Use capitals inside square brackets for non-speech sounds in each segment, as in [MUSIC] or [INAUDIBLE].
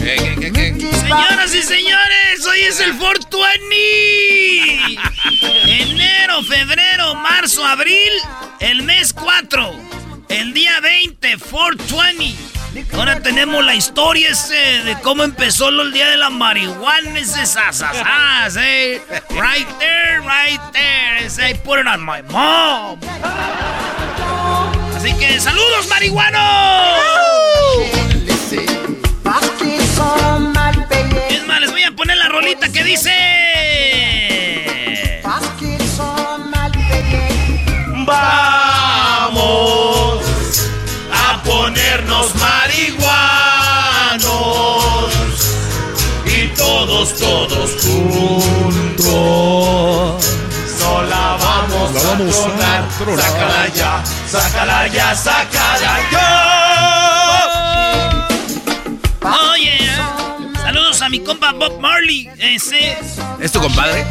Señoras y señores, hoy es el 420. Enero, febrero, marzo, abril, el mes 4. El día 20, 420. Ahora tenemos la historia ese de cómo empezó el día de la marihuana. Eh. Right there, right there. Ese, I put it on my mom. Así que saludos, marihuanos. Rolita que dice. Vamos a ponernos marihuanos y todos, todos juntos. No la vamos, La vamos a tronar. Sácala ya, sácala ya, sácala ya. Mi compa Bob Marley. Ese. ¿Es tu compadre?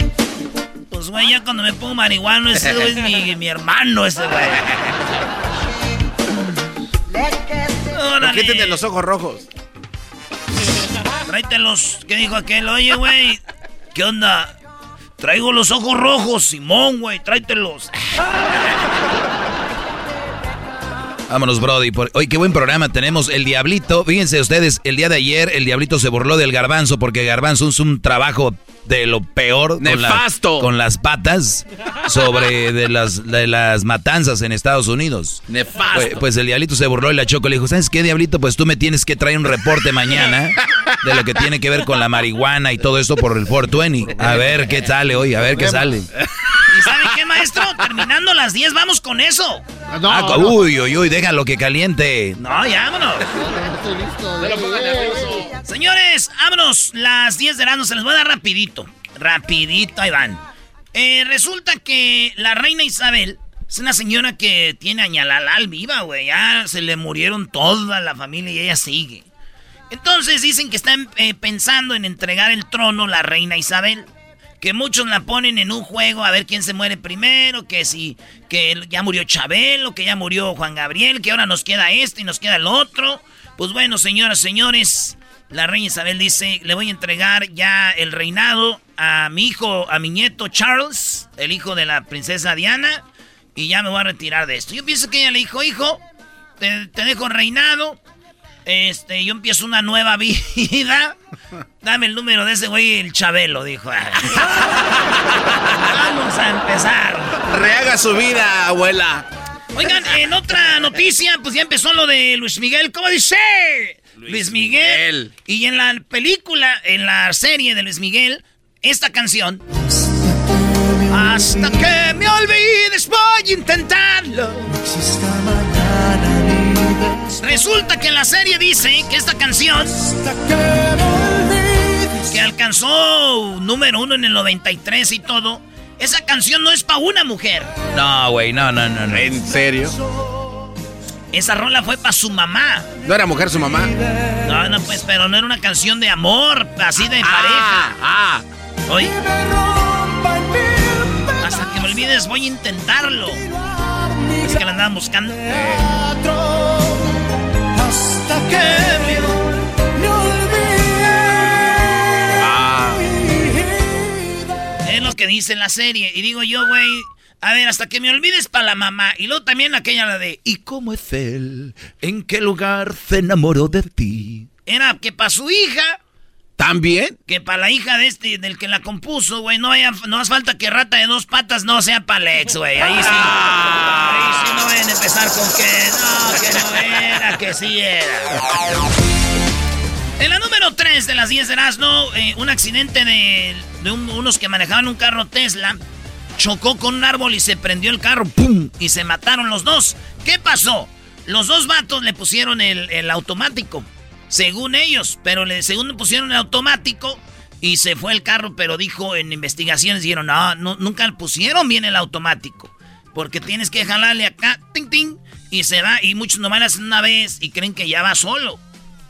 Pues, güey, ya cuando me pongo marihuano, ese güey es mi, mi hermano, ese güey. ¿Por qué tienes los ojos rojos? Tráetelos. ¿Qué dijo aquel? Oye, güey, ¿qué onda? Traigo los ojos rojos, Simón, güey, tráetelos. Vámonos, Brody. Por... Oye, qué buen programa tenemos. El Diablito, fíjense ustedes, el día de ayer el Diablito se burló del garbanzo porque garbanzo hizo un trabajo de lo peor. con la- Nefasto. Con, las patas sobre de las, de las matanzas en Estados Unidos. Nefasto. Pues, pues el Diablito se burló y la Choco le dijo, ¿sabes qué, Diablito? Pues tú me tienes que traer un reporte mañana de lo que tiene que ver con la marihuana y todo esto por el 420. A ver qué sale hoy, a ver qué sale. ¿Y sabe qué, maestro? Terminando las 10, vamos con eso. Ah, uy, uy, uy, déjalo que caliente. No, ya, vámonos. Señores, vámonos. Las 10 de la se les voy a dar rapidito. Rapidito, ahí van. Eh, resulta que la reina Isabel es una señora que tiene añalalal viva, güey. Ya se le murieron toda la familia y ella sigue. Entonces dicen que están eh, pensando en entregar el trono la reina Isabel. Que muchos la ponen en un juego a ver quién se muere primero, que si que ya murió Chabelo, que ya murió Juan Gabriel, que ahora nos queda este y nos queda el otro. Pues bueno, señoras, señores, la reina Isabel dice, le voy a entregar ya el reinado a mi hijo, a mi nieto Charles, el hijo de la princesa Diana, y ya me voy a retirar de esto. Yo pienso que ella le dijo, hijo, te, dejo reinado, este, yo empiezo una nueva vida. [LAUGHS] Dame el número de ese güey, el Chabelo, dijo. [LAUGHS] Vamos a empezar. Rehaga su vida, abuela. Oigan, en otra noticia, pues ya empezó lo de Luis Miguel. ¿Cómo dice? Luis, Miguel. Y en la película, en la serie de Luis Miguel, esta canción. Hasta que me olvides voy a intentarlo. Resulta que en la serie dice que esta canción que alcanzó número uno en el 93 y todo, esa canción no es para una mujer. No, güey, no, no, no, no. ¿En serio? Esa rola fue para su mamá. ¿No era mujer su mamá? No, no, pues, pero no era una canción de amor, así de pareja. Ah, Oye. Hasta que me olvides, voy a intentarlo. Es que la andaban buscando. Que. Es lo que dice la serie. Y digo yo, güey. A ver, hasta que me olvides para la mamá. Y luego también aquella la de. ¿Y cómo es él? ¿En qué lugar se enamoró de ti? Era que para su hija. ¿También? Que para la hija de este, del que la compuso, güey, no, haya, no hace falta que rata de dos patas no sea para Lex, güey. Ahí sí. Ahí sí no a empezar con que no, que no era, que sí era. En la número 3 de las 10 de Erasmo, eh, un accidente de, de un- unos que manejaban un carro Tesla chocó con un árbol y se prendió el carro, ¡pum! Y se mataron los dos. ¿Qué pasó? Los dos vatos le pusieron el, el automático, según ellos, pero le, según pusieron el automático y se fue el carro, pero dijo en investigaciones, dijeron, no, no, nunca le pusieron bien el automático, porque tienes que jalarle acá, ting, ting, y se va, y muchos nomás hacen una vez y creen que ya va solo.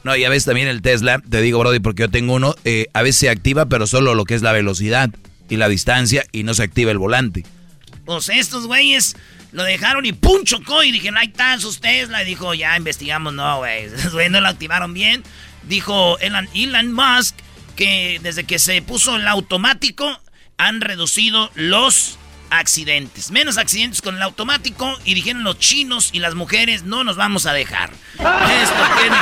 No, y a veces también el Tesla, te digo, Brody, porque yo tengo uno, eh, a veces se activa, pero solo lo que es la velocidad y la distancia y no se activa el volante. Pues estos güeyes lo dejaron y ¡pum! chocó y dijeron, ahí están sus Tesla. Y dijo, ya investigamos, no, güey. [LAUGHS] No lo activaron bien. Dijo Elon, Elon Musk que desde que se puso el automático han reducido los accidentes. Menos accidentes con el automático y dijeron los chinos y las mujeres no nos vamos a dejar. [LAUGHS] Esto tiene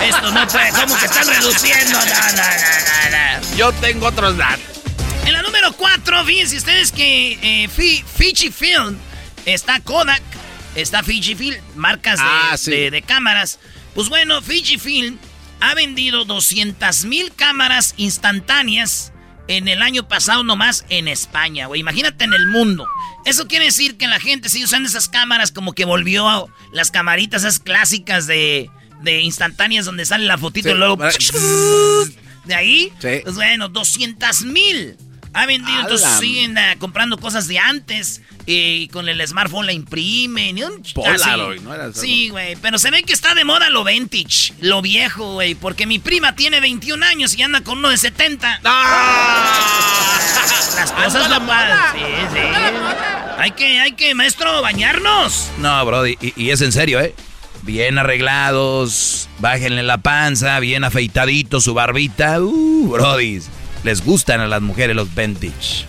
que... Esto no puede... ¿Cómo que están reduciendo? No, no, no. Yo tengo otros datos. En la número 4, fíjense ustedes que eh, Fi- Fiji Film está Kodak, está Fiji Film, marcas de, Ah, sí. de- de cámaras. Pues bueno, Fiji Film ha vendido 200 mil cámaras instantáneas en el año pasado nomás en España, güey. Imagínate en el mundo. Eso quiere decir que la gente sigue usando esas cámaras como que volvió a las camaritas esas clásicas de, de instantáneas donde sale la fotito Sí. y luego... Para- [LAUGHS] De ahí, Sí. pues bueno, 200 mil. Ha vendido, siguen ah, comprando cosas de antes. Y con el smartphone la imprimen. Y un, Polaroid. ¿no? Era Sí, güey. Pero se ve que está de moda lo vintage, lo viejo, güey. Porque mi prima tiene 21 años y anda con uno de 70. Las cosas no pasan. Sí, sí. Hay que, hay que, maestro, bañarnos. No, Brody, y, y es en serio, ¿eh? Bien arreglados, bájenle la panza, bien afeitadito su barbita. Uh, Brody, les gustan a las mujeres los vintage.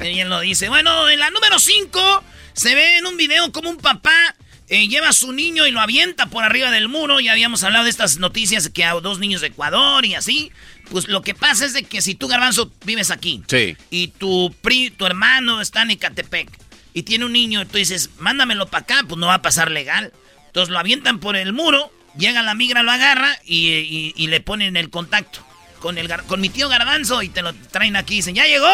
Ella [LAUGHS] lo dice. Bueno, en la número 5 se ve en un video como un papá eh, lleva a su niño y lo avienta por arriba del muro. Ya habíamos hablado de estas noticias que a dos niños de Ecuador y así. Pues lo que pasa es de que si tú, Garbanzo, vives aquí Sí. y tu, pri- tu hermano está en Ecatepec y tiene un niño, tú dices, mándamelo para acá, pues no va a pasar legal. Entonces lo avientan por el muro, llega la migra, lo agarra y, y- y le ponen el contacto con, el, gar- con mi tío Garbanzo y te lo traen aquí y dicen, ¡ya llegó!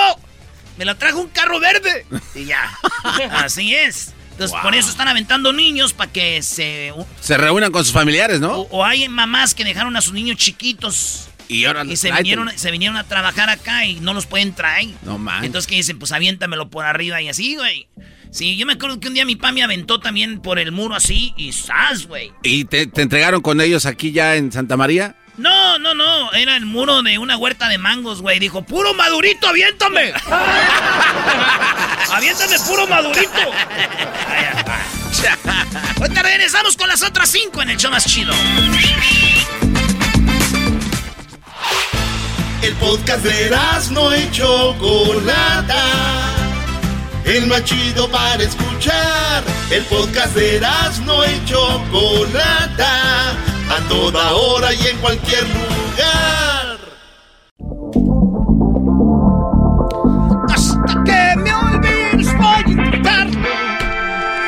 Me lo trajo un carro verde. Y ya. [LAUGHS] Así es. Entonces, por eso están aventando niños para que se... Se reúnan con sus familiares, ¿no? O, o hay mamás que dejaron a sus niños chiquitos Y ahora y se vinieron, se vinieron a trabajar acá y no los pueden traer. No manches. Entonces que dicen, pues aviéntamelo por arriba y así, güey. Sí, yo me acuerdo que un día mi pa me aventó también por el muro así y ¡zas, güey! ¿Y te, te entregaron con ellos aquí ya en Santa María? No, no, no, era el muro de una huerta de mangos, güey. Dijo, puro madurito, aviéntame. [LAUGHS] aviéntame puro madurito. [LAUGHS] Ahorita regresamos con las otras cinco en el show más chido. El podcast de no y Chocolata. El más chido para escuchar. El podcast de no y Chocolata. A toda hora y en cualquier lugar. Hasta que me olvides, voy a intentarlo.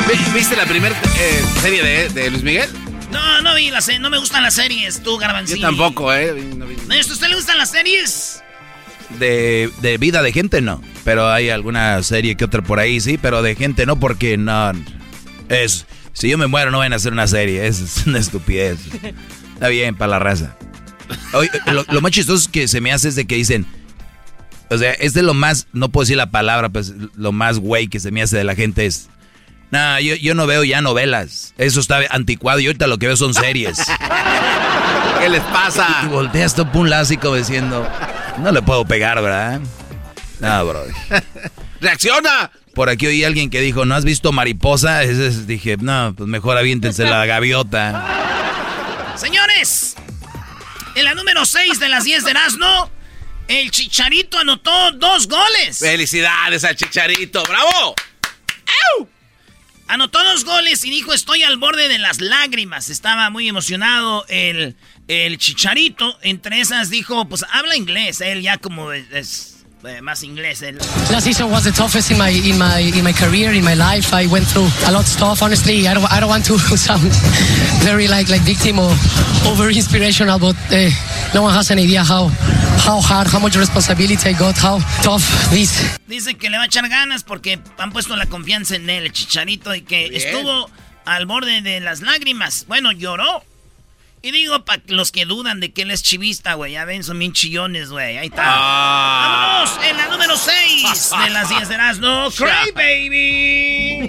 Vi- ¿Viste la primera serie de, de Luis Miguel? No, no vi las se- no me gustan las series, tú, Garbancillo. Yo tampoco, ¿eh? No vi- ¿Esto a usted le gustan las series? De, de vida de gente no. Pero hay alguna serie que otra por ahí, sí. Pero de gente no, porque no. Es. Si yo me muero, no van a hacer una serie. Es una estupidez. Está bien para la raza. lo, más chistoso que se me hace es de que dicen. O sea, es de lo más. No puedo decir la palabra, pues lo más güey que se me hace de la gente es. Nah, yo, yo no veo ya novelas. Eso está anticuado y ahorita lo que veo son series. [LAUGHS] ¿Qué les pasa? Y, volteas todo un lásico diciendo, no le puedo pegar, ¿verdad? No, bro. [LAUGHS] ¡Reacciona! Por aquí oí a alguien que dijo, ¿no has visto mariposa? dije, no, pues mejor aviéntense la [LAUGHS] gaviota. Señores, en la número 6 de las 10 de Erasmo, el Chicharito anotó dos goles. ¡Felicidades al Chicharito! ¡Bravo! ¡Au! Anotó dos goles y dijo, estoy al borde de las lágrimas. Estaba muy emocionado el, el Chicharito. Entre esas dijo, pues habla inglés. Él ya como es eh, más inglés. El... Last season was the toughest in my in my in my career, in my life. I went through a lot of stuff. Honestly, I don't I don't want to [LAUGHS] sound very like like victim or over inspirational, but uh, no one has an idea how how hard, how much responsibility I got, how tough this. Dice que le va a echar ganas porque han puesto la confianza en él, el chicharito, y que estuvo al borde de las lágrimas. Bueno, lloró y digo, para los que dudan de que él es chivista, güey, ya ven, son bien chillones, güey. Ahí está. Ah. Vámonos en la número 6 de las 10 de no [LAUGHS] Cry Baby.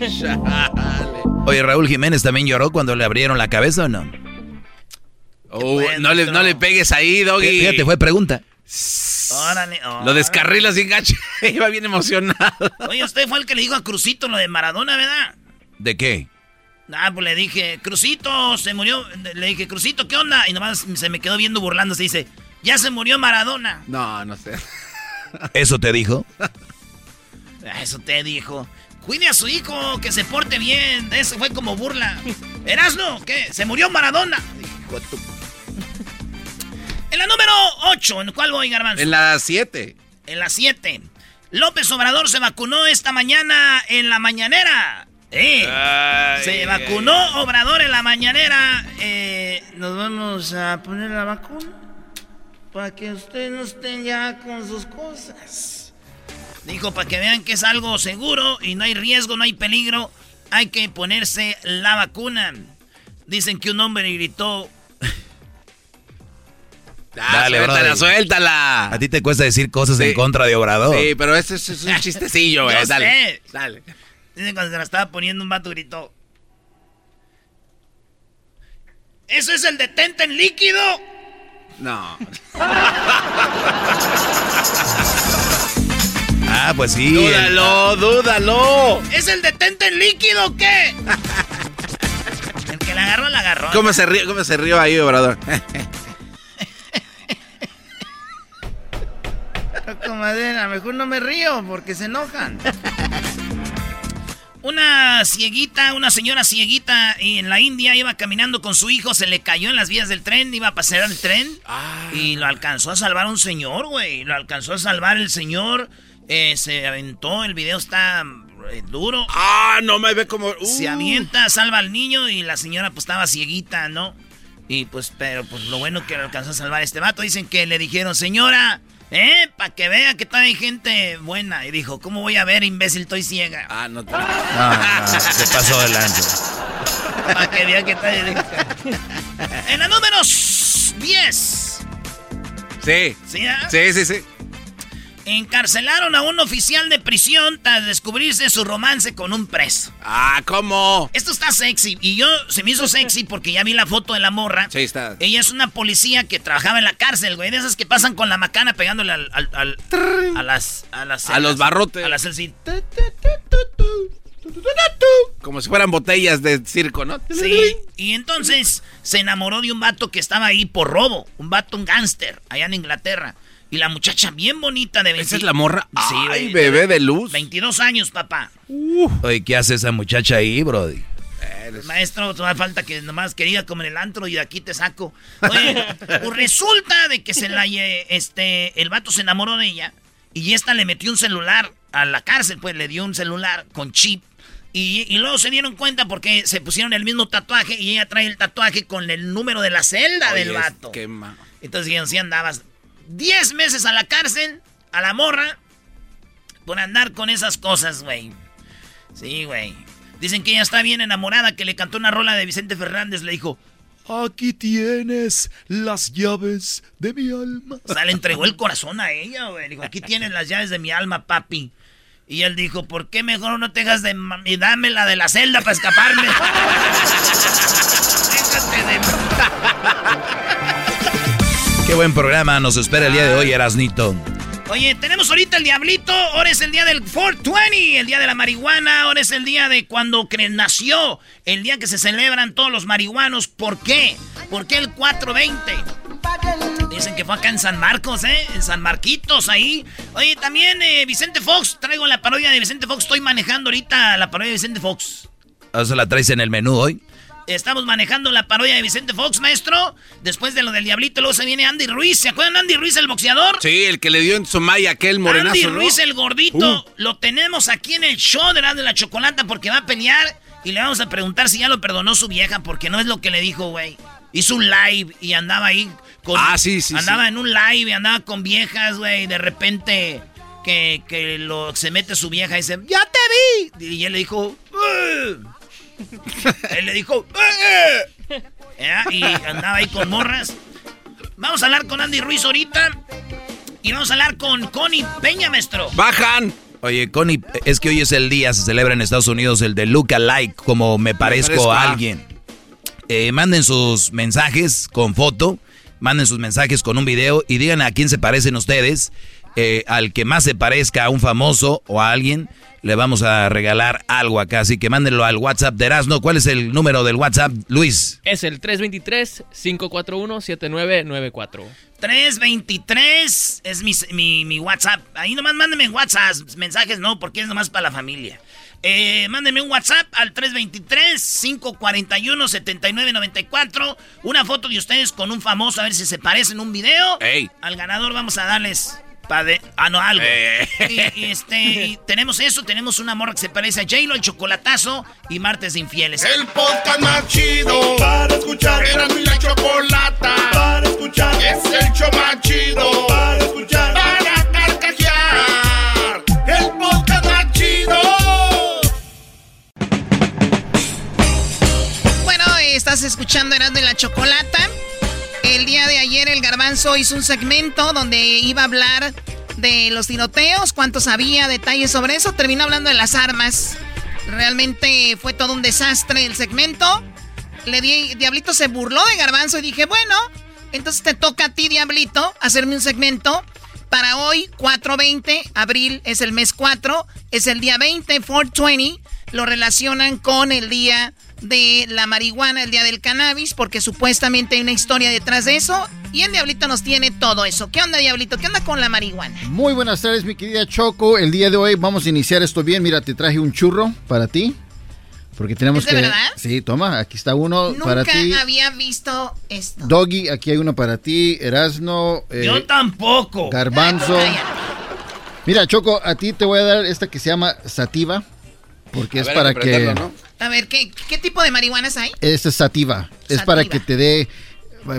Oye, Raúl Jiménez también lloró cuando le abrieron la cabeza o no? Oh, no, le, no le pegues ahí, Doggy. Fíjate, fue pregunta. Órale, Lo descarrilas sin gacho. [LAUGHS] Iba bien emocionado. Oye, usted fue el que le dijo a Crucito lo de Maradona, ¿verdad? ¿De qué? Ah, pues le dije, Crucito, se murió. Le dije, Crucito, ¿qué onda? Y nomás se me quedó viendo burlándose. Dice, ya se murió Maradona. No, no sé. ¿Eso te dijo? Ah, eso te dijo. Cuide a su hijo, que se porte bien. Eso fue como burla. ¿Erasno? ¿Qué? ¿Se murió Maradona? [LAUGHS] En la número 8, ¿en cuál voy, Garbanzo? En la 7. En la 7. López Obrador se vacunó esta mañana en la mañanera. Eh, se vacunó Obrador en la mañanera. Eh, nos vamos a poner la vacuna para que usted no esté ya con sus cosas. Dijo para que vean que es algo seguro y no hay riesgo, no hay peligro. Hay que ponerse la vacuna. Dicen que un hombre gritó. Dale, suéltala, suéltala. A ti te cuesta decir cosas en contra de Obrador. Sí, pero ese es, un chistecillo, [LAUGHS] güey. Dale. Dale. Cuando se la estaba poniendo un vato gritó. ¿Eso es el detente en líquido? No. [LAUGHS] ah, pues sí. Dúdalo, dúdalo. ¿Es el detente en líquido o qué? [LAUGHS] el que la agarró, la agarró. ¿Cómo se rió, cómo se rió ahí, obrador? [LAUGHS] Comadera, mejor no me río porque se enojan. Una cieguita, una señora cieguita en la India iba caminando con su hijo, se le cayó en las vías del tren, iba a pasar el tren ah. y lo alcanzó a salvar un señor, güey. Lo alcanzó a salvar el señor, eh, se aventó, el video está eh, duro. Ah, no me ve como... Se uh. avienta, salva al niño y la señora pues estaba cieguita, ¿no? Y pues, pero pues lo bueno que lo alcanzó a salvar este vato. Dicen que le dijeron, señora, ¿Eh? Para que vea que todavía hay gente buena. Y dijo, ¿cómo voy a ver, imbécil? Estoy ciega. Ah, no te... [LAUGHS] No, [LAUGHS] se pasó adelante. Para que vea que todavía... en la número 10. Sí. ¿Sí, ah? Sí, sí, sí. Encarcelaron a un oficial de prisión tras descubrirse su romance con un preso. Ah, ¿cómo? Esto está sexy. Y yo se me hizo sexy porque ya vi la foto de la morra. Sí, está. Ella es una policía que trabajaba en la cárcel, güey. De esas que pasan con la macana pegándole al, al, a las. A, las, a los barrotes. A las Como si fueran botellas de circo, ¿no? Sí. Y entonces se enamoró de un vato que estaba ahí por robo. Un vato, un gángster, allá en Inglaterra. Y la muchacha bien bonita de 20... ¿Esa es la morra? Sí, Ay, bebé de luz. 22 años, papá. Oye, ¿qué hace esa muchacha ahí, brody? Maestro, te falta que nomás quería como en el antro y de aquí te saco. Oye, [LAUGHS] pues resulta de que se la este el vato se enamoró de ella y esta le metió un celular a la cárcel, pues le dio un celular con chip. Y, luego se dieron cuenta porque se pusieron el mismo tatuaje y ella trae el tatuaje con el número de la celda del vato. Qué Entonces dijeron, si andabas 10 meses a la cárcel a la morra por andar con esas cosas, güey. Sí, güey. Dicen que ella está bien enamorada, que le cantó una rola de Vicente Fernández, le dijo, Aquí tienes las llaves de mi alma. O sea, le entregó el corazón a ella, güey. Dijo, aquí tienes las llaves de mi alma, papi. Y él dijo, ¿por qué mejor no te dejas de... y dame la de la celda para escaparme? [LAUGHS] Déjate de... [LAUGHS] Qué buen programa nos espera el día de hoy, Erasnito. Oye, tenemos ahorita el diablito, ahora es el día del 420, el día de la marihuana, ahora es el día de cuando nació, el día que se celebran todos los marihuanos. ¿Por qué? ¿Por qué el 420? Dicen que fue acá en San Marcos, ¿eh? En San Marquitos, ahí. Oye, también eh, Vicente Fox, traigo la parodia de Vicente Fox, estoy manejando ahorita la parodia de Vicente Fox. ¿Eso la traes en el menú hoy? Estamos manejando la parodia de Vicente Fox, maestro. Después de lo del Diablito, luego se viene Andy Ruiz. ¿Se acuerdan de Andy Ruiz, el boxeador? Sí, el que le dio en Somaya aquel morenazo, Andy Ruiz, el gordito. Uh. Lo tenemos aquí en el show de la de la chocolata porque va a pelear. Y le vamos a preguntar si ya lo perdonó su vieja, porque no es lo que le dijo, güey. Hizo un live y andaba ahí con. Ah, sí, sí. Andaba en un live y andaba con viejas, güey. De repente que, que lo, se mete su vieja y dice, ¡Ya te vi! Y él le dijo, [LAUGHS] Él le dijo, ¡Eh! y andaba ahí con morras. Vamos a hablar con Andy Ruiz ahorita. Y vamos a hablar con Connie Peña, maestro. ¡Bajan! Oye, Connie, es que hoy es el día, se celebra en Estados Unidos el de Look Alike, como me parezco, a alguien. Eh, manden sus mensajes con foto, manden sus mensajes con un video y digan a quién se parecen ustedes. Eh, al que más se parezca a un famoso o a alguien le vamos a regalar algo acá. Así que mándenlo al WhatsApp de Erasno. ¿Cuál es el número del WhatsApp, Luis? Es el 323-541-7994. 323 es mi, mi, WhatsApp. Ahí nomás mándenme WhatsApp. Mensajes no, porque es nomás para la familia. Eh, mándenme un WhatsApp al 323-541-7994. Una foto de ustedes con un famoso, a ver si se parecen un video. Al ganador vamos a darles ah, no, algo. Eh. Y, este, tenemos eso, tenemos una morra que se parece a j el chocolatazo y martes de infieles. El podcast más chido para escuchar. Era mi la chocolata para escuchar. Es el show más chido para escuchar. Para carcajear. El podcast más chido. Bueno, estás escuchando Erasmo y la Chocolata. El día de ayer el garbanzo hizo un segmento donde iba a hablar de los tiroteos, cuánto sabía, detalles sobre eso. Terminó hablando de las armas. Realmente fue todo un desastre el segmento. Le di, Diablito se burló de garbanzo y dije, bueno, entonces te toca a ti, Diablito, hacerme un segmento. Para hoy, 420, abril es el mes 4, es el día 20, 420, lo relacionan con el día de la marihuana, el día del cannabis, porque supuestamente hay una historia detrás de eso. Y el Diablito nos tiene todo eso. ¿Qué onda, Diablito? ¿Qué onda con la marihuana? Muy buenas tardes, mi querida Choco. El día de hoy vamos a iniciar esto bien. Mira, te traje un churro para ti. Porque tenemos de verdad? Sí, toma, aquí está uno para ti. Nunca había visto esto. Doggy, aquí hay uno para ti. Erasno. Eh, Yo tampoco. Garbanzo. Mira, Choco, a ti te voy a dar esta que se llama Sativa. Porque es para que... A ver, ¿qué, tipo de marihuanas hay? Esta es sativa. Es para que te dé,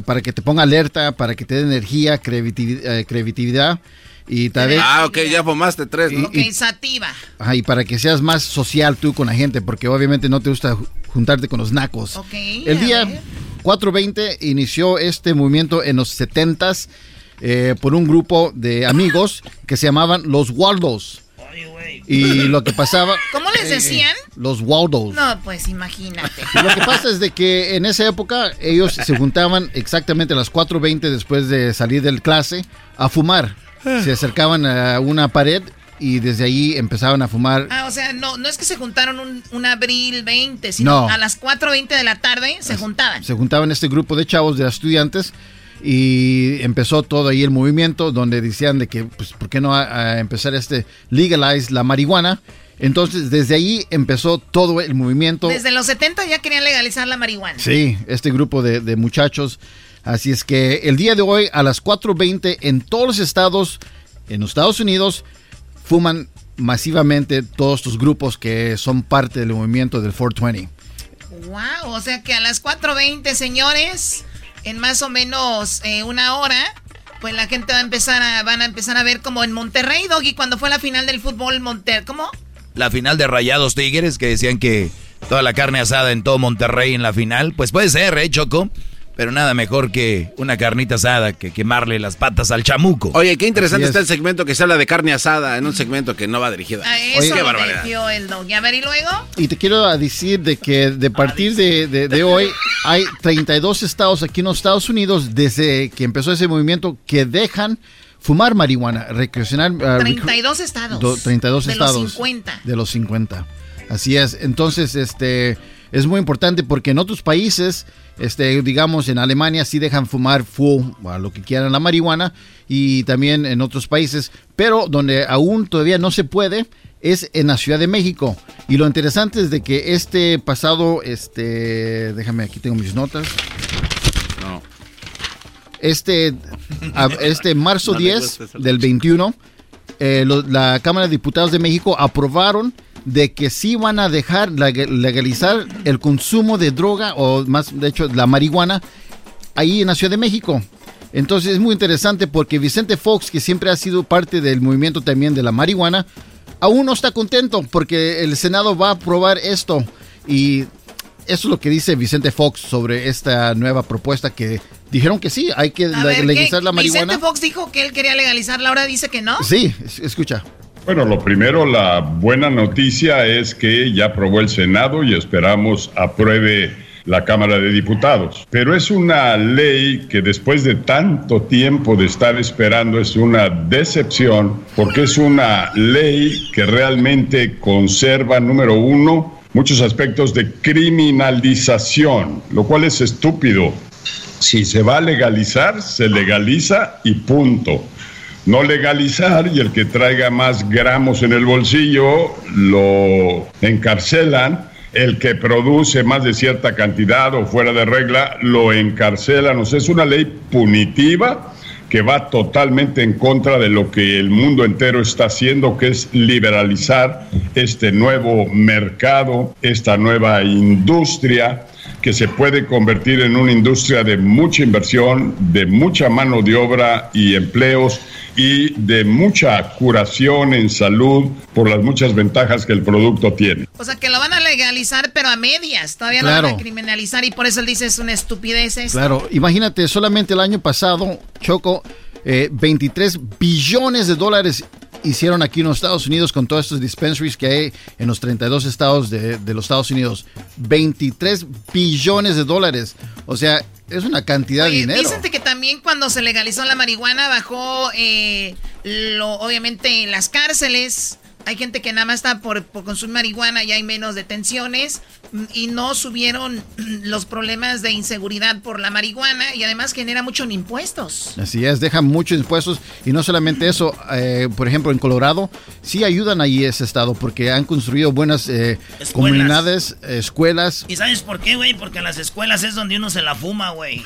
para que te ponga alerta, para que te dé energía, creatividad. Eh, y tal vez, ah, ok, ya fumaste tres, ¿no? ok, sativa. Ajá, y para que seas más social tú con la gente, porque obviamente no te gusta juntarte con los nacos. Ok. El día 420 inició este movimiento en los 70s eh, por un grupo de amigos que se llamaban los Waldos. Y lo que pasaba. ¿Cómo les eh, decían? los Waldos. No, pues imagínate. lo que pasa es de que en esa época ellos se juntaban exactamente a las 4.20 después de salir del clase a fumar. Se acercaban a una pared y desde ahí empezaban a fumar. Ah, o sea, no, no es que se juntaron un, abril 20, sino a las 4.20 de la tarde se juntaban. Se juntaban este grupo de chavos, de estudiantes, y empezó todo ahí el movimiento donde decían de que, pues, ¿por qué no a, empezar este legalize la marihuana? Entonces, desde ahí empezó todo el movimiento. Desde los 70 ya querían legalizar la marihuana. Sí, este grupo de, de muchachos. Así es que el día de hoy a las 4.20 en todos los estados, en los Estados Unidos, fuman masivamente todos estos grupos que son parte del movimiento del 420. Wow, o sea que a las 4.20, señores, en más o menos eh, una hora pues la gente va a empezar a, van a empezar a ver como en Monterrey, Doggy, cuando fue la final del fútbol Monterrey, ¿cómo? La final de Rayados Tigres, que decían que toda la carne asada en todo Monterrey en la final, pues puede ser, ¿eh, Choco? Pero nada mejor que una carnita asada que quemarle las patas al chamuco. Oye, qué interesante está el segmento que se habla de carne asada en un segmento que no va dirigido. A eso qué barbaridad. el doggy. A ver, ¿y luego? Y te quiero decir de que de partir de, de, hoy hay 32 estados aquí en los Estados Unidos desde que empezó ese movimiento que dejan fumar marihuana recreacional. 32 estados. 32 de estados. De los 50. De los 50. Así es. Entonces, este es muy importante porque en otros países, este, digamos en Alemania sí dejan fumar full, a lo que quieran la marihuana y también en otros países, pero donde aún todavía no se puede es en la Ciudad de México. Y lo interesante es de que este pasado, este, déjame aquí tengo mis notas. No. Este, este marzo [LAUGHS] 10 del 21, eh, la Cámara de Diputados de México aprobaron de que sí van a dejar legalizar el consumo de droga o más de hecho la marihuana ahí en la Ciudad de México. Entonces es muy interesante porque Vicente Fox, que siempre ha sido parte del movimiento también de la marihuana, aún no está contento porque el Senado va a aprobar esto y eso es lo que dice Vicente Fox sobre esta nueva propuesta que dijeron que sí, hay que legalizar la marihuana. Vicente Fox dijo que él quería legalizarla, ahora dice que no. Sí, escucha. Bueno, lo primero, la buena noticia es que ya aprobó el Senado y esperamos apruebe la Cámara de Diputados. Pero es una ley que después de tanto tiempo de estar esperando es una decepción porque es una ley que realmente conserva, número uno, muchos aspectos de criminalización, lo cual es estúpido. Si se va a legalizar, se legaliza y punto no legalizar y el que traiga más gramos en el bolsillo lo encarcelan. El que produce más de cierta cantidad o fuera de regla lo encarcelan. O sea, es una ley punitiva que va totalmente en contra de lo que el mundo entero está haciendo, que es liberalizar este nuevo mercado, esta nueva industria que se puede convertir en una industria de mucha inversión, de mucha mano de obra y empleos y de mucha curación en salud por las muchas ventajas que el producto tiene. O sea, que lo van a legalizar, pero a medias. Todavía lo van a criminalizar y por eso él dice es una estupidez. Claro, imagínate, solamente el año pasado, Choco, 23 eh, billones de dólares hicieron aquí en los Estados Unidos con todos estos dispensaries que hay en los 32 estados de, los Estados Unidos. 23 billones de dólares. O sea, es una cantidad de dinero. Dicen que también cuando se legalizó la marihuana bajó, eh, lo, obviamente, las cárceles hay gente que nada más está por, consumir marihuana y hay menos detenciones y no subieron [CLEARS THROAT] los problemas de inseguridad por la marihuana y además genera mucho en impuestos. Así es, dejan muchos impuestos y no solamente eso, eh, por ejemplo en Colorado sí ayudan ahí ese estado porque han construido buenas eh, comunidades, escuelas. ¿Y sabes por qué, güey? Porque en las escuelas es donde uno se la fuma, güey.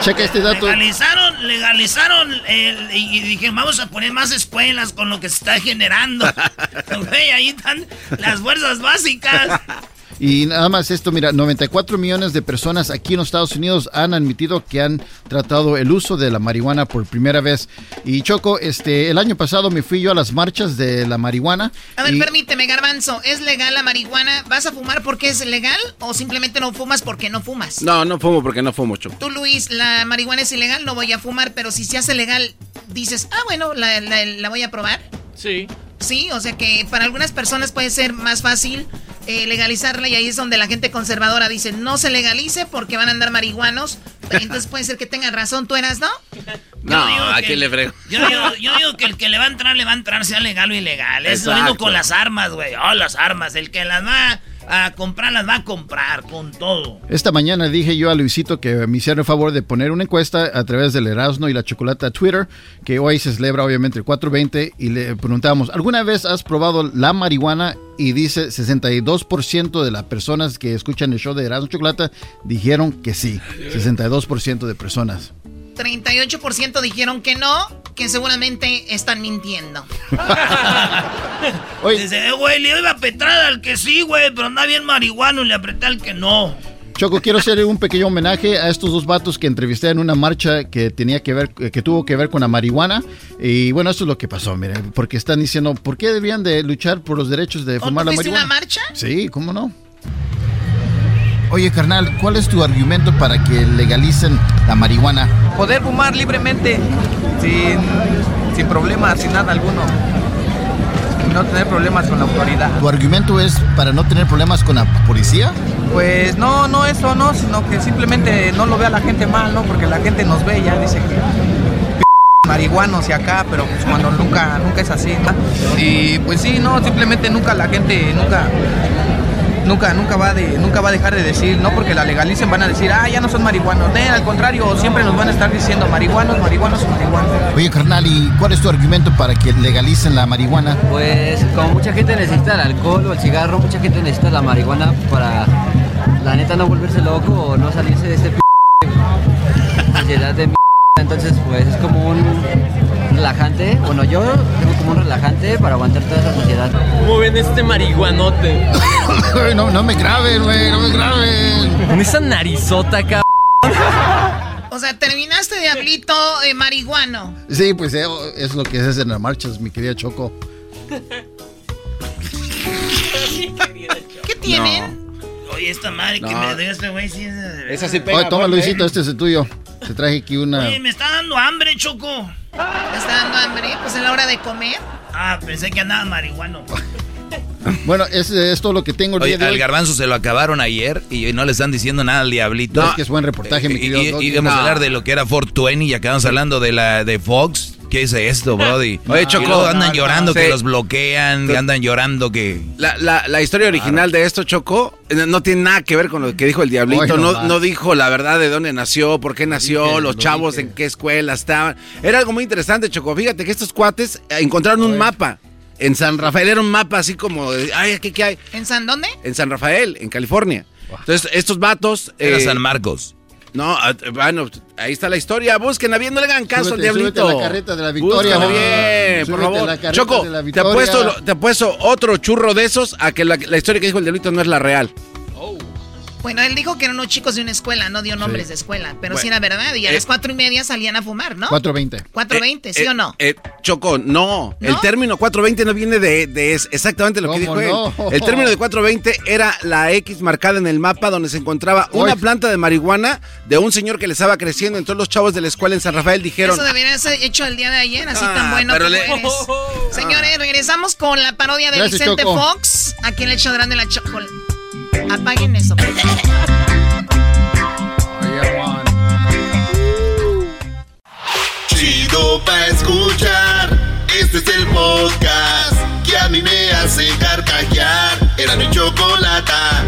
Checa este dato. Legalizaron, legalizaron y, dijeron vamos a poner más escuelas con lo que se está generando [LAUGHS] generando. ahí están las fuerzas básicas. Y nada más esto, mira, 94 millones de personas aquí en los Estados Unidos han admitido que han tratado el uso de la marihuana por primera vez. Y Choco, este, el año pasado me fui yo a las marchas de la marihuana. A ver, permíteme, Garbanzo, ¿es legal la marihuana? ¿Vas a fumar porque es legal o simplemente no fumas porque no fumas? No, no fumo porque no fumo, Choco. Tú, Luis, la marihuana es ilegal, no voy a fumar, pero si se hace legal, dices, ah, bueno, la, la voy a probar. Sí. Sí, o sea que para algunas personas puede ser más fácil eh, legalizarla y ahí es donde la gente conservadora dice no se legalice porque van a andar marihuanos. Entonces puede ser que tengan razón, ¿tú eras, no? No, ¿a quién le frego? Yo digo, que el que le va a entrar, le va a entrar, sea legal o ilegal. Es lo mismo con las armas, güey. Oh, las armas. El que las va a comprar, las va a comprar con todo. Esta mañana dije yo a Luisito que me hiciera el favor de poner una encuesta a través del Erasmo y la Chocolata Twitter, que hoy se celebra obviamente el 420, y le preguntábamos, ¿alguna vez has probado la marihuana? Y dice 62% de las personas que escuchan el show de Erasmo Chocolata dijeron que sí. 62% de personas. 38% dijeron que no, que seguramente están mintiendo. Dice, eh, güey, le iba a petar al que sí, güey, pero anda bien marihuano y le apreté al que no. Choco, quiero hacer un pequeño homenaje a estos dos vatos que entrevisté en una marcha que tenía que ver, que tuvo que ver con la marihuana. Y bueno, esto es lo que pasó, miren, porque están diciendo, ¿por qué debían de luchar por los derechos de fumar la marihuana? una marcha? Sí, ¿cómo no? Oye, carnal, ¿cuál es tu argumento para que legalicen la marihuana? Poder fumar libremente, sin, sin problemas, sin nada alguno no tener problemas con la autoridad. ¿Tu argumento es para no tener problemas con la policía? Pues no, no eso no, sino que simplemente no lo vea la gente mal, ¿no? Porque la gente nos ve ya dice que [LAUGHS] marihuanos y acá, pero pues cuando nunca, nunca es así, ¿no? Y pues sí, no, simplemente nunca la gente, nunca nunca, nunca, va de, nunca va a dejar de decir, no porque la legalicen van a decir, ah, ya no son marihuanos. No, al contrario, siempre nos van a estar diciendo marihuanos, marihuanos, marihuanos. Oye, carnal, ¿y cuál es tu argumento para que legalicen la marihuana? Pues como mucha gente necesita el alcohol o el cigarro, mucha gente necesita la marihuana para, la neta, no volverse loco o no salirse de este p... de Entonces, pues es como un relajante. Bueno, yo tengo como un relajante para aguantar toda esa sociedad. ¿Cómo ven este marihuanote? no, no me graben, güey, no me graben. Con esa narizota, cabrón. O sea, terminaste, diablito eh, marihuano. Sí, pues eh, es lo que es en las marchas, mi querida Choco. ¿Qué tienen? Oye, esta madre que me dio este güey sí es Esa sí pega. Oye, toma, Luisito, este es el tuyo. Te traje aquí una. Oye, me está dando hambre, Choco. ¿Me está dando hambre? Pues es la hora de comer. Ah, pensé que andaba marihuano. [LAUGHS] Bueno, es, es, todo lo que tengo. Oye, al garbanzo se lo acabaron ayer y no le están diciendo nada al diablito. No, es que es buen reportaje, mi querido. Y, íbamos a hablar de lo que era 420 y acabamos hablando de la de Fox. ¿Qué es esto, [LAUGHS] Brody? Oye, Choco. andan llorando que los bloquean, y andan llorando que. La, la, la historia original de esto, Choco, eh, no tiene nada que ver con lo que dijo el Diablito. no, no, dijo la verdad de dónde nació, por qué nació, los chavos en qué escuela estaban. Era algo muy interesante, Choco. Fíjate que estos cuates encontraron un mapa. En San Rafael era un mapa así como, ay, aquí qué hay? ¿En San dónde? En San Rafael, en California. Entonces, estos vatos... Era eh, San Marcos. No, ah, bueno, ahí está la historia. Busquen, no le hagan caso al diablito. la carreta de la victoria. bien, por favor. Choco, te apuesto, te apuesto otro churro de esos a que la, la historia que dijo el diablito no es la real. Bueno, él dijo que eran unos chicos de una escuela, no dio nombres de escuela, pero sí era verdad. Y a las eh, cuatro y media salían a fumar, ¿no? 4.20. 4.20, ¿sí eh, o no? Eh, Choco, no, El término 4.20 no viene de, exactamente lo que dijo él. El término de 4.20 era la X marcada en el mapa donde se encontraba una planta de marihuana de un señor que le estaba creciendo. Entonces los chavos de la escuela en San Rafael dijeron... Eso debería ser hecho el día de ayer, así tan ah, bueno como eres. [LAUGHS] Señores, regresamos con la parodia de Vicente Fox. Aquí en el hecho grande la chocolate. Apaguen eso. Chido pa' escuchar. Este es el podcast que a mí me hace carcajear. Era mi chocolata.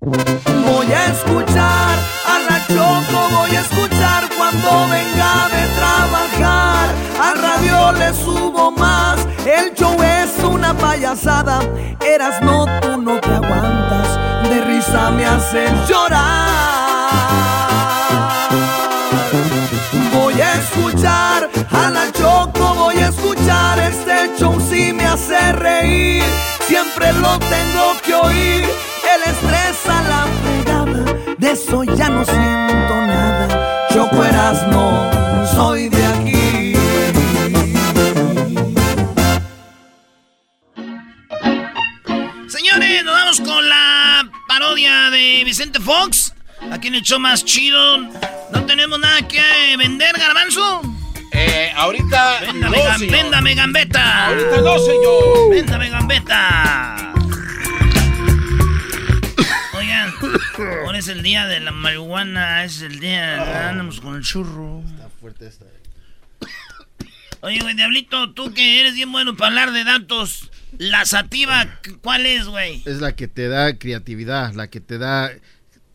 Voy a escuchar a la Choco, voy a escuchar cuando venga de trabajar. A radio le subo más, el show payasada. Eras no, tú no te aguantas, de risa me hacen llorar. Voy a escuchar a la Choco, voy a escuchar este show si me hace reír. Siempre lo tengo que oír, el estrés a la fregada, de eso ya no siento Señores, nos vamos con la parodia de Vicente Fox. Aquí en el show más chido. No tenemos nada que vender, garbanzo. Eh, ahorita. Véndame, no, véndame gambeta. Ahorita no, señor. Véndame gambeta. Oigan, ahora es el día de la marihuana. Es el día. Andamos con el churro. Está fuerte esta. Oye, güey, Diablito, tú que eres bien bueno para hablar de datos. La sativa, ¿cuál es, güey? Es la que te da creatividad, la que te da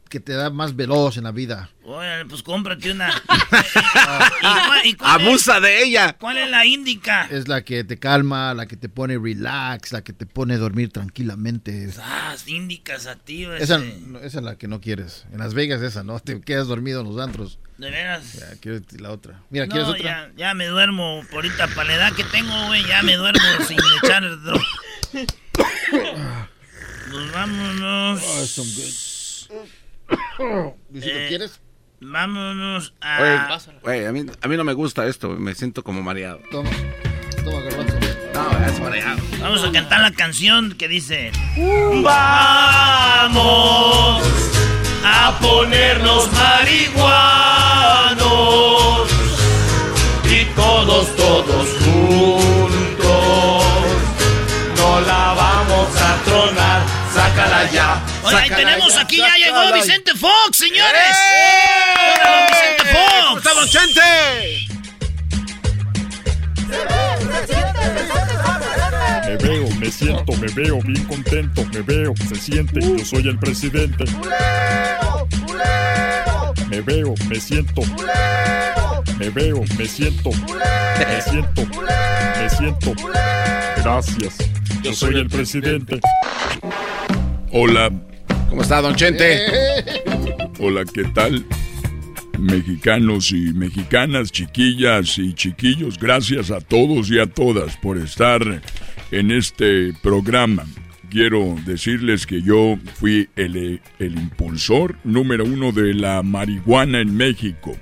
que te da más veloz en la vida. Oye, pues cómprate una. [LAUGHS] Abusa de ella. ¿Cuál es la índica? Es la que te calma, la que te pone relax, la que te pone a dormir tranquilamente. Ah, índica sativa. Esa, esa, es la que no quieres. En Las Vegas esa, ¿no? Te quedas dormido en los antros. ¿De veras? Ya, quiero la otra. Mira, ¿quieres otra? Ya, ya me duermo. Por ahorita, para la edad que tengo, güey, ya me duermo [LAUGHS] sin echar droga. Pues vámonos. Oh, Eh, ¿quieres? Vámonos a... Güey, a, mí, a mí no me gusta esto, me siento como mareado. Toma, toma, garbanzo. No, es mareado. Vamos a cantar la canción que dice... Vamos a ponernos marihuanos y todos, todos juntos no la vamos a tronar, sácala ya. Oye, ahí sácala tenemos ya, aquí, ya llegó ya. Vicente Fox, señores. ¡Eh! ¡Hola, don Vicente Fox! ¿Cómo está, don Chente? Me veo, me siento, me veo bien contento, me veo, se siente, yo soy el presidente. Me veo, me siento. Me veo, me siento. Me siento, me siento. Gracias. Yo soy el presidente. Hola, ¿Cómo está, don Chente? hola, ¿qué tal? Mexicanos y mexicanas, chiquillas y chiquillos, gracias a todos y a todas por estar en este programa. Quiero decirles que yo fui el, el impulsor número uno de la marihuana en México.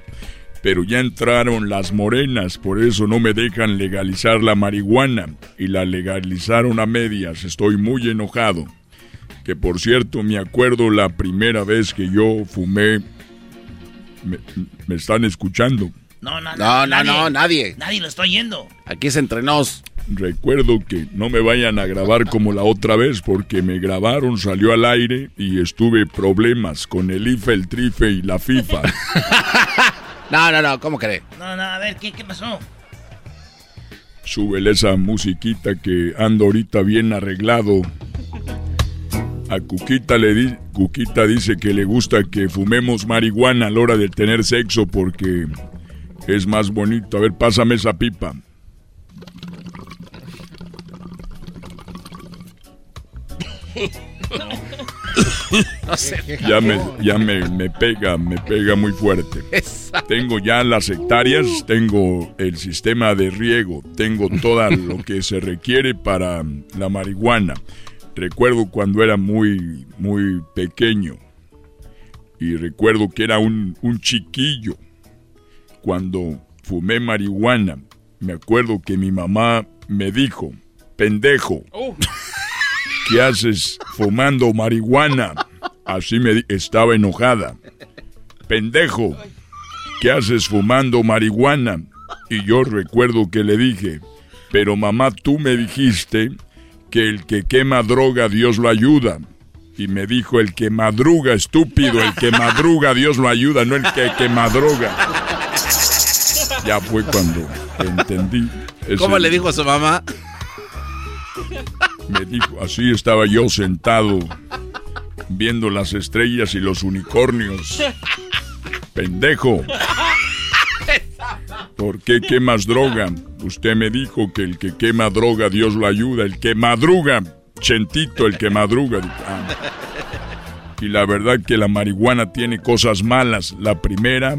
Pero ya entraron las morenas, por eso no me dejan legalizar la marihuana. Y la legalizaron a medias, estoy muy enojado. Que por cierto, me acuerdo la primera vez que yo fumé. Me, me están escuchando. No, no, No, no, nadie, no, nadie. Nadie lo está oyendo. Aquí es entre nos. Recuerdo que no me vayan a grabar como la otra vez porque me grabaron, salió al aire y estuve problemas con el IFE, el TRIFE y la FIFA. [LAUGHS] No, no, no, ¿cómo cree? No, no, a ver, ¿qué, qué pasó? Súbele esa musiquita que ando ahorita bien arreglado. A Cuquita le di, Cuquita dice que le gusta que fumemos marihuana a la hora de tener sexo porque es más bonito. A ver, pásame esa pipa. [LAUGHS] No sé. Ya me, ya me, me pega, me pega muy fuerte. Tengo ya las hectáreas, tengo el sistema de riego, tengo todo lo que se requiere para la marihuana. Recuerdo cuando era muy, muy pequeño y recuerdo que era un, un chiquillo cuando fumé marihuana. Me acuerdo que mi mamá me dijo, pendejo, ¿qué haces fumando marihuana? Así me estaba enojada. Pendejo, ¿qué haces fumando marihuana? Y yo recuerdo que le dije, pero mamá, tú me dijiste que el que quema droga Dios lo ayuda. Y me dijo, el que madruga, estúpido, el que madruga Dios lo ayuda, no el que, que madruga. Ya fue cuando entendí. ¿Cómo le dijo a su mamá? Me dijo, así estaba yo sentado viendo las estrellas y los unicornios. Pendejo. ¿Por qué quemas droga? Usted me dijo que el que quema droga Dios lo ayuda. El que madruga, Chentito, el que madruga. Ah. Y la verdad que la marihuana tiene cosas malas. La primera,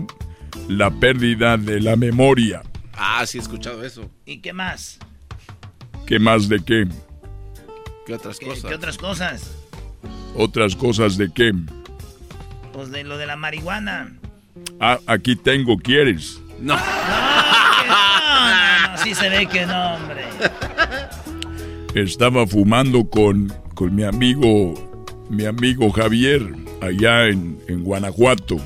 la pérdida de la memoria. Ah, sí he escuchado eso. ¿Y qué más? ¿Qué más de qué? ¿Qué otras ¿Qué, cosas? qué otras cosas? ¿Otras cosas de qué? Pues de lo de la marihuana. Ah, aquí tengo, ¿quieres? No. No, no, no, sí se ve que no, hombre. Estaba fumando con, con mi amigo, mi amigo Javier, allá en, en Guanajuato.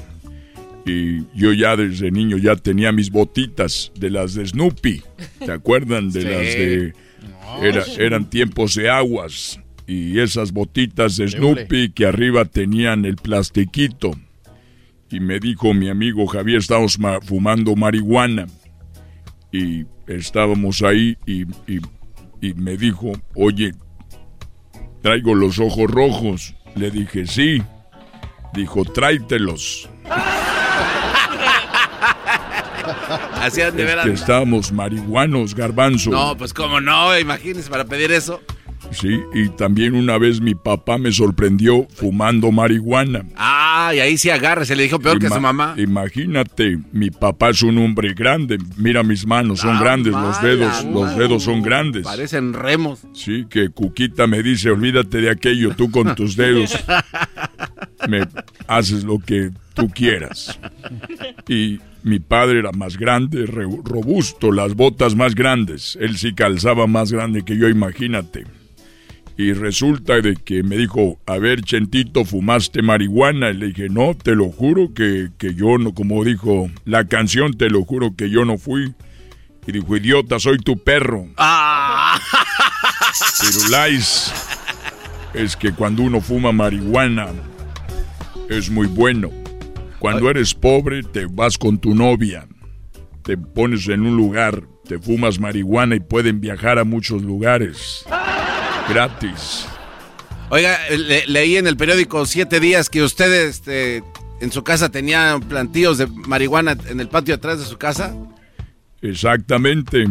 Y yo ya desde niño ya tenía mis botitas de las de Snoopy. ¿Se acuerdan? De Sí. las de... Era- eran tiempos de aguas. Y esas botitas de Snoopy que arriba tenían el plastiquito. Y me dijo mi amigo Javier, estábamos ma- fumando marihuana. Y estábamos ahí y, y- y me dijo, oye, traigo los ojos rojos. Le dije, sí. Dijo, tráetelos. [LAUGHS] Hacían de Es que estábamos marihuanos, garbanzo. No, pues cómo no, imagínense para pedir eso. Sí, y también una vez mi papá me sorprendió fumando marihuana. Ah, y ahí sí agarra, se le dijo peor que a su mamá. Imagínate, mi papá es un hombre grande. Mira mis manos, son Ah, grandes, los mala, dedos, los dedos son grandes. Parecen remos. Sí, que Cuquita me dice, olvídate de aquello, tú con tus dedos. [LAUGHS] Me, haces lo que tú quieras. Y mi padre era más grande, robusto, las botas más grandes. Él sí calzaba más grande que yo, imagínate. Y resulta de que me dijo, a ver, Chentito, ¿fumaste marihuana? Y le dije, no, te lo juro que, que yo no, como dijo la canción, te lo juro que yo no fui. Y dijo, idiota, soy tu perro. Ah. Es que cuando uno fuma marihuana es muy bueno. Cuando eres pobre te vas con tu novia, te pones en un lugar, te fumas marihuana y pueden viajar a muchos lugares. Gratis. Oiga, leí en el periódico Siete Días que ustedes este, en su casa tenían plantíos de marihuana en el patio atrás de su casa. Exactamente.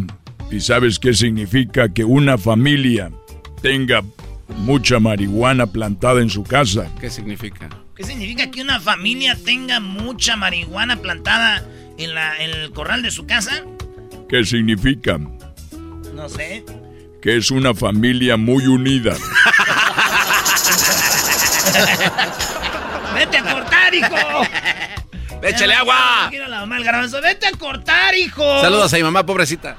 ¿Y sabes qué significa que una familia tenga mucha marihuana plantada en su casa? ¿Qué significa? ¿Qué significa que una familia tenga mucha marihuana plantada en, la, en el corral de su casa? ¿Qué significa? No sé. Que es una familia muy unida. ¡Vete a cortar, hijo! ¡Échale agua! ¡Vete a cortar, hijo! Saludos a mi mamá, pobrecita.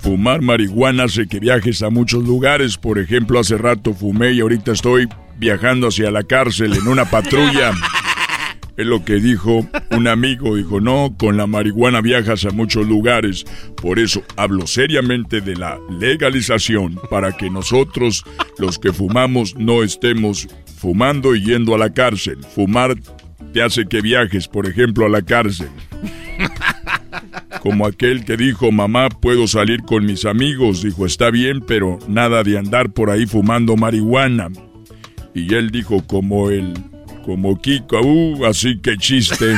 Fumar marihuana hace que viajes a muchos lugares. Por ejemplo, hace rato fumé y ahorita estoy viajando hacia la cárcel en una patrulla. Es lo que dijo un amigo. Dijo, no, con la marihuana viajas a muchos lugares. Por eso hablo seriamente de la legalización para que nosotros, los que fumamos, no estemos fumando y yendo a la cárcel. Fumar te hace que viajes, por ejemplo, a la cárcel. [LAUGHS] Como aquel que dijo, mamá, puedo salir con mis amigos. Dijo, está bien, pero nada de andar por ahí fumando marihuana. Y él dijo, como él, como Kiko, así que chiste.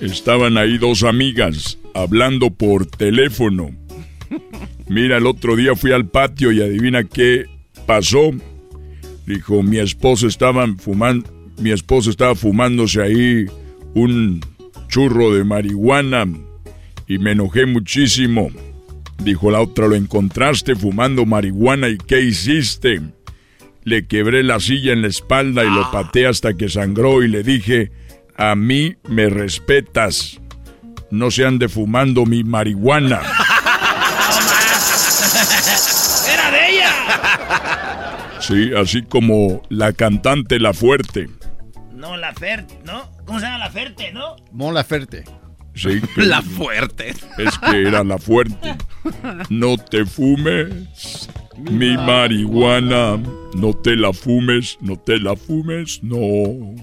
Estaban ahí dos amigas hablando por teléfono. Mira, el otro día fui al patio y adivina qué pasó. Dijo, mi esposo estaban fumando, mi esposo estaba fumándose ahí un churro de marihuana y me enojé muchísimo. Dijo la otra, lo encontraste fumando marihuana y ¿qué hiciste? Le quebré la silla en la espalda y lo pateé hasta que sangró y le dije, a mí me respetas. No se ande fumando mi marihuana. [LAUGHS] ¡Era de ella! Sí, así como la cantante La Fuerte. No, La Ferte, ¿no? ¿Cómo se llama La Ferte, no? Mon La Ferte. Sí. [LAUGHS] la Fuerte. Es que era La Fuerte. No te fumes mi marihuana. No te la fumes, no te la fumes, no.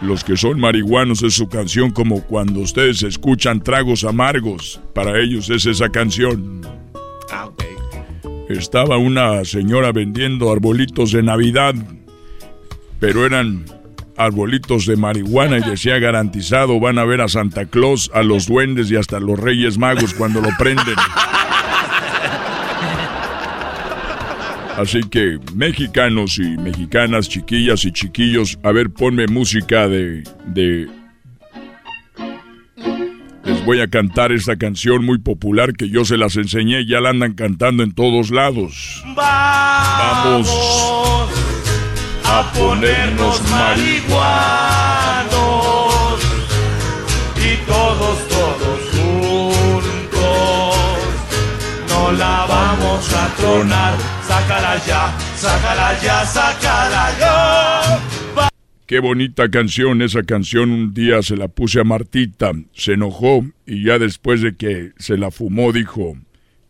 Los que son marihuanos es su canción como cuando ustedes escuchan tragos amargos. Para ellos es esa canción. Ah, ok. Estaba una señora vendiendo arbolitos de Navidad, pero eran arbolitos de marihuana y decía garantizado van a ver a Santa Claus, a los duendes y hasta a los Reyes Magos cuando lo prenden. Así que mexicanos y mexicanas, chiquillas y chiquillos, a ver, ponme música de, de les voy a cantar esta canción muy popular que yo se las enseñé y ya la andan cantando en todos lados. Vamos, ponernos marihuanos y todos, todos juntos no la vamos a tronar. Sácala ya, sácala ya, sácala ya. Qué bonita canción, esa canción un día se la puse a Martita, se enojó y ya después de que se la fumó dijo,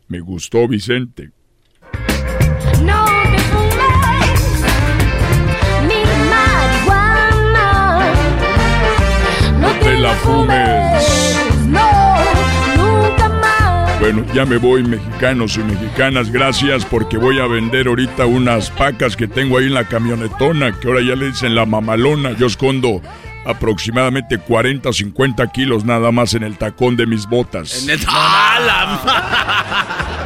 me gustó Vicente. La fumes. No, nunca más. Bueno, ya me voy, mexicanos y mexicanas, gracias porque voy a vender ahorita unas pacas que tengo ahí en la camionetona, que ahora ya le dicen la mamalona. Yo escondo aproximadamente 40 50 kilos nada más en el tacón de mis botas. En [LAUGHS] el... ¡Ah, la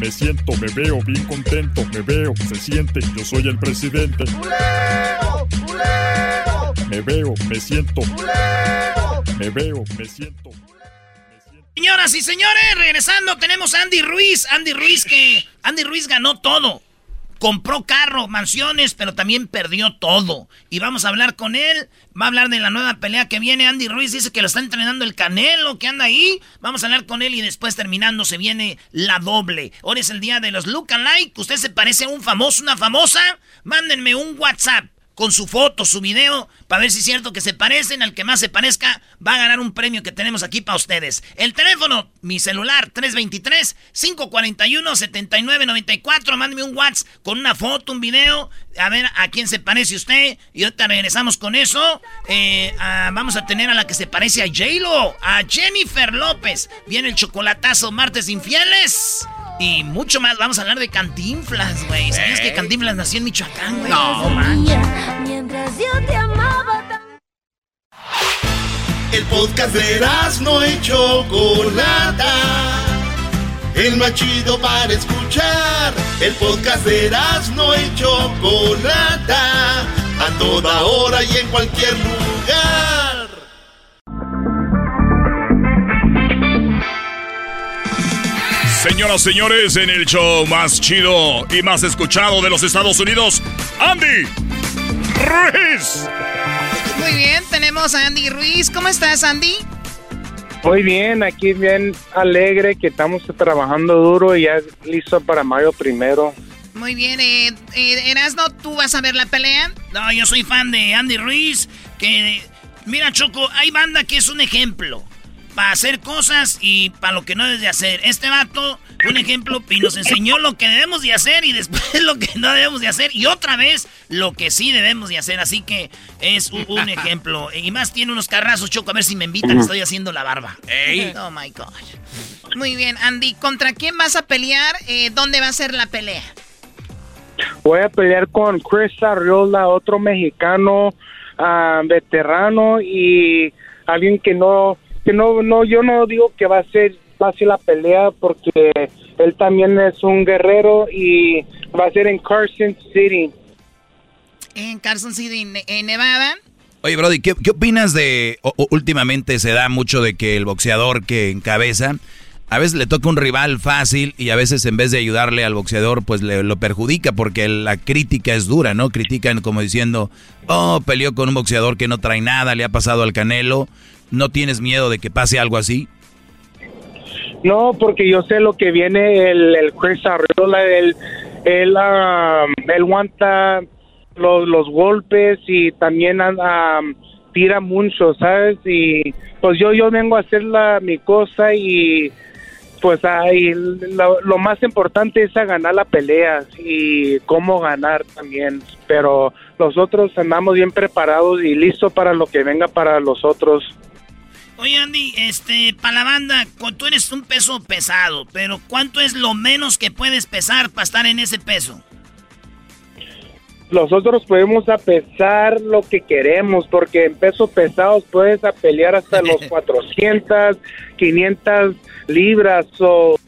Me siento, me veo bien contento, me veo, se siente, yo soy el presidente. Me veo, me siento. Me veo, me siento. Señoras y señores, regresando, tenemos a Andy Ruiz. Andy Ruiz que... Andy Ruiz ganó todo. Compró carro, mansiones, pero también perdió todo. Y vamos a hablar con él. Va a hablar de la nueva pelea que viene. Andy Ruiz dice que lo está entrenando el Canelo, que anda ahí. Vamos a hablar con él y después terminando se viene la doble. Ahora es el día de los look alike. ¿Usted se parece a un famoso, una famosa? Mándenme un WhatsApp con su foto, su video, para ver si es cierto que se parecen. Al que más se parezca va a ganar un premio que tenemos aquí para ustedes. El teléfono, mi celular, 323-541-7994. Mándeme un WhatsApp con una foto, un video. A ver a quién se parece usted. Y ahorita regresamos con eso. Eh, vamos a tener a la que se parece a J-Lo, a Jennifer López. Viene el chocolatazo Martes Infieles. Y mucho más, vamos a hablar de Cantinflas, güey. ¿Sabías que Cantinflas nació en Michoacán, güey? No, manches. Mientras yo te amaba El podcast de no hecho Chocolata. El más chido para escuchar. El podcast de no hecho Chocolata. A toda hora y en cualquier lugar. Señoras, señores, en el show más chido y más escuchado de los Estados Unidos, Andy Ruiz. Muy bien, tenemos a Andy Ruiz. ¿Cómo estás, Andy? Muy bien, aquí bien alegre que estamos trabajando duro y ya listo para mayo primero. Muy bien, eh, eh, Erasno, ¿tú vas a ver la pelea? No, yo soy fan de Andy Ruiz, que... Mira, Choco, hay banda que es un ejemplo para hacer cosas y para lo que no debes de hacer. Este vato, un ejemplo, y nos enseñó lo que debemos de hacer y después [LAUGHS] lo que no debemos de hacer y otra vez lo que sí debemos de hacer. Así que es un, ejemplo. Y más tiene unos carrazos, Choco, a ver si me invitan, estoy haciendo la barba. [LAUGHS] Oh, my God. Muy bien, Andy, ¿contra quién vas a pelear? Eh, ¿Dónde va a ser la pelea? Voy a pelear con Chris Arriola, otro mexicano uh, veterano y alguien que no que no, no, yo no digo que va a ser fácil la pelea porque él también es un guerrero y va a ser en Carson City. En Carson City, en Nevada. Oye, Brody, ¿qué, opinas de, últimamente se da mucho de que el boxeador que encabeza, a veces le toca un rival fácil y a veces en vez de ayudarle al boxeador, pues le, lo perjudica porque la crítica es dura, ¿no? Critican como diciendo, oh, peleó con un boxeador que no trae nada, le ha pasado al canelo. ¿No tienes miedo de que pase algo así? No, porque yo sé lo que viene el, el Chris Arriola, él, él, um, aguanta los, golpes y también um, tira mucho, ¿sabes? Y pues yo, yo vengo a hacer la, mi cosa y pues ahí lo, lo, más importante es a ganar la pelea y cómo ganar también. Pero nosotros andamos bien preparados y listos para lo que venga para los otros. Oye, Andy, este, para la banda, tú eres un peso pesado, pero ¿cuánto es lo menos que puedes pesar para estar en ese peso? Nosotros podemos pesar lo que queremos, porque en pesos pesados puedes a pelear hasta [LAUGHS] los 400, 500 libras o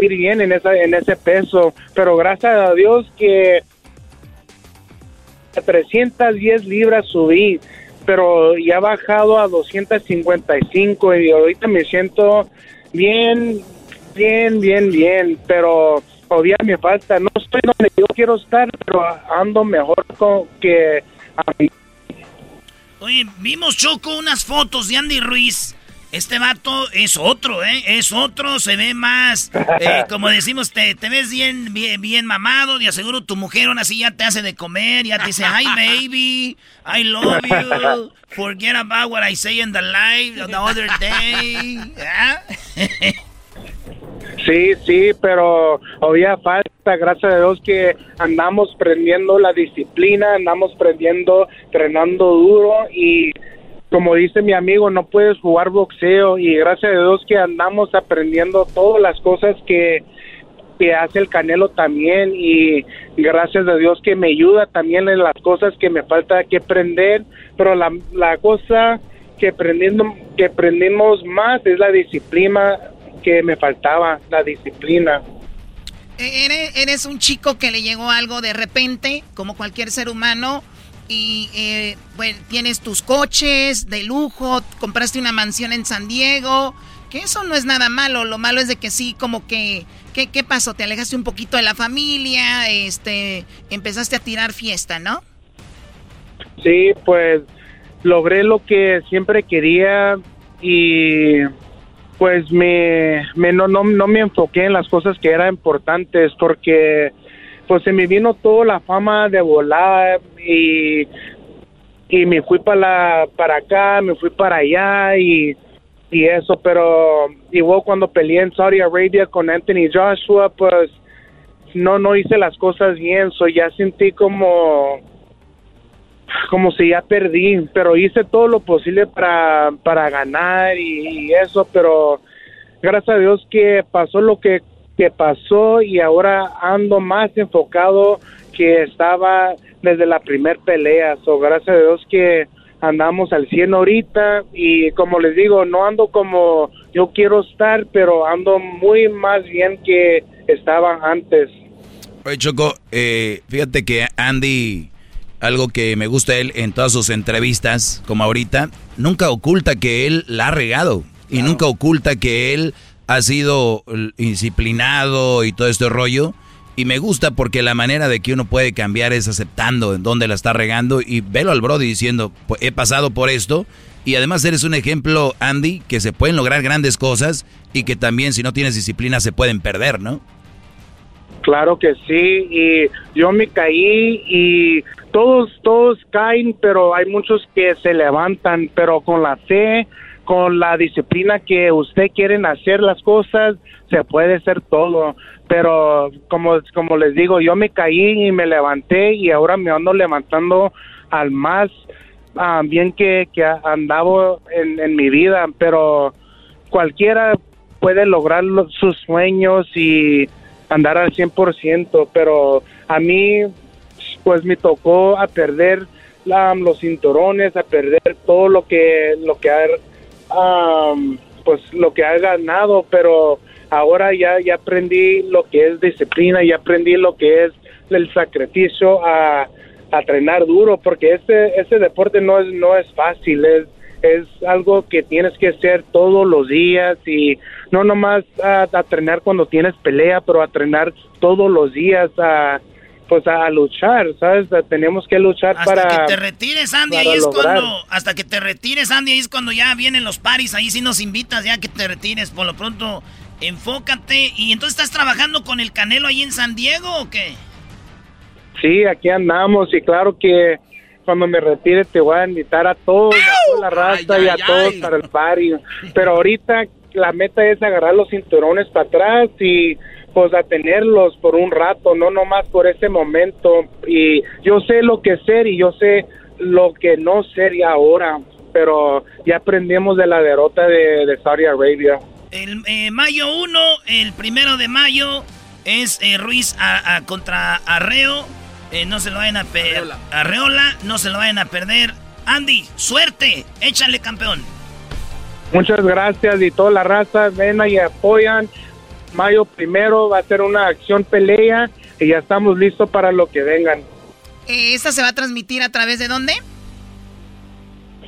ir bien en, esa, en ese peso, pero gracias a Dios que a 310 libras subí pero ya ha bajado a 255 y ahorita me siento bien, bien, bien, bien, pero todavía me falta. No estoy donde yo quiero estar, pero ando mejor que a mí. Oye, vimos Choco unas fotos de Andy Ruiz este vato es otro, ¿eh? Es otro, se ve más, eh, [LAUGHS] como decimos, te, te ves bien, bien, bien mamado, y aseguro tu mujer aún así ya te hace de comer, ya te dice, hi baby, I love you, forget about what I say in the live the other day. Sí, sí, pero había falta, gracias a Dios que andamos prendiendo la disciplina, andamos prendiendo, entrenando duro y como dice mi amigo, no puedes jugar boxeo y gracias a Dios que andamos aprendiendo todas las cosas que, que hace el Canelo también y gracias a Dios que me ayuda también en las cosas que me falta que aprender, pero la, la cosa que aprendiendo que aprendimos más es la disciplina que me faltaba, la disciplina. Eres, eres un chico que le llegó algo de repente, como cualquier ser humano, y eh, bueno, tienes tus coches de lujo, compraste una mansión en San Diego, que eso no es nada malo, lo malo es de que sí, como que, ¿qué, qué pasó? Te alejaste un poquito de la familia, este, empezaste a tirar fiesta, ¿no? Sí, pues logré lo que siempre quería y pues me, me no, no, no me enfoqué en las cosas que eran importantes porque pues se me vino toda la fama de volar y, y me fui para para acá, me fui para allá y, y eso, pero igual cuando peleé en Saudi Arabia con Anthony Joshua, pues no no hice las cosas bien, so ya sentí como como si ya perdí, pero hice todo lo posible para, para ganar y eso, pero gracias a Dios que pasó lo que que pasó y ahora ando más enfocado que estaba desde la primer pelea. So, gracias a Dios que andamos al 100 ahorita y como les digo, no ando como yo quiero estar, pero ando muy más bien que estaba antes. Oye, Choco, eh, fíjate que Andy, algo que me gusta él en todas sus entrevistas, como ahorita, nunca oculta que él la ha regado y nunca oculta que él ha sido disciplinado y todo este rollo. Y me gusta porque la manera de que uno puede cambiar es aceptando en dónde la está regando y velo al Brody diciendo, "Pues, he pasado por esto. Y además eres un ejemplo, Andy, que se pueden lograr grandes cosas y que también si no tienes disciplina se pueden perder, ¿no? Claro que sí, y yo me caí y todos, todos caen, pero hay muchos que se levantan, pero con la fe, con la disciplina que usted quieren hacer las cosas, se puede hacer todo. Pero como, como les digo, yo me caí y me levanté y ahora me ando levantando al más ah, bien que, que andaba en, mi vida, pero cualquiera puede lograr sus sueños y andar al 100%, pero a mí pues me tocó a perder la- los cinturones, a perder todo lo que lo que am, pues lo que ha ganado, pero ahora ya ya aprendí lo que es disciplina, ya aprendí lo que es el sacrificio a, a entrenar duro, porque ese ese deporte no es no es fácil, es es algo que tienes que hacer todos los días y no nomás a entrenar cuando tienes pelea, pero a entrenar todos los días a pues a, luchar, ¿sabes? Tenemos que luchar Hasta para que te retires, Andy, ahí es lograr. cuando. Hasta que te retires, Andy, ahí es cuando ya vienen los paris. Ahí sí nos invitas ya que te retires. Por lo pronto, enfócate. ¿Y entonces estás trabajando con el Canelo ahí en San Diego o qué? Sí, aquí andamos y claro que cuando me retire te voy a invitar a todos, a toda la raza Ay, y a ay, todos ay. para el party. Pero ahorita la meta es agarrar los cinturones para atrás y pues a tenerlos por un rato, no nomás por ese momento. Y yo sé lo que ser y yo sé lo que no ser y ahora, pero ya aprendimos de la derrota de, de Saudi Arabia. El eh, mayo 1, el primero de mayo, es eh, Ruiz a- a- contra Arreo. Eh, no se lo vayan a perder. Arreola, no se lo vayan a perder. Andy, suerte. Échale, campeón. Muchas gracias y toda la raza ven y apoyan. Mayo primero va a ser una acción pelea y ya estamos listos para lo que vengan. ¿Esta se va a transmitir a través de dónde?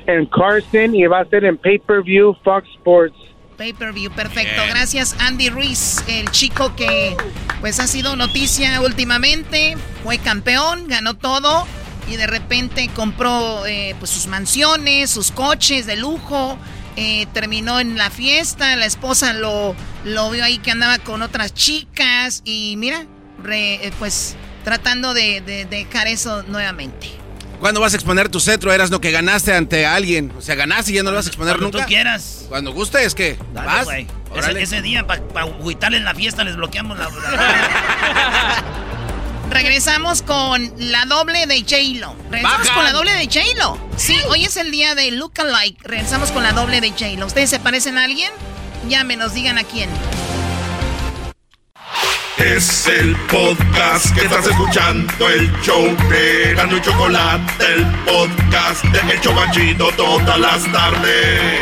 En Carson y va a ser en pay-per-view Fox Sports. Pay-per-view, perfecto. Gracias, Andy Ruiz, el chico que pues ha sido noticia últimamente. Fue campeón, ganó todo y de repente compró eh, pues sus mansiones, sus coches de lujo. Eh, terminó en la fiesta, la esposa lo, lo vio ahí que andaba con otras chicas y mira, re- eh, pues tratando de, de dejar eso nuevamente. ¿Cuándo vas a exponer tu cetro? Eras lo que ganaste ante alguien. O sea, ganaste y ya no lo vas a exponer Cuando nunca. tú quieras. Cuando gustes, ¿qué? Dale, ¿Vas? Ese, ese día, para agüitarles la fiesta, les bloqueamos la... [LAUGHS] [LAUGHS] Regresamos con la doble de J-Lo. Regresamos con la doble de J-Lo. Sí, hoy es el día de Lookalike. Regresamos con la doble de J-Lo. ¿Ustedes se parecen a alguien? Llámenos, digan a quién. Es el podcast que estás escuchando, el show de Gano y Chocolate, el podcast de El Chocachito todas las tardes.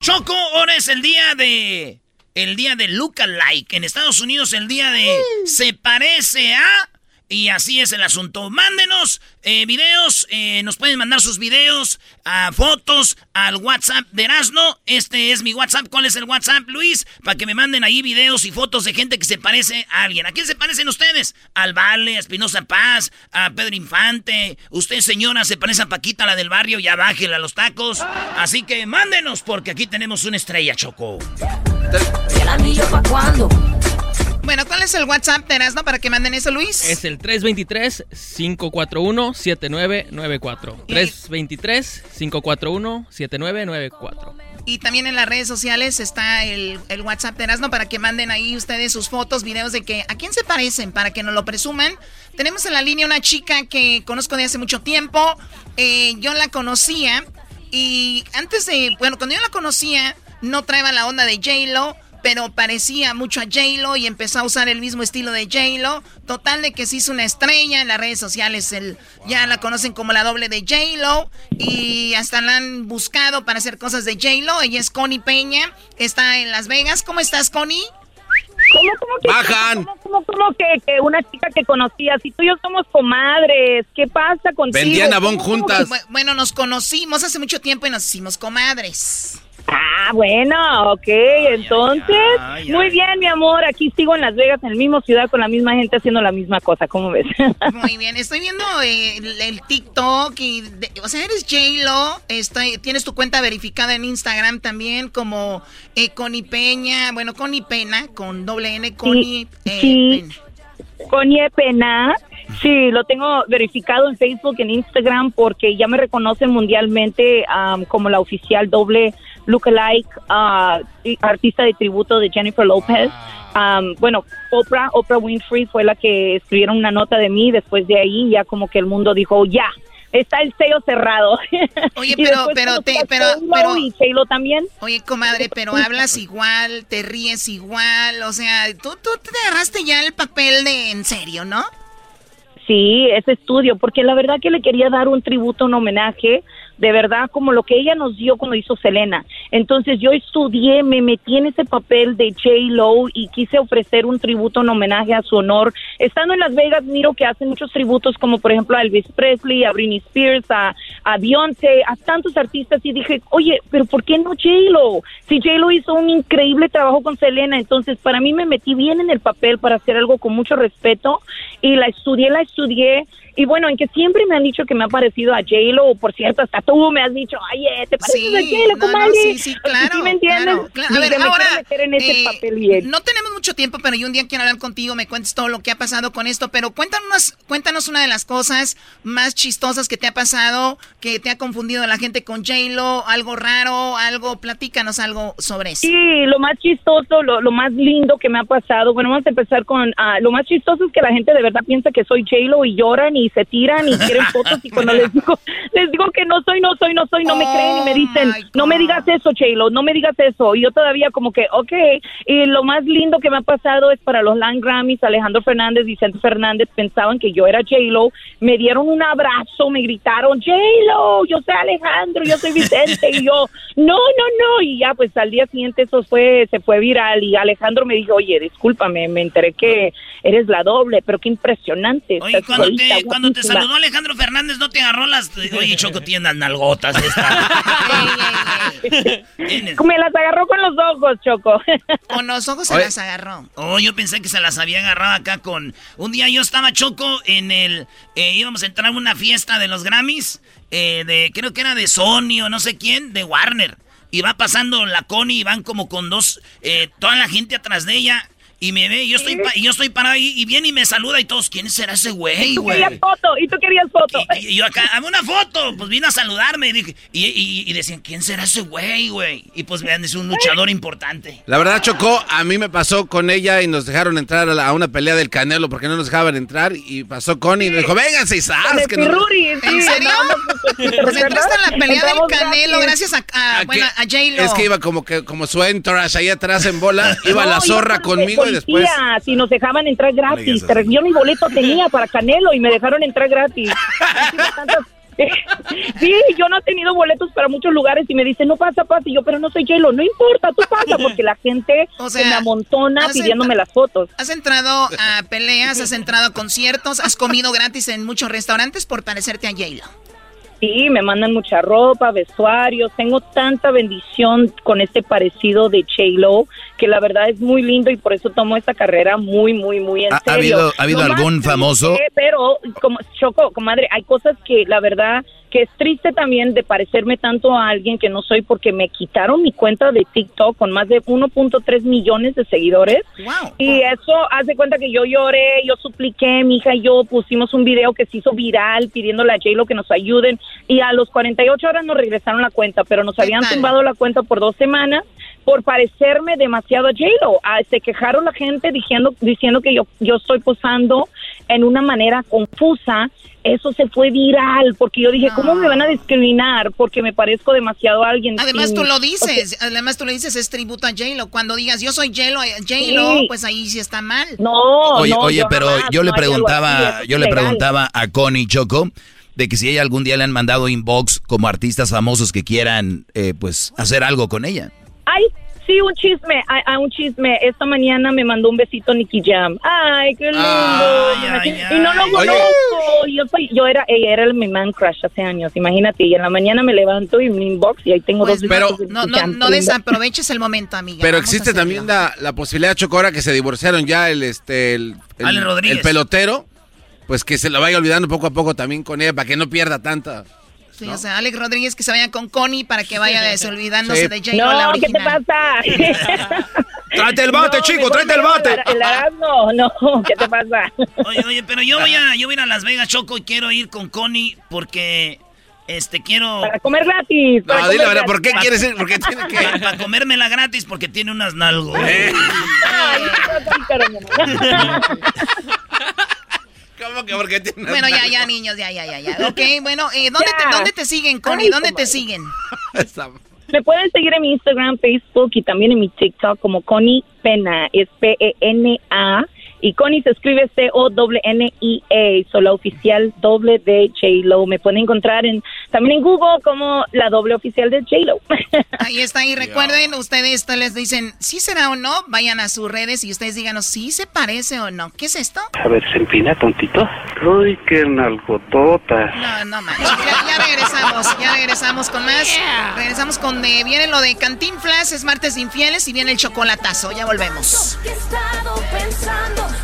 Choco, ahora es el día de... El día de Lookalike. En Estados Unidos el día de... Se parece a... Y así es el asunto. Mándenos eh, videos, eh, nos pueden mandar sus videos, fotos al WhatsApp de Erasno. Este es mi WhatsApp. ¿Cuál es el WhatsApp, Luis? Para que me manden ahí videos y fotos de gente que se parece a alguien. ¿A quién se parecen ustedes? Al Vale, a Espinosa Paz, a Pedro Infante. Usted, señora, se parece a Paquita, la del barrio, ya bájela a los tacos. Así que mándenos, porque aquí tenemos una estrella, Choco. ¿El anillo para cuándo? Bueno, ¿cuál es el WhatsApp de Erasmo para que manden eso, Luis? Es el 323-541-7994. 323-541-7994. Y también en las redes sociales está el, el, WhatsApp de Erasmo para que manden ahí ustedes sus fotos, videos de que a quién se parecen, para que nos lo presuman. Tenemos en la línea una chica que conozco de hace mucho tiempo. Eh, yo la conocía y antes de, bueno, cuando yo la conocía, no traeba la onda de J-Lo pero parecía mucho a J-Lo y empezó a usar el mismo estilo de J-Lo. Total de que se hizo una estrella en las redes sociales. El, ya la conocen como la doble de J-Lo y hasta la han buscado para hacer cosas de J-Lo. Ella es Connie Peña, está en Las Vegas. ¿Cómo estás, Connie? ¿Cómo, cómo que, Bajan. ¿Cómo, cómo, cómo que, que, una chica que conocía? Si tú y yo somos comadres, ¿qué pasa contigo? Vendían abón juntas. Bueno, nos conocimos hace mucho tiempo y nos hicimos comadres. Ah, bueno, ok, entonces, ay, ay, muy bien, mi amor, aquí sigo en Las Vegas, en la misma ciudad, con la misma gente, haciendo la misma cosa, ¿cómo ves? [LAUGHS] Muy bien, estoy viendo eh, el, el, TikTok y, de, o sea, eres J-Lo, tienes tu cuenta verificada en Instagram también como eh, Connie Peña, bueno, Connie Pena, con doble N, Connie sí, eh, sí. Pena. Connie Pena, Sí, lo tengo verificado en Facebook, en Instagram, porque ya me reconocen mundialmente um, como la oficial doble lookalike uh, artista de tributo de Jennifer Lopez. Um, bueno, Oprah, Oprah Winfrey fue la que escribieron una nota de mí. Después de ahí, ya como que el mundo dijo, ya, está el sello cerrado. [LAUGHS] Oye, pero, pero, te, pero, pero, y Shaylo también. Oye, comadre, pero [LAUGHS] hablas igual, te ríes igual, o sea, tú, tú te agarraste ya el papel de en serio, ¿no? Sí, ese estudio, porque la verdad que le quería dar un tributo, un homenaje, de verdad, como lo que ella nos dio cuando hizo Selena. Entonces yo estudié, me metí en ese papel de J. Lo y quise ofrecer un tributo, un homenaje a su honor. Estando en Las Vegas, miro que hacen muchos tributos, como por ejemplo a Elvis Presley, a Britney Spears, a, a Beyoncé, a tantos artistas, y dije, oye, pero ¿por qué no J. Lo? Si J. Lo hizo un increíble trabajo con Selena, entonces para mí me metí bien en el papel para hacer algo con mucho respeto y la estudié, la estudié y bueno, en que siempre me han dicho que me ha parecido a J-Lo, por cierto, hasta tú me has dicho, ay, eh, ¿te pareces sí, a J-Lo, no, no, sí, sí, claro. ¿Sí me entiendes? Claro, claro. A ver, ahora, meter en eh, papel bien. no tenemos mucho tiempo, pero yo un día quiero hablar contigo, me cuentes todo lo que ha pasado con esto, pero cuéntanos, cuéntanos una de las cosas más chistosas que te ha pasado, que te ha confundido la gente con J-Lo, algo raro, algo, platícanos algo sobre eso. Sí, lo más chistoso, lo, lo más lindo que me ha pasado, bueno, vamos a empezar con, uh, lo más chistoso es que la gente de verdad piensa que soy J-Lo y lloran y se tiran y quieren [LAUGHS] fotos y cuando les digo, les digo que no soy, no soy, no soy, no me creen y me dicen, no me digas eso, Chelo, no me digas eso. Y yo todavía como que, ok. Y lo más lindo que me ha pasado es para los Land Grammys, Alejandro Fernández, Vicente Fernández pensaban que yo era J-Lo, me dieron un abrazo, me gritaron, J-Lo, yo soy Alejandro, yo soy Vicente. y yo, no, no, no. Y ya, pues al día siguiente eso fue, se fue viral y Alejandro me dijo, oye, discúlpame, me enteré que eres la doble, pero qué impresionante. Oye, cuando te, cuando te saludó Alejandro Fernández no te agarró las. [LAUGHS] Oye, Choco, tiene las nalgotas. [LAUGHS] Me las agarró con los ojos, Choco. [LAUGHS] Con los ojos se Oye. las agarró. Oh, yo pensé que se las había agarrado acá con. Un día yo estaba Choco en el. Eh, íbamos a entrar a una fiesta de los Grammys. Eh, de creo que era de Sony o no sé quién, de Warner. Y va pasando la Connie y van como con dos. Eh, toda la gente atrás de ella. Y me ve, y yo estoy, yo estoy parado ahí, y viene y me saluda, y todos, ¿quién será ese güey, Y tú güey? querías foto, y tú querías foto. Y, y yo acá, dame una foto, pues vino a saludarme, y, dije, y, y, y decían, ¿quién será ese güey, güey? Y pues vean, es un luchador importante. La verdad, Chocó, a mí me pasó con ella y nos dejaron entrar a, la, a una pelea del Canelo porque no nos dejaban entrar, y pasó Connie y me dijo, vénganse, y sabes que no... ¿En serio? Pues entraste en la pelea del Canelo gracias a, a, bueno, a J-Lo. Es que iba como que como su entourage ahí atrás en bola, iba No, la zorra iba con conmigo y después... Si nos dejaban entrar gratis. Yo mi boleto tenía [LAUGHS] para Canelo y me dejaron entrar gratis. [LAUGHS] Sí, yo no he tenido boletos para muchos lugares y me dicen, no pasa, pasa. Y yo, pero no soy J-Lo. No importa, tú pasa, [LAUGHS] porque la gente se me amontona pidiéndome las fotos. Has entrado a peleas, has entrado a conciertos, has comido gratis en muchos restaurantes por parecerte a J-Lo. Sí, me mandan mucha ropa, vestuarios. Tengo tanta bendición con este parecido de J-Lo que la verdad es muy lindo y por eso tomo esta carrera muy, muy, muy en ¿Ha, serio. ¿Ha habido, ¿ha habido Lo más algún famoso? Pero, como Choco, comadre, hay cosas que la verdad que es triste también de parecerme tanto a alguien que no soy porque me quitaron mi cuenta de TikTok con más de 1.3 millones de seguidores. Y eso hace cuenta que yo lloré, yo supliqué, mi hija y yo pusimos un video que se hizo viral pidiéndole a J-Lo que nos ayuden y a los 48 horas nos regresaron la cuenta, pero nos habían tumbado la cuenta por dos semanas por parecerme demasiado a J-Lo. Ah, se quejaron la gente diciendo, diciendo que yo, yo estoy posando en una manera confusa. Eso se fue viral porque yo dije, ¿cómo me van a discriminar? Porque me parezco demasiado a alguien. Además sin- tú lo o sea, dices, además tú lo dices, es tributo a J-Lo. Cuando digas yo soy J-Lo, eh, J-Lo, Sí. pues ahí sí está mal. No, Oye, oye, pero yo le preguntaba, yo le preguntaba a Connie Choco de que si ella algún día le han mandado inbox como artistas famosos que quieran, eh, pues, hacer algo con ella. Ay, sí, un chisme, ay, ay, un chisme. Esta mañana me mandó un besito Nicky Jam. Ay, qué lindo. y no lo conozco. Yo soy, yo era, ella era el, mi man crush hace años, imagínate. Y en la mañana me levanto y mi inbox y ahí tengo dos besitos de No, no, no desaproveches el momento, amiga. Pero Vamos a existe también la, la posibilidad, Choco, ahora que se divorciaron ya el este el, el, Ale Rodríguez. el pelotero, pues que se lo vaya olvidando poco a poco también con ella para que no pierda tanta. Sí, o sea, Alex Rodríguez que se vaya con Connie para que vaya [LAUGHS] desolvidándose Sí. de la No, ¿qué te pasa? [LAUGHS] Tráete el bate, No, chico, tráete el bate. El Erasmo, no, ¿qué te pasa? Oye, oye, pero yo voy a, yo voy a ir a Las Vegas, Choco, y quiero ir con Connie porque, este, quiero... Para comer gratis. para No, la comer verdad, ¿por qué quieres ir? ¿Por qué tiene que...? Para comérmela gratis porque tiene unas nalgos. Eh. [LAUGHS] ¿Cómo que porque tiene Bueno, ya, ya, niños, ya, ya, ya, ya. Ok, bueno, eh, ¿dónde, te, ¿dónde te siguen, Connie? ¿Dónde te siguen? [LAUGHS] Me pueden seguir en mi Instagram, Facebook y también en mi TikTok como Connie Pena, es P-E-N-A. Y Connie se escribe C-O-N-N-I-E, soy la oficial doble de J-Lo. Me pueden encontrar en, también en Google como la doble oficial de J-Lo. [LAUGHS] Ahí está, y recuerden, ustedes les dicen, ¿sí será o no? Vayan a sus redes y ustedes díganos, ¿sí se parece o no? ¿Qué es esto? A ver, se empina tontito. Uy, qué nalgotota. No, no manches. Ya, ya regresamos, ya regresamos con más. Regresamos con de, viene lo de Cantinflas, es martes de infieles y viene el chocolatazo. Ya volvemos. que he estado pensando,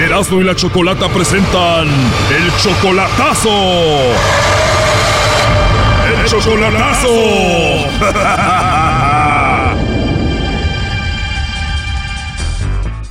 Erasmo y la Chocolata presentan el chocolatazo. El chocolatazo. [LAUGHS]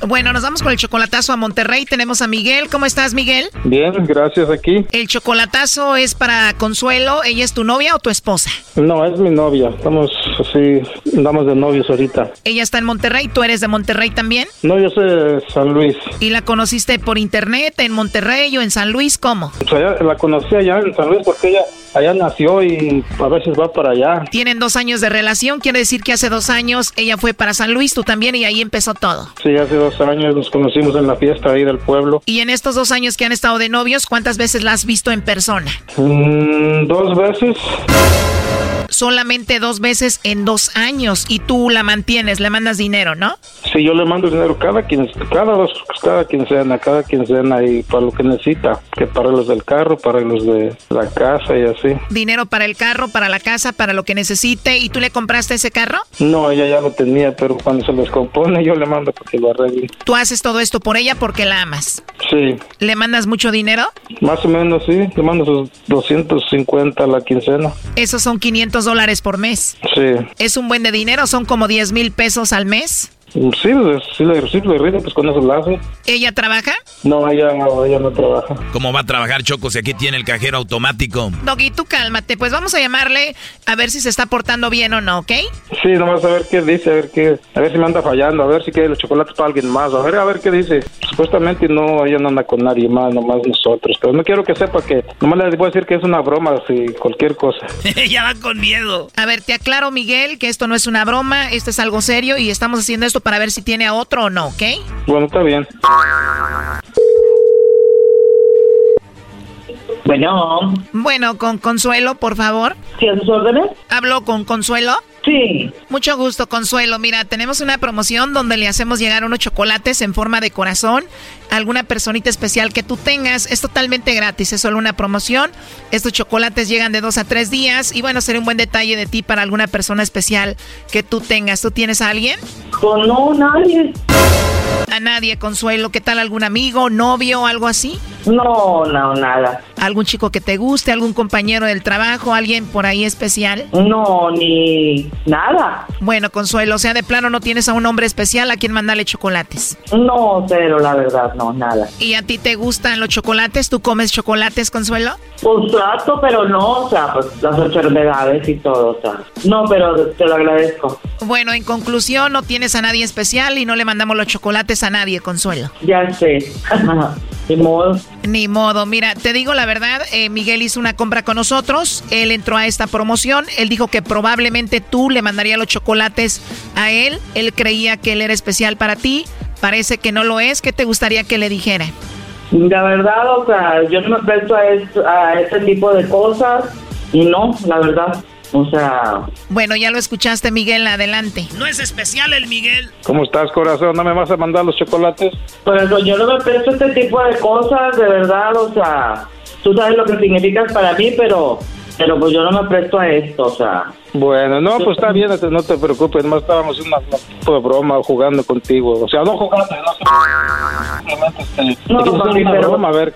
Bueno, nos vamos con el chocolatazo a Monterrey. Tenemos a Miguel. ¿Cómo estás, Miguel? Bien, gracias aquí. El chocolatazo es para Consuelo. ¿Ella es tu novia o tu esposa? No, es mi novia. Estamos así, andamos de novios ahorita. Ella está en Monterrey. ¿Tú eres de Monterrey también? No, yo soy de San Luis. ¿Y la conociste por internet en Monterrey o en San Luis? ¿Cómo? O sea, la conocí allá en San Luis porque ella allá nació y a veces va para allá. Tienen dos años de relación. Quiere decir que hace dos años ella fue para San Luis, tú también, y ahí empezó todo. Sí, hace dos años nos conocimos en la fiesta ahí del pueblo. Y en estos dos años que han estado de novios, ¿cuántas veces la has visto en persona? Mm, dos veces. Solamente dos veces en dos años. Y tú la mantienes, le mandas dinero, ¿no? Sí, yo le mando dinero cada quien, cada dos, cada quincena, cada quincena y para lo que necesita, que para los del carro, para los de la casa y así. Dinero para el carro, para la casa, para lo que necesite. ¿Y tú le compraste ese carro? No, ella ya lo tenía, pero cuando se los compone yo le mando para que lo arregle. Tú haces todo esto por ella porque la amas. Sí, ¿Le mandas mucho dinero? más o menos sí, le mando sus 250 a la quincena. Esos son 500 dólares por mes. Sí, ¿Es un buen de dinero? ¿Son como 10 mil pesos al mes? Sí, pues, sí, le, sí, le rinde, pues con eso lo hace. ¿Ella trabaja? No, ella, no, ella no trabaja. ¿Cómo va a trabajar Choco si aquí tiene el cajero automático? Doggy, tú cálmate, pues vamos a llamarle a ver si se está portando bien o no, ¿ok? Sí, nomás a ver qué dice, a ver qué, a ver si me anda fallando, a ver si quiere los chocolates para alguien más, a ver, a ver qué dice. Supuestamente no, ella no anda con nadie más, nomás nosotros, pero no quiero que sepa que, nomás le voy a decir que es una broma, si cualquier cosa. [LAUGHS] ya va con miedo. A ver, te aclaro, Miguel, que esto no es una broma, esto es algo serio y estamos haciendo esto para ver si tiene a otro o no, ¿ok? Bueno, está bien. Bueno. Bueno, con Consuelo, por favor. ¿Sí, a sus órdenes? ¿Hablo con Consuelo? Sí. Mucho gusto, Consuelo. Mira, tenemos una promoción donde le hacemos llegar unos chocolates en forma de corazón a alguna personita especial que tú tengas. Es totalmente gratis, es solo una promoción. Estos chocolates llegan de dos a tres días y bueno, sería un buen detalle de ti para alguna persona especial que tú tengas. ¿Tú tienes a alguien? Pues no, nadie. A nadie, Consuelo. ¿Qué tal algún amigo, novio, algo así? No, no, nada. ¿Algún chico que te guste, algún compañero del trabajo, alguien por ahí especial? No, ni nada. Bueno, Consuelo, o sea, de plano no tienes a un hombre especial a quien mandarle chocolates. No, pero la verdad, no, nada. ¿Y a ti te gustan los chocolates? ¿Tú comes chocolates, Consuelo? Pues trato, pero no, o sea, pues las enfermedades y todo, o sea. No, pero te lo agradezco. Bueno, en conclusión, no tienes a nadie especial y no le mandamos los chocolates a nadie, Consuelo. Ya sé. [LAUGHS] Ni modo. Ni modo. Mira, te digo la verdad, eh, Miguel hizo una compra con nosotros, él entró a esta promoción, él dijo que probablemente tú le mandarías los chocolates a él, él creía que él era especial para ti, parece que no lo es, ¿qué te gustaría que le dijera? La verdad, o sea, yo no me presto a, a este tipo de cosas y no, la verdad. O sea... Bueno, ya lo escuchaste, Miguel, adelante. No es especial el Miguel. ¿Cómo estás, corazón? ¿No me vas a mandar los chocolates? Pues yo no me presto este tipo de cosas, de verdad, o sea... Tú sabes lo que significas para mí, pero... Pero pues yo no me presto a esto, o sea... Bueno, no, pues está bien, no te preocupes, más estábamos en una, una, broma jugando contigo. O sea, no jugando, no simplemente no, papi, pero, broma, a ver.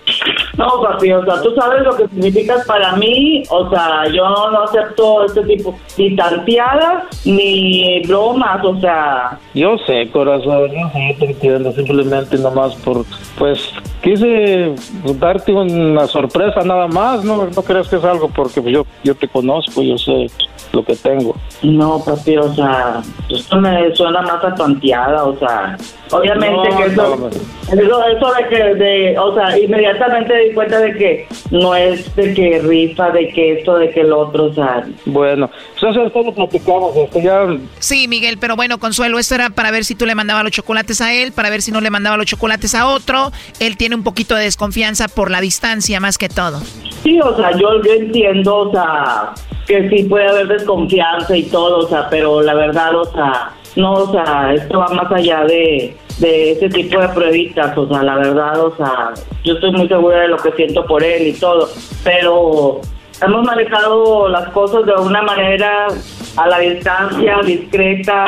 No, papi, o sea, tú sabes lo que significas para mí, o sea, yo no acepto este tipo, ni tanteadas, ni bromas, o sea. Yo sé, corazón, yo sé, te entiendo, simplemente nomás por, pues, quise darte una sorpresa nada más, no, no crees que es algo porque yo, yo te conozco, yo sé lo que tengo. No, papi, o sea, esto me suena más atonteada, o sea, obviamente que eso, eso, de que, de, o sea, inmediatamente di cuenta de que no es de que rifa, de que esto, de que el otro, o sea. Bueno, eso es todo lo platicamos, esto ya... Sí, Miguel, pero bueno, Consuelo, esto era para ver si tú le mandabas los chocolates a él, para ver si no le mandaba los chocolates a otro. Él tiene un poquito de desconfianza por la distancia, más que todo. Sí, o sea, yo, yo entiendo, o sea, que sí puede haber desconfianza y todo, o sea, pero la verdad, o sea, no, o sea, esto va más allá de, de ese tipo de pruebitas, o sea, la verdad, o sea, yo estoy muy segura de lo que siento por él y todo, pero hemos manejado las cosas de una manera a la distancia, discreta.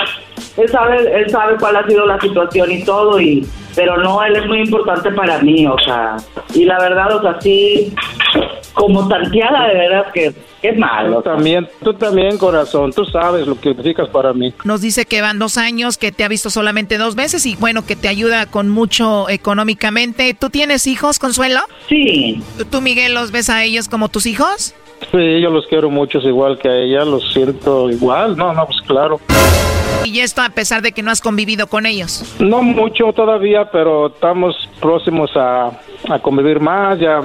Él sabe, él sabe cuál ha sido la situación y todo, y pero no, él es muy importante para mí, o sea, y la verdad, o sea, sí, como tanteada, de verdad que malo. Tú también, tú también, corazón, tú sabes lo que significas para mí. Nos dice que van dos años, que te ha visto solamente dos veces y bueno, que te ayuda con mucho económicamente. ¿Tú tienes hijos, Consuelo? Sí. ¿Tú, Miguel, los ves a ellos como tus hijos? Sí, yo los quiero mucho, igual que a ella, los siento igual, no, no, pues claro. ¿Y esto a pesar de que no has convivido con ellos? No mucho todavía, pero estamos próximos a, a convivir más, ya,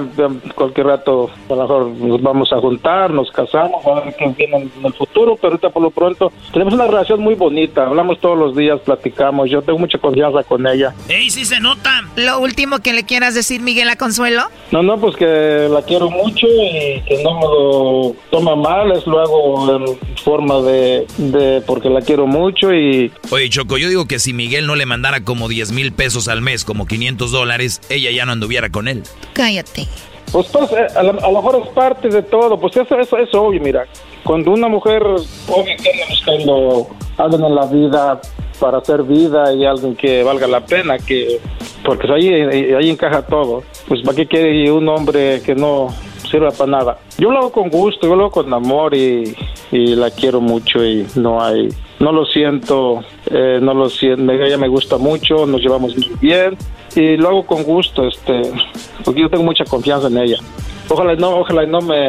cualquier rato a lo mejor nos vamos a juntar, nos casamos, a ver qué viene en el futuro, pero ahorita por lo pronto tenemos una relación muy bonita, hablamos todos los días, platicamos, yo tengo mucha confianza con ella. ¡Ey, sí se nota! ¿Lo último que le quieras decir, Miguel, a Consuelo? No, no, pues que la quiero mucho y que no me lo toma mal, es lo hago en forma de, de porque la quiero mucho y... Oye, Choco, yo digo que si Miguel no le mandara como 10 mil pesos al mes, como 500 dólares, ella ya no anduviera con él. Cállate. Pues, pues a, lo, mejor es parte de todo, pues eso, eso es obvio, mira. Cuando una mujer, obvio que anda buscando alguien en la vida para hacer vida y alguien que valga la pena, que porque ahí, ahí encaja todo. Pues ¿para qué quiere un hombre que no sirva para nada? Yo lo hago con gusto, yo lo hago con amor y, y la quiero mucho y no hay no lo siento eh, no lo siento, ella me gusta mucho, nos llevamos muy bien y lo hago con gusto, este, porque yo tengo mucha confianza en ella. Ojalá no, ojalá no me,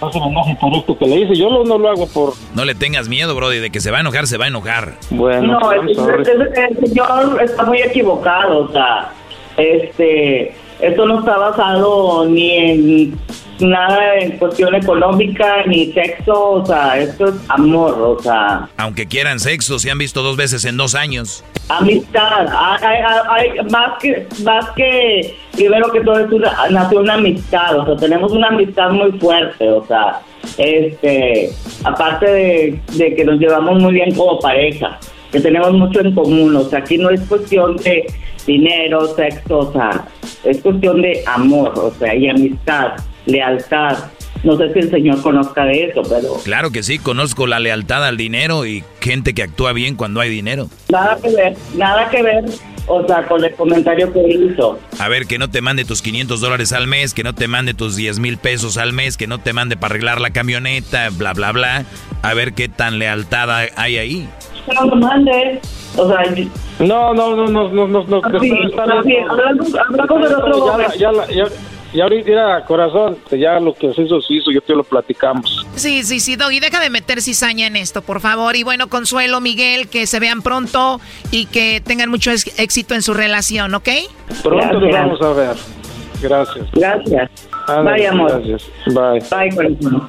no se me enoje por esto que le hice. Yo lo, no lo hago por. No le tengas miedo, Brody, de que se va a enojar, se va a enojar. Bueno, No, el, el- el señor está muy equivocado, o sea, este, esto no está basado ni en nada en cuestión económica ni sexo, o sea, esto es amor, o sea, Aunque quieran sexo, se han visto dos veces en dos años. amistad. Hay, hay- hay- más que más que primero que todo es una, nació una amistad, o sea, tenemos una amistad muy fuerte, o sea, este, aparte de, de que nos llevamos muy bien como pareja, que tenemos mucho en común, o sea, aquí no es cuestión de dinero, sexo, o sea, es cuestión de amor, o sea, y amistad, lealtad. No sé si el señor conozca de eso, pero Claro que sí, conozco la lealtad al dinero y gente que actúa bien cuando hay dinero. nada que ver, nada que ver, o sea, con el comentario que hizo. A ver, que no te mande tus 500 dólares al mes, que no te mande tus 10 mil pesos al mes, que no te mande para arreglar la camioneta, bla, bla, bla. A ver qué tan lealtad hay- ahí. No lo mande, o sea, No, no, no, no, no, no, no. Otro momento. Ya ahorita, mira, corazón, ya lo que se hizo, se hizo, yo te lo platicamos. Sí, sí, sí, Doggy, deja de meter cizaña en esto, por favor. Y bueno, Consuelo, Miguel, que se vean pronto y que tengan mucho éxito en su relación, ¿ok? Pronto nos vamos a ver. Gracias. Gracias. Ándale, Bye, amor. Gracias. Bye. Bye, corazón.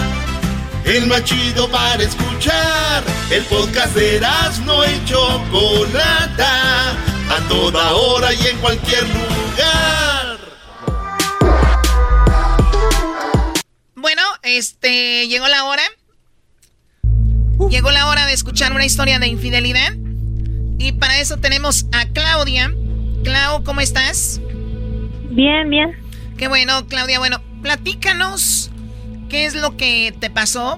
El más chido para escuchar. El podcast de no y Chocolata. A toda hora y en cualquier lugar. Bueno, este, llegó la hora. Llegó la hora de escuchar una historia de infidelidad. Y para eso tenemos a Claudia. Clau, ¿cómo estás? Bien, bien. Qué bueno, Claudia. Bueno, platícanos qué es lo que te pasó,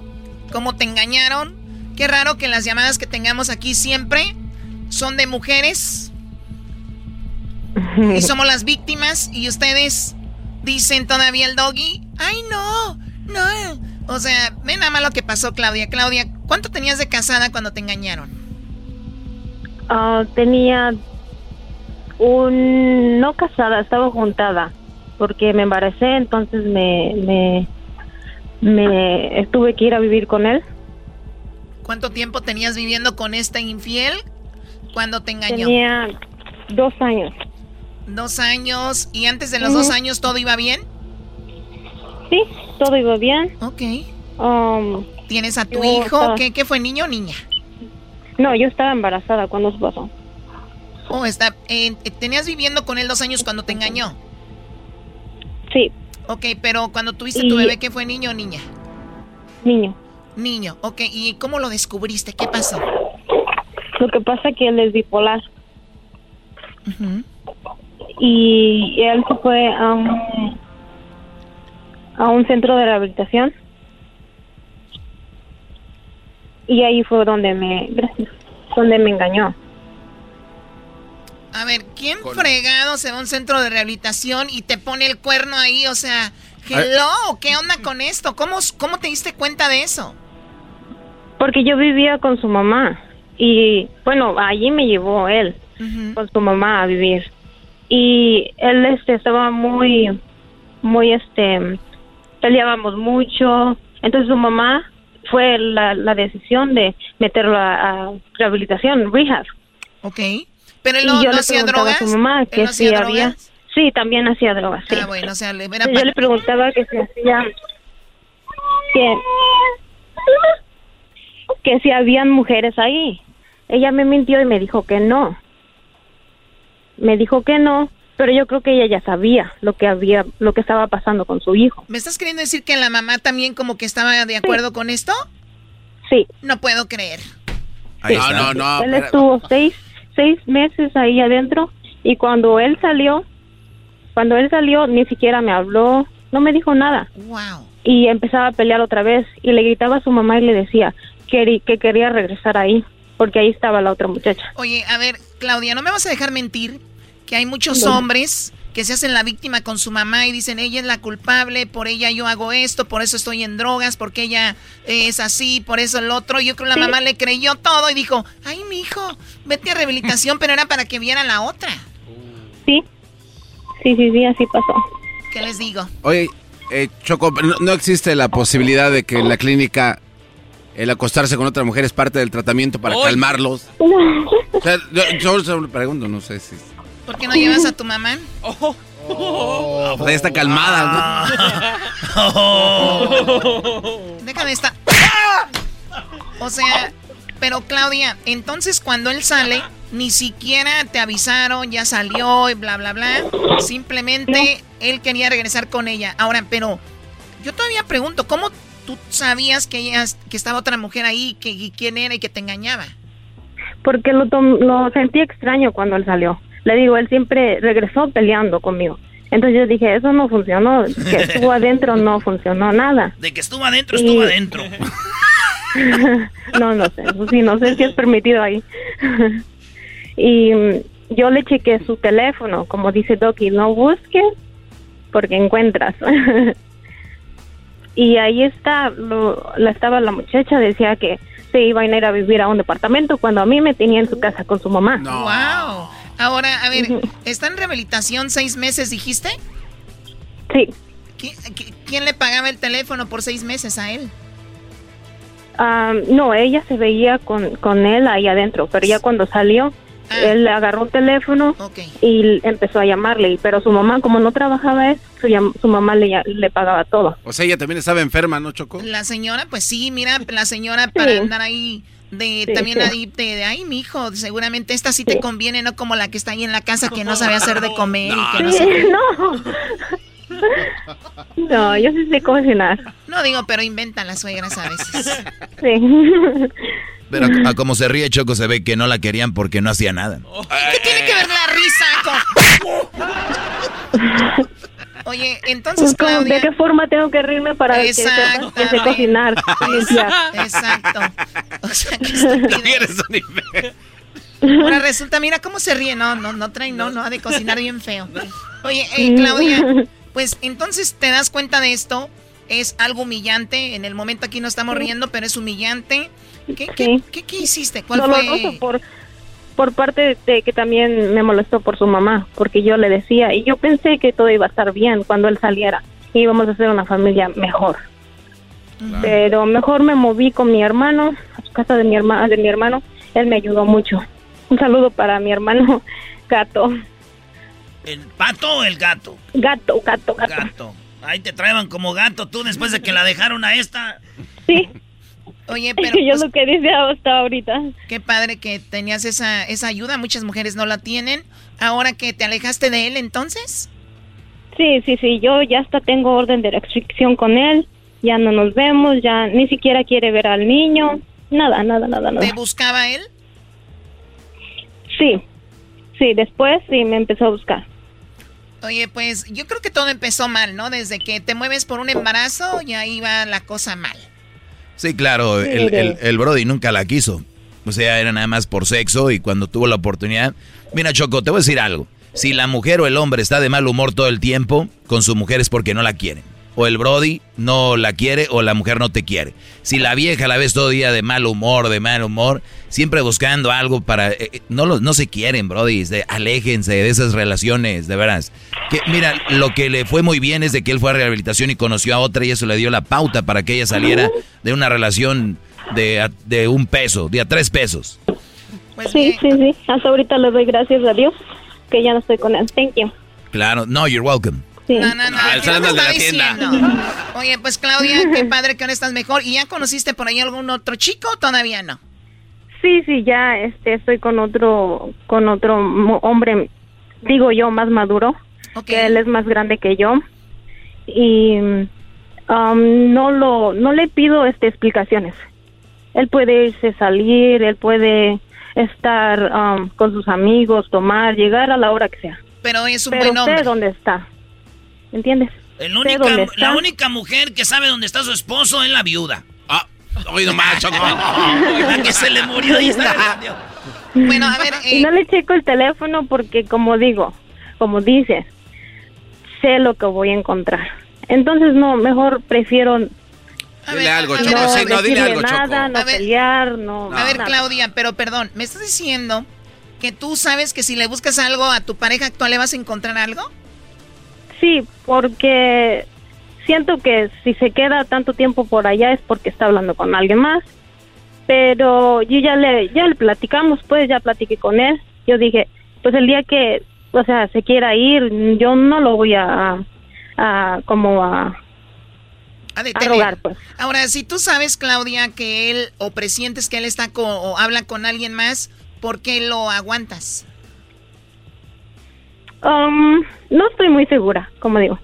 cómo te engañaron. Qué raro que las llamadas que tengamos aquí siempre son de mujeres. y [LAUGHS] somos las víctimas y ustedes dicen todavía el doggy. Ay, no, no. O sea, ve nada más lo que pasó, Claudia. Claudia, ¿cuánto tenías de casada cuando te engañaron? Ah, tenía un... No casada, estaba juntada. Porque me embaracé, entonces me, me, me tuve que ir a vivir con él. ¿Cuánto tiempo tenías viviendo con este infiel cuando te engañó? Tenía dos años. Dos años. ¿Y antes de los dos años todo iba bien? Sí, todo iba bien. Ok. Um, ¿Tienes a tu hijo? estaba- ¿Qué, ¿Qué fue, niño o niña? No, yo estaba embarazada cuando eso pasó. Oh, está, eh, ¿Tenías viviendo con él dos años cuando te engañó? Sí, Ok, pero cuando tuviste tu bebé, ¿qué fue, niño o niña? niño. Niño, ok. ¿Y cómo lo descubriste? ¿Qué pasó? Lo que pasa es que él es bipolar. Y él se fue a un, a un centro de rehabilitación. Y ahí fue donde me, gracias, donde me engañó. A ver, ¿quién fregado se va a un centro de rehabilitación y te pone el cuerno ahí? O sea, hello, ¿qué onda con esto? ¿Cómo, cómo te diste cuenta de eso? Porque yo vivía con su mamá. Y bueno, allí me llevó él con su mamá a vivir. Y él este estaba muy, muy este, peleábamos mucho. Entonces su mamá fue la, la decisión de meterlo a, a rehabilitación, rehab. Ok. Pero él Y no, yo no le hacía drogas. a su mamá ¿Él que no si hacía había. drogas? Sí, también hacía drogas, sí. Ah, bueno, o sea, le era yo le preguntaba que si hacía que que si habían mujeres ahí. Ella me mintió y me dijo que no. Me dijo que no, pero yo creo que ella ya sabía lo que había lo que estaba pasando con su hijo. ¿Me estás queriendo decir que la mamá también como que estaba de acuerdo con esto? Sí. No puedo creer. Está. No, no, no. Él estuvo seis, seis meses ahí adentro y cuando él salió, cuando él salió ni siquiera me habló, no me dijo nada. Wow. Y empezaba a pelear otra vez y le gritaba a su mamá y le decía que, que quería regresar ahí porque ahí estaba la otra muchacha. Oye, a ver, Claudia, no me vas a dejar mentir que hay muchos hombres que se hacen la víctima con su mamá y dicen, ella es la culpable, por ella yo hago esto, por eso estoy en drogas, porque ella es así, por eso el otro. Yo creo que la mamá le creyó todo y dijo, ay, mi hijo, vete a rehabilitación, pero era para que viera la otra. Sí, sí, sí, sí, así pasó. ¿Qué les digo? Oye, eh, Choco, no, existe la posibilidad de que en la clínica el acostarse con otra mujer es parte del tratamiento para calmarlos. O sea, yo, yo, pregunto, no sé si... ¿Por qué no llevas a tu mamá? Oh. Oh, pues está calmada. Oh. [LAUGHS] Déjame estar. O sea, pero Claudia, entonces cuando él sale, ni siquiera te avisaron, ya salió y bla, bla, bla. Simplemente él quería regresar con ella. Ahora, pero yo todavía pregunto, ¿cómo tú sabías que, ella, que estaba otra mujer ahí, que, quién era y que te engañaba? Porque lo, lo sentí extraño cuando él salió. Le digo, él siempre regresó peleando conmigo. Entonces yo dije, eso no funcionó, que estuvo [LAUGHS] adentro no funcionó nada. De que estuvo adentro, estuvo adentro. [LAUGHS] no, no sé, sí, no sé si es permitido ahí. [LAUGHS] y mm, yo le chequé su teléfono, como dice Doki, no busques porque encuentras. y ahí está, la estaba la muchacha, decía que se iba a ir a vivir a un departamento cuando a mí me tenía en su casa con su mamá. ¡Wow! Ahora, a ver, ¿está en rehabilitación seis meses, dijiste? Sí. ¿Quién, le pagaba el teléfono por seis meses a él? Ah, no, ella se veía con, con él ahí adentro, pero ya cuando salió, ah. él le agarró un teléfono y empezó a llamarle, pero su mamá, como no trabajaba eso, su, mamá le, le pagaba todo. O sea, ella también estaba enferma, ¿no, Choco? La señora, pues sí, mira, la señora para andar ahí de también ahí de, de, ay, mi hijo, seguramente esta sí te conviene, no como la que está ahí en la casa que no [LAUGHS] sabe hacer de comer y que no, sabe. [LAUGHS] no. No, yo sí sé cocinar. No digo, pero inventan las suegras a veces. Sí. Pero a, como se ríe Choco se ve que no la querían porque no hacía nada. ¿Qué tiene que ver la risa con... [LAUGHS] Oye, entonces, Claudia... ¿De qué forma tengo que reírme para que, se, cocinar, [LAUGHS] Exacto. O sea, que [LAUGHS] Ahora resulta, mira cómo se ríe. No, no, no trae, no, no, ha de cocinar bien feo. Oye, eh, Claudia, [LAUGHS] pues entonces te das cuenta de esto. Es algo humillante. En el momento aquí no estamos riendo, pero es humillante. ¿Qué, qué, qué, hiciste? ¿Cuál fue? Por, por parte de que también me molestó por su mamá, porque yo le decía, y yo pensé que todo iba a estar bien cuando él saliera, y íbamos a hacer una familia mejor. Pero mejor me moví con mi hermano, a su casa de mi, hermano de mi hermano, él me ayudó mucho. Un saludo para mi hermano [LAUGHS] gato. ¿El pato o el gato? Gato, gato, gato. Gato. Ahí te traían como gato tú después de que la dejaron a esta. Sí. Oye, [LAUGHS] pero... Yo pues, lo que dice hasta ahorita. Qué padre que tenías esa, esa ayuda, muchas mujeres no la tienen. Ahora que te alejaste de él, entonces. Sí, sí, sí, yo ya hasta tengo orden de restricción con él, ya no nos vemos, ya ni siquiera quiere ver al niño, nada, nada, nada, nada. ¿Te buscaba él? Sí, sí, después sí me empezó a buscar. Oye, pues yo creo que todo empezó mal, ¿no? Desde que te mueves por un embarazo, ya iba la cosa mal. Sí, claro, el, el, Brody nunca la quiso. O sea, era nada más por sexo y cuando tuvo la oportunidad... Mira, Choco, te voy a decir algo. Si la mujer o el hombre está de mal humor todo el tiempo, con su mujer es porque no la quieren. O el Brody no la quiere o la mujer no te quiere. Si la vieja la ves todo el día de mal humor, de mal humor, siempre buscando algo para... Eh, eh, no, no se quieren, Brody. aléjense de esas relaciones, de veras. Que, mira, lo que le fue muy bien es de que él fue a rehabilitación y conoció a otra y eso le dio la pauta para que ella saliera de una relación de, de un peso, de a tres pesos. Pues sí, sí, sí. Hasta ahorita le doy gracias a Dios que ya no estoy con él. Thank you. Claro, no, you're welcome. Sí. No, no, no. Ah, de la tienda. Oye, pues Claudia, qué padre que ahora estás mejor. ¿Y ya conociste por ahí algún otro chico o todavía no? Sí, sí, ya este, estoy con otro, con otro hombre, digo yo, más maduro. Que él es más grande que yo. Y um, no lo, no le pido este explicaciones. él puede irse a salir, él puede estar um, con sus amigos, tomar, llegar a la hora que sea. Pero es un Pero buen hombre. sé dónde está. ¿Entiendes? El única- la única mujer que sabe dónde está su esposo es la viuda. Ah, oye nomás, [LAUGHS] Choco. La que se le murió y está. Bueno, a ver. Y no le checo el teléfono porque, como digo, como dices, sé lo que voy a encontrar. Entonces, no, mejor prefiero Dile algo, a Choco. a Sí, no, dile decirle algo, nada, Choco. no A ver. pelear, no. A ver, nada. Claudia, pero perdón, ¿me estás diciendo que tú sabes que si le buscas algo a tu pareja actual le vas a encontrar algo? Sí, porque siento que si se queda tanto tiempo por allá es porque está hablando con alguien más. Pero yo ya le, ya le platicamos, pues ya platiqué con él. Yo dije, pues el día que, o sea, se quiera ir, yo no lo voy a, a como a, A detener. rogar, pues. Ahora, si tú sabes, Claudia, que él o presientes que él está co- o habla con alguien más, ¿por qué lo aguantas? Um, no estoy muy segura, como digo,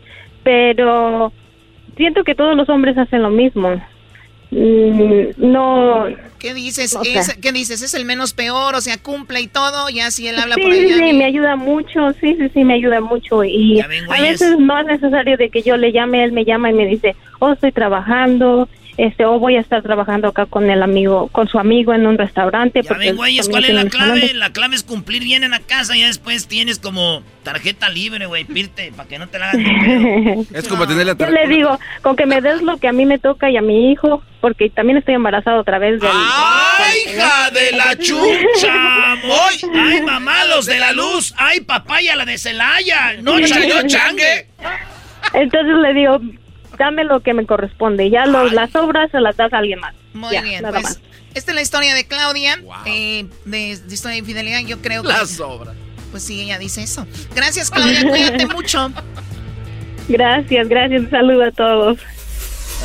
pero siento que todos los hombres hacen lo mismo. Mm, no. ¿Qué dices? O sea- Es- ¿Qué dices? ¿Es el menos peor? O sea, cumple y todo, ya si él habla sí, por allá. sí, me ayuda mucho, sí, sí, sí, me ayuda mucho. Y a veces no es necesario de que yo le llame, él me llama y me dice, oh, estoy trabajando, este, o voy a estar trabajando acá con el amigo, con su amigo en un restaurante. Ya porque ven, también ¿cuál es la clave? La clave es cumplir bien en la casa y ya después tienes como tarjeta libre, güey, pirte, para que no te la hagan. [LAUGHS] Es como tener la Yo le digo, con que me des lo que a mí me toca y a mi hijo, porque también estoy embarazada otra vez del... ¡Ay, hija de la [LAUGHS] chucha! ¡Ay, ay, mamá, los de la luz! ¡Ay, papaya, la de Celaya! ¡No, [LAUGHS] no changue! Entonces le digo, dame lo que me corresponde, ya los, las obras se las das a alguien más. Muy Ya, bien, nada pues más. esta es la historia de Claudia, eh, de, de historia de infidelidad, yo creo que... Las obras. Pues sí, ella dice eso. Gracias, Claudia, cuídate [LAUGHS] mucho. Gracias, gracias, un saludo a todos.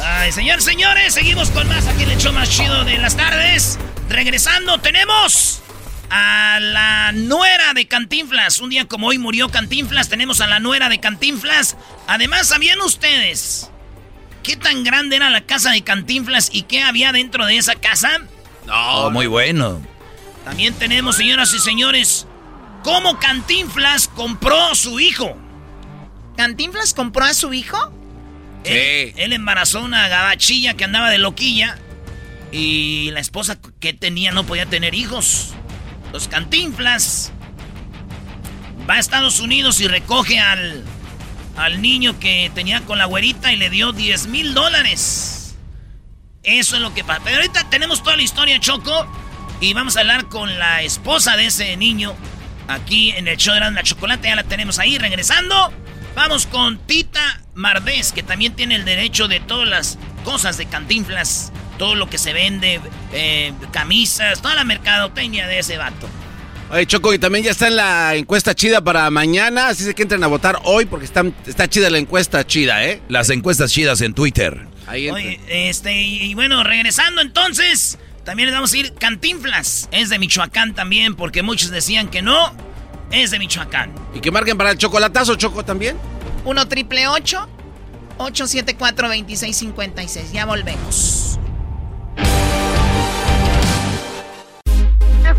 Ay, señor, señores, seguimos con más aquí en el show más chido de las tardes. Regresando, tenemos a la nuera de Cantinflas. Un día como hoy murió Cantinflas, tenemos a la nuera de Cantinflas. Además, ¿sabían ustedes qué tan grande era la casa de Cantinflas y qué había dentro de esa casa? Oh, muy bueno. También tenemos, señoras y señores, cómo Cantinflas compró a su hijo. ¿Cantinflas compró a su hijo? Él, él embarazó una gabachilla que andaba de loquilla y la esposa que tenía no podía tener hijos. Los Cantinflas va a Estados Unidos y recoge al, al niño que tenía con la güerita y le dio 10 mil dólares. Eso es lo que pasa. Pero ahorita tenemos toda la historia, Choco, y vamos a hablar con la esposa de ese niño aquí en el show de la chocolate. Ya la tenemos ahí regresando. Vamos con Tita Mardés, que también tiene el derecho de todas las cosas de Cantinflas, todo lo que se vende, eh, camisas, toda la mercadotecnia de ese vato. Oye, Choco, y también ya está en la encuesta chida para mañana, así que entren a votar hoy porque están, está chida la encuesta chida, ¿eh? Las encuestas chidas en Twitter. Ahí Oye, este, y, bueno, regresando entonces, también les vamos a ir Cantinflas. Es de Michoacán también, porque muchos decían que no, es de Michoacán. Y que marquen para el chocolatazo, Choco, también. 1 triple 874 2656. Ya volvemos.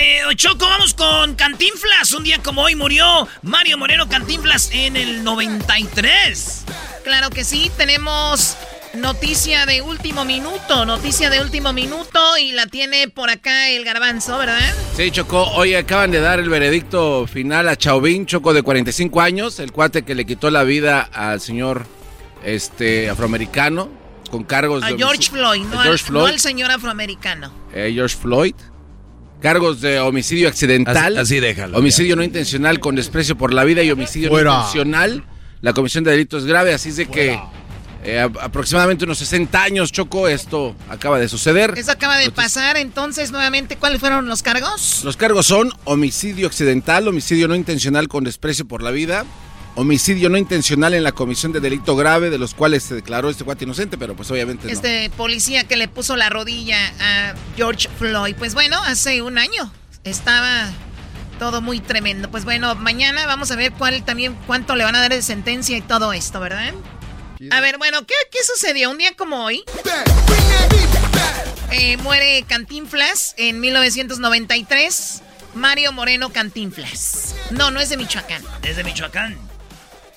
Eh, Choco, vamos con Cantinflas. Un día como hoy murió Mario Moreno Cantinflas en el 93. Claro que sí, tenemos noticia de último minuto, noticia de último minuto y la tiene por acá el garbanzo, ¿verdad? Sí, Choco, hoy acaban de dar el veredicto final a Chauvin, Choco de 45 años, el cuate que le quitó la vida al señor este afroamericano. con cargos A de George Floyd, a no, George al, Floyd, no al señor afroamericano. eh, George Floyd. Cargos de homicidio accidental. Así- así déjalo, Homicidio no intencional con desprecio por la vida y homicidio Fuera. no intencional. La comisión de delitos grave, así es de que eh, aproximadamente unos 60 años, Choco, esto acaba de suceder. Eso acaba de pasar, entonces, nuevamente, ¿cuáles fueron los cargos? Los cargos son homicidio accidental, homicidio no intencional con desprecio por la vida, homicidio no intencional en la comisión de delito grave, de los cuales se declaró este cuate inocente, pero pues obviamente no. Este policía que le puso la rodilla a George Floyd. Pues bueno, hace un año estaba todo muy tremendo. Pues bueno, mañana vamos a ver cuál también cuánto le van a dar de sentencia y todo esto, ¿verdad? A ver, bueno, ¿qué, qué sucedió? Un día como hoy. eh, muere Cantinflas en 1993. Mario Moreno Cantinflas. No, no es de Michoacán. Es de Michoacán.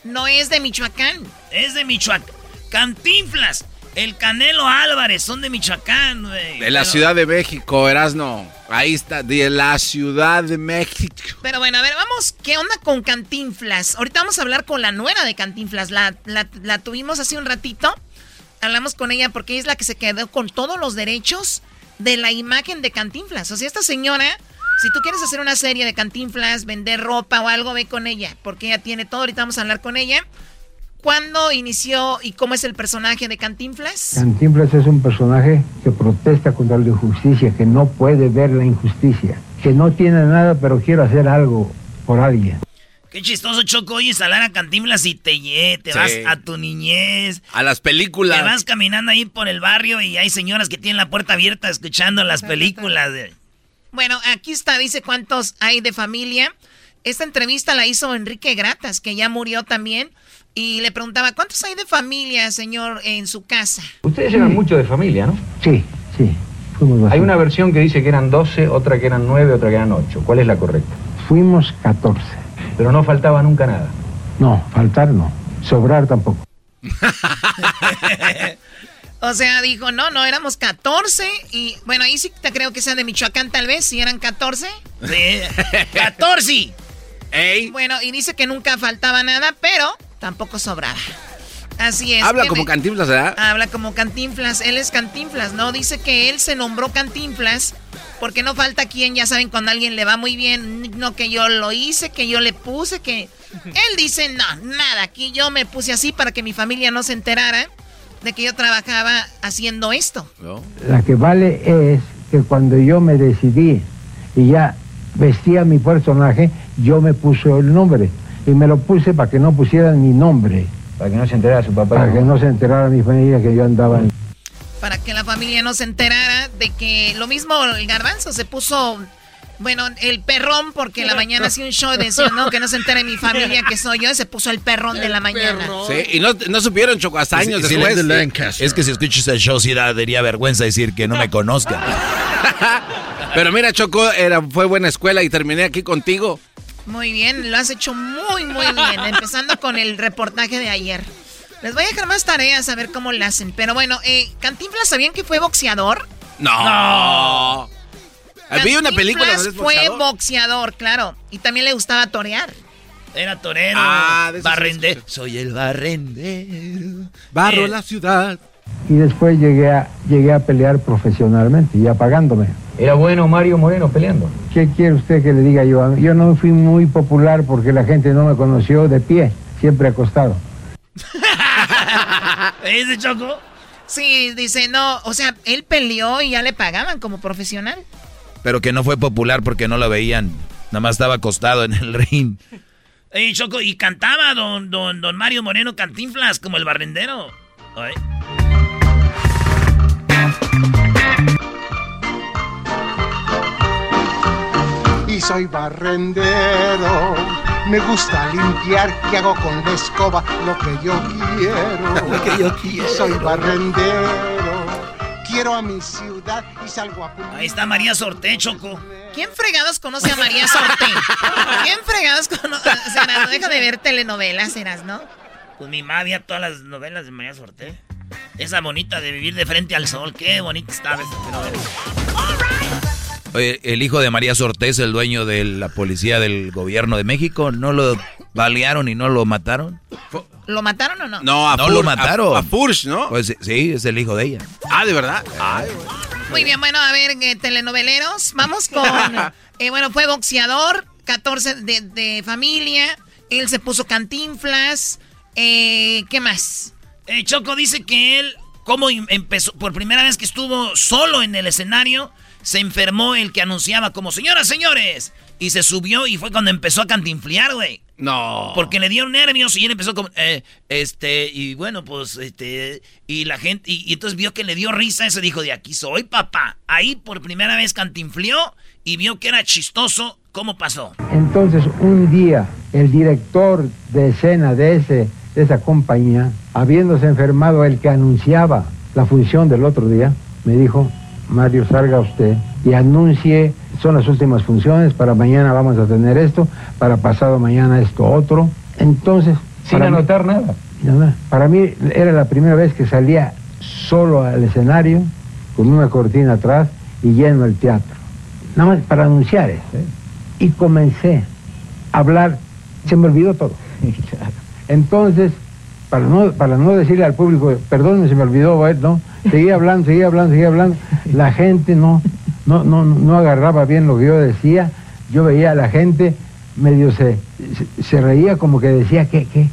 No es de Michoacán. Es de Michoacán. Cantinflas. El Canelo Álvarez son de Michoacán, güey. De la Pero- Ciudad de México, Erasno. Ahí está, de la Ciudad de México. Pero bueno, a ver, vamos, ¿qué onda con Cantinflas? Ahorita vamos a hablar con la nuera de Cantinflas. La, la- la tuvimos hace un ratito. Hablamos con ella porque es la que se quedó con todos los derechos de la imagen de Cantinflas. O sea, esta señora, si tú quieres hacer una serie de Cantinflas, vender ropa o algo, ve con ella. Porque ella tiene todo. Ahorita vamos a hablar con ella. ¿Cuándo inició y cómo es el personaje de Cantinflas? Cantinflas es un personaje que protesta contra la injusticia, que no puede ver la injusticia, que no tiene nada pero quiere hacer algo por alguien. Qué chistoso, Choco, oye, instalar a Cantinflas y te, lle- te Sí. vas a tu niñez. A las películas. Te vas caminando ahí por el barrio y hay señoras que tienen la puerta abierta escuchando las películas. Bueno, aquí está, dice cuántos hay de familia. Esta entrevista la hizo Enrique Gratas, que ya murió también, y le preguntaba, ¿cuántos hay de familia, señor, en su casa? Ustedes eran mucho de familia, ¿no? Sí, sí, fuimos Hay una versión que dice que eran 12, otra que eran 9, otra que eran 8. ¿Cuál es la correcta? Fuimos 14. Pero no faltaba nunca nada. No, faltar no, sobrar tampoco. [LAUGHS] O sea, dijo, no, no, éramos 14, y bueno, ahí sí te creo que sean de Michoacán tal vez, si eran 14. Sí. [LAUGHS] 14. Bueno, y dice que nunca faltaba nada, pero tampoco sobraba. Así es. Habla ¿qué como me- Cantinflas, ¿verdad? Habla como Cantinflas, él es Cantinflas, ¿no? Dice que él se nombró Cantinflas porque no falta quien, ya saben, cuando a alguien le va muy bien, no que yo lo hice, que yo le puse, que... [LAUGHS] Él dice, no, nada, aquí yo me puse así para que mi familia no se enterara de que yo trabajaba haciendo esto. La que vale es que cuando yo me decidí y ya vestía mi personaje, yo me puse el nombre. Y me lo puse para que no pusieran mi nombre. Para que no se enterara su papá. Para que no se enterara mi familia que yo andaba en... Para que la familia no se enterara de que lo mismo el garbanzo se puso... Bueno, el perrón, porque en la mañana hacía un show de decía, no, que no se entere mi familia que soy yo, se puso el perrón de la mañana. Sí, y no, no supieron, Choco, hasta años Sí, después. le- Es que si escuchas el show, sí daría vergüenza decir que no me conozca. [LAUGHS] Pero mira, Choco, era, fue buena escuela y terminé aquí contigo. Muy bien, lo has hecho muy, muy bien. Empezando con el reportaje de ayer. Les voy a dejar más tareas a ver cómo lo hacen. Pero bueno, eh, Cantinflas, ¿sabían que fue boxeador? No. Vi una película donde fue boxeador. boxeador, claro. Y también le gustaba torear. Era torero. Ah, barrendero. Soy el barrendero. Barro Eh, la ciudad. Y después llegué a, llegué a pelear profesionalmente, ya pagándome. ¿Era bueno Mario Moreno peleando? ¿Qué quiere usted que le diga yo? Yo no fui muy popular porque la gente no me conoció de pie, siempre acostado. [LAUGHS] ¿Ese Choco? Sí, dice, no, o sea, él peleó y ya le pagaban como profesional. Pero que no fue popular porque no lo veían. Nada más estaba acostado en el [LAUGHS] ring. Ey, Choco, y cantaba don, don, don Mario Moreno Cantinflas como el barrendero. Ay. y soy barrendero. Me gusta limpiar y hago con la escoba lo que yo quiero. [LAUGHS] Lo que yo quiero. Soy barrendero. Quiero a mi ciudad y salgo a Ahí está María Sorté, Choco. ¿Quién fregados conoce a María Sorte? ¿Quién fregados conoce? O sea, no deja de ver telenovelas, eras, ¿no? Pues mi mamá veía todas las novelas de María Sorté. Esa bonita de vivir de frente al sol. Qué bonita estaba esa novela. Oye, el hijo de María Sortés, el dueño de la policía del gobierno de México, no lo balearon y no lo mataron? ¿Lo mataron o no? No, a no lo mataron. A, a ¿no? Pues sí, es el hijo de ella. Ah, ¿de verdad? Muy bien, bueno, a ver, eh, telenoveleros. Vamos con... [LAUGHS] Eh, bueno, fue boxeador, 14 de, de, familia. Él se puso cantinflas. Eh, ¿Qué más? Choco dice que él, como empezó, por primera vez que estuvo solo en el escenario, se enfermó el que anunciaba como, señoras, señores. Y se subió y fue cuando empezó a cantinflear, güey. No. Porque le dieron nervios y él empezó como, eh, este, y bueno, pues, este, y la gente, y, entonces vio que le dio risa, ese dijo, de aquí soy, papá. Ahí por primera vez cantinflió y vio que era chistoso. ¿Cómo pasó? Entonces, un día, el director de escena de, ese, de esa compañía, habiéndose enfermado el que anunciaba la función del otro día, me dijo, Mario, salga usted y anuncie son las últimas funciones, para mañana vamos a tener esto, para pasado mañana esto otro. Entonces... Sin anotar nada. nada. Para mí era la primera vez que salía solo al escenario, con una cortina atrás y lleno el teatro. Nada más para anunciar eso. ¿eh? Y comencé a hablar, se me olvidó todo. [LAUGHS] Entonces, para no, para no decirle al público, perdón, se me olvidó, ¿eh? ¿no? Seguía hablando, seguía hablando, seguía hablando. La gente no, no, no, no agarraba bien lo que yo decía. Yo veía a la gente medio se, se, reía como que decía que, que,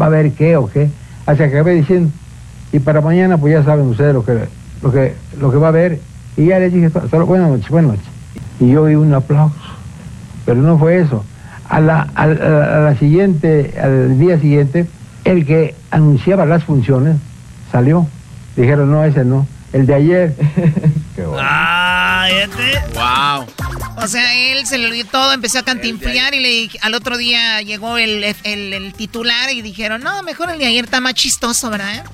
va a haber qué o qué. Hasta que acabé diciendo, y para mañana pues ya saben ustedes lo que, lo que, lo que va a haber. Y ya les dije, buenas noches, buenas noches. Y yo oí un aplauso. Pero no fue eso. A la, a, la siguiente, al día siguiente, el que anunciaba las funciones salió. Dijeron, no, ese no el de ayer. [LAUGHS] Qué bueno. Ah, este. Wow. O sea, él se le olvidó todo, empezó a cantinflear y le, al otro día llegó el, titular y dijeron, no, mejor el de ayer está más chistoso, ¿verdad?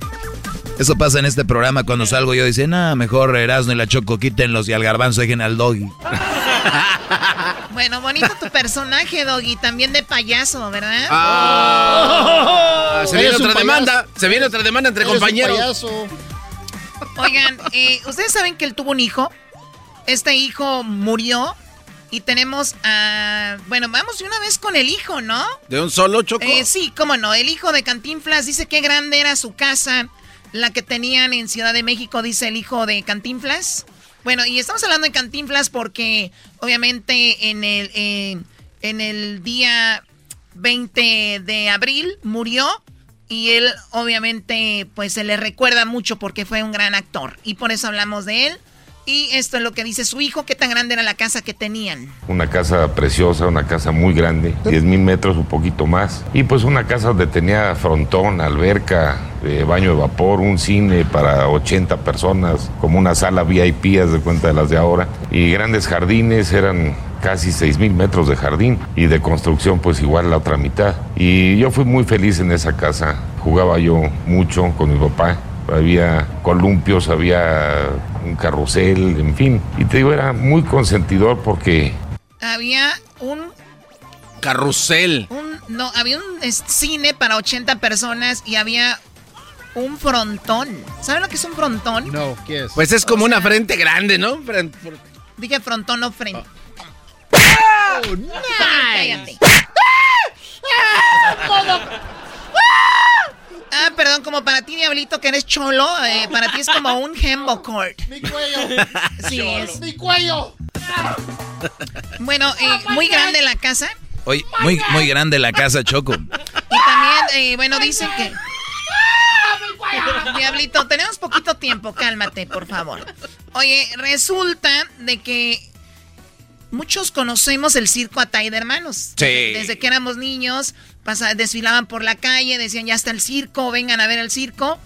Eso pasa en este programa cuando salgo yo dicen, ah, mejor Erasmo y la Choco quítenlos y al garbanzo dejen al doggy. [LAUGHS] bueno, bonito tu personaje, doggy, también de payaso, ¿verdad? Ah, se viene otra demanda, se viene otra demanda entre compañeros. Oigan, eh, ustedes saben que él tuvo un hijo. Este hijo murió. Y tenemos a. Bueno, vamos de una vez con el hijo, ¿no? ¿De un solo choco? Eh, sí, cómo no. El hijo de Cantinflas dice que grande era su casa. La que tenían en Ciudad de México, dice el hijo de Cantinflas. Bueno, y estamos hablando de Cantinflas porque, obviamente, en el, en el día 20 de abril murió y él obviamente pues se le recuerda mucho porque fue un gran actor y por eso hablamos de él. Y esto es lo que dice su hijo, qué tan grande era la casa que tenían. Una casa preciosa, una casa muy grande, 10 mil metros, un poquito más. Y pues una casa donde tenía frontón, alberca, eh, baño de vapor, un cine para 80 personas, como una sala VIP, haz de cuenta de las de ahora. Y grandes jardines, eran casi 6 mil metros de jardín y de construcción pues igual la otra mitad. Y yo fui muy feliz en esa casa, jugaba yo mucho con mi papá, había columpios, había un carrusel, en fin. Y te digo, era muy consentidor porque... Había un... Carrusel. no, había un cine para 80 personas y había un frontón. ¿Saben lo que es un frontón? No, ¿qué es? Pues es como una frente grande, ¿no? Dije frontón, no frente. Oh, nice. Ah, perdón, como para ti, Diablito, que eres cholo, eh, para ti es como un hembo court. Mi cuello. Sí, es. Mi cuello. Bueno, eh, muy grande la casa. Oye, muy, muy grande la casa, Choco. Y también, eh, bueno, dicen que... Diablito, tenemos poquito tiempo, cálmate, por favor. Oye, resulta de que muchos conocemos el circo Atay de Hermanos. Sí. Desde que éramos niños, desfilaban por la calle, decían ya está el circo, vengan a ver el circo.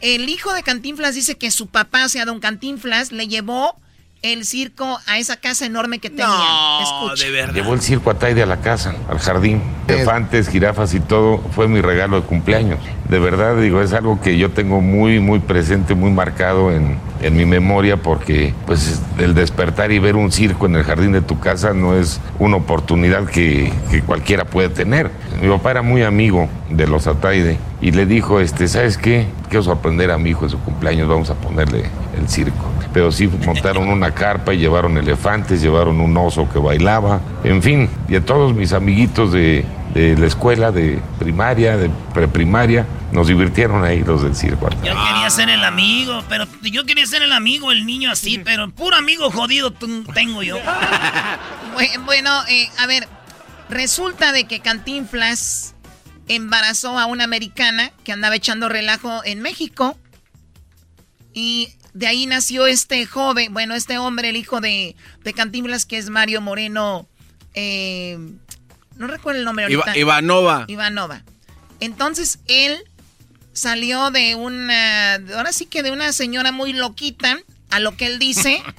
El hijo de Cantinflas dice que su papá, o sea, don Cantinflas, le llevó el circo a esa casa enorme que tenía. No, de verdad. Llevó el circo a Taide a la casa, al jardín. Elefantes, jirafas y todo. Fue mi regalo de cumpleaños. De verdad, digo, es algo que yo tengo muy, muy presente, muy marcado en, en mi memoria porque, pues, el despertar y ver un circo en el jardín de tu casa no es una oportunidad que, que cualquiera puede tener. Mi papá era muy amigo de los Ataide y le dijo, este, ¿sabes qué? Quiero sorprender a mi hijo en su cumpleaños, vamos a ponerle el circo pero sí montaron una carpa y llevaron elefantes, llevaron un oso que bailaba, en fin, y a todos mis amiguitos de, de la escuela, de primaria, de preprimaria. Nos divirtieron ahí los del circo. Yo quería ser el amigo, pero yo quería ser el amigo, el niño así, pero puro amigo jodido tengo yo. [LAUGHS] bueno, eh, a ver, resulta de que Cantinflas embarazó a una americana que andaba echando relajo en México. Y de ahí nació este joven, bueno, este hombre, el hijo de, de Cantinflas, que es Mario Moreno. Eh, no recuerdo el nombre ahorita. Ivanova. Ivanova. Entonces él salió de una, ahora sí que de una señora muy loquita, a lo que él dice. [LAUGHS]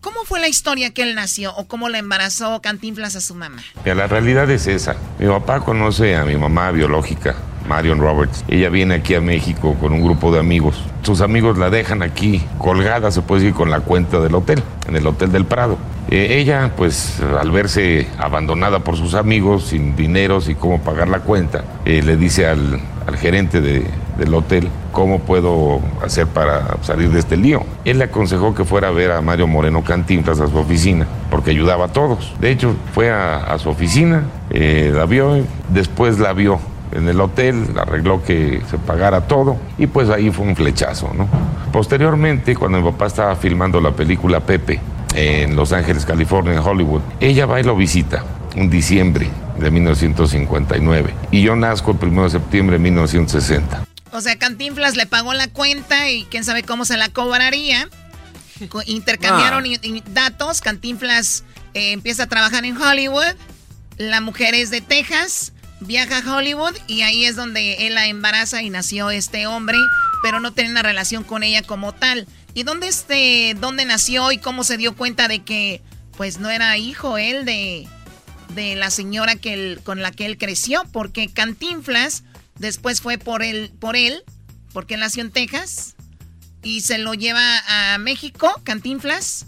¿Cómo fue la historia que él nació o cómo la embarazó Cantinflas a su mamá? la realidad es esa. Mi papá conoce a mi mamá biológica, Marion Roberts. Ella viene aquí a México con un grupo de amigos. Sus amigos la dejan aquí colgada, se puede decir, con la cuenta del hotel, en el Hotel del Prado. Eh, ella, pues, al verse abandonada por sus amigos, sin dinero, sin cómo pagar la cuenta, eh, le dice al, gerente del hotel cómo puedo hacer para salir de este lío. Él le aconsejó que fuera a ver a Mario Moreno Cantinflas a su oficina, porque ayudaba a todos. De hecho, fue a, su oficina, eh, la vio, después la vio en el hotel, arregló que se pagara todo y pues ahí fue un flechazo, ¿no? Posteriormente, cuando mi papá estaba filmando la película Pepe en Los Ángeles, California, en Hollywood, ella va y lo visita en diciembre de 1959 y yo nazco el 1 de septiembre de 1960. O sea, Cantinflas le pagó la cuenta y quién sabe cómo se la cobraría. Intercambiaron ah. datos, Cantinflas eh, empieza a trabajar en Hollywood, la mujer es de Texas viaja a Hollywood y ahí es donde él la embaraza y nació este hombre, pero no tiene una relación con ella como tal. ¿Y dónde este, dónde nació y cómo se dio cuenta de que pues no era hijo él de, de la señora que él, con la que él creció? Porque Cantinflas después fue por él, por él, porque él nació en Texas y se lo lleva a México, Cantinflas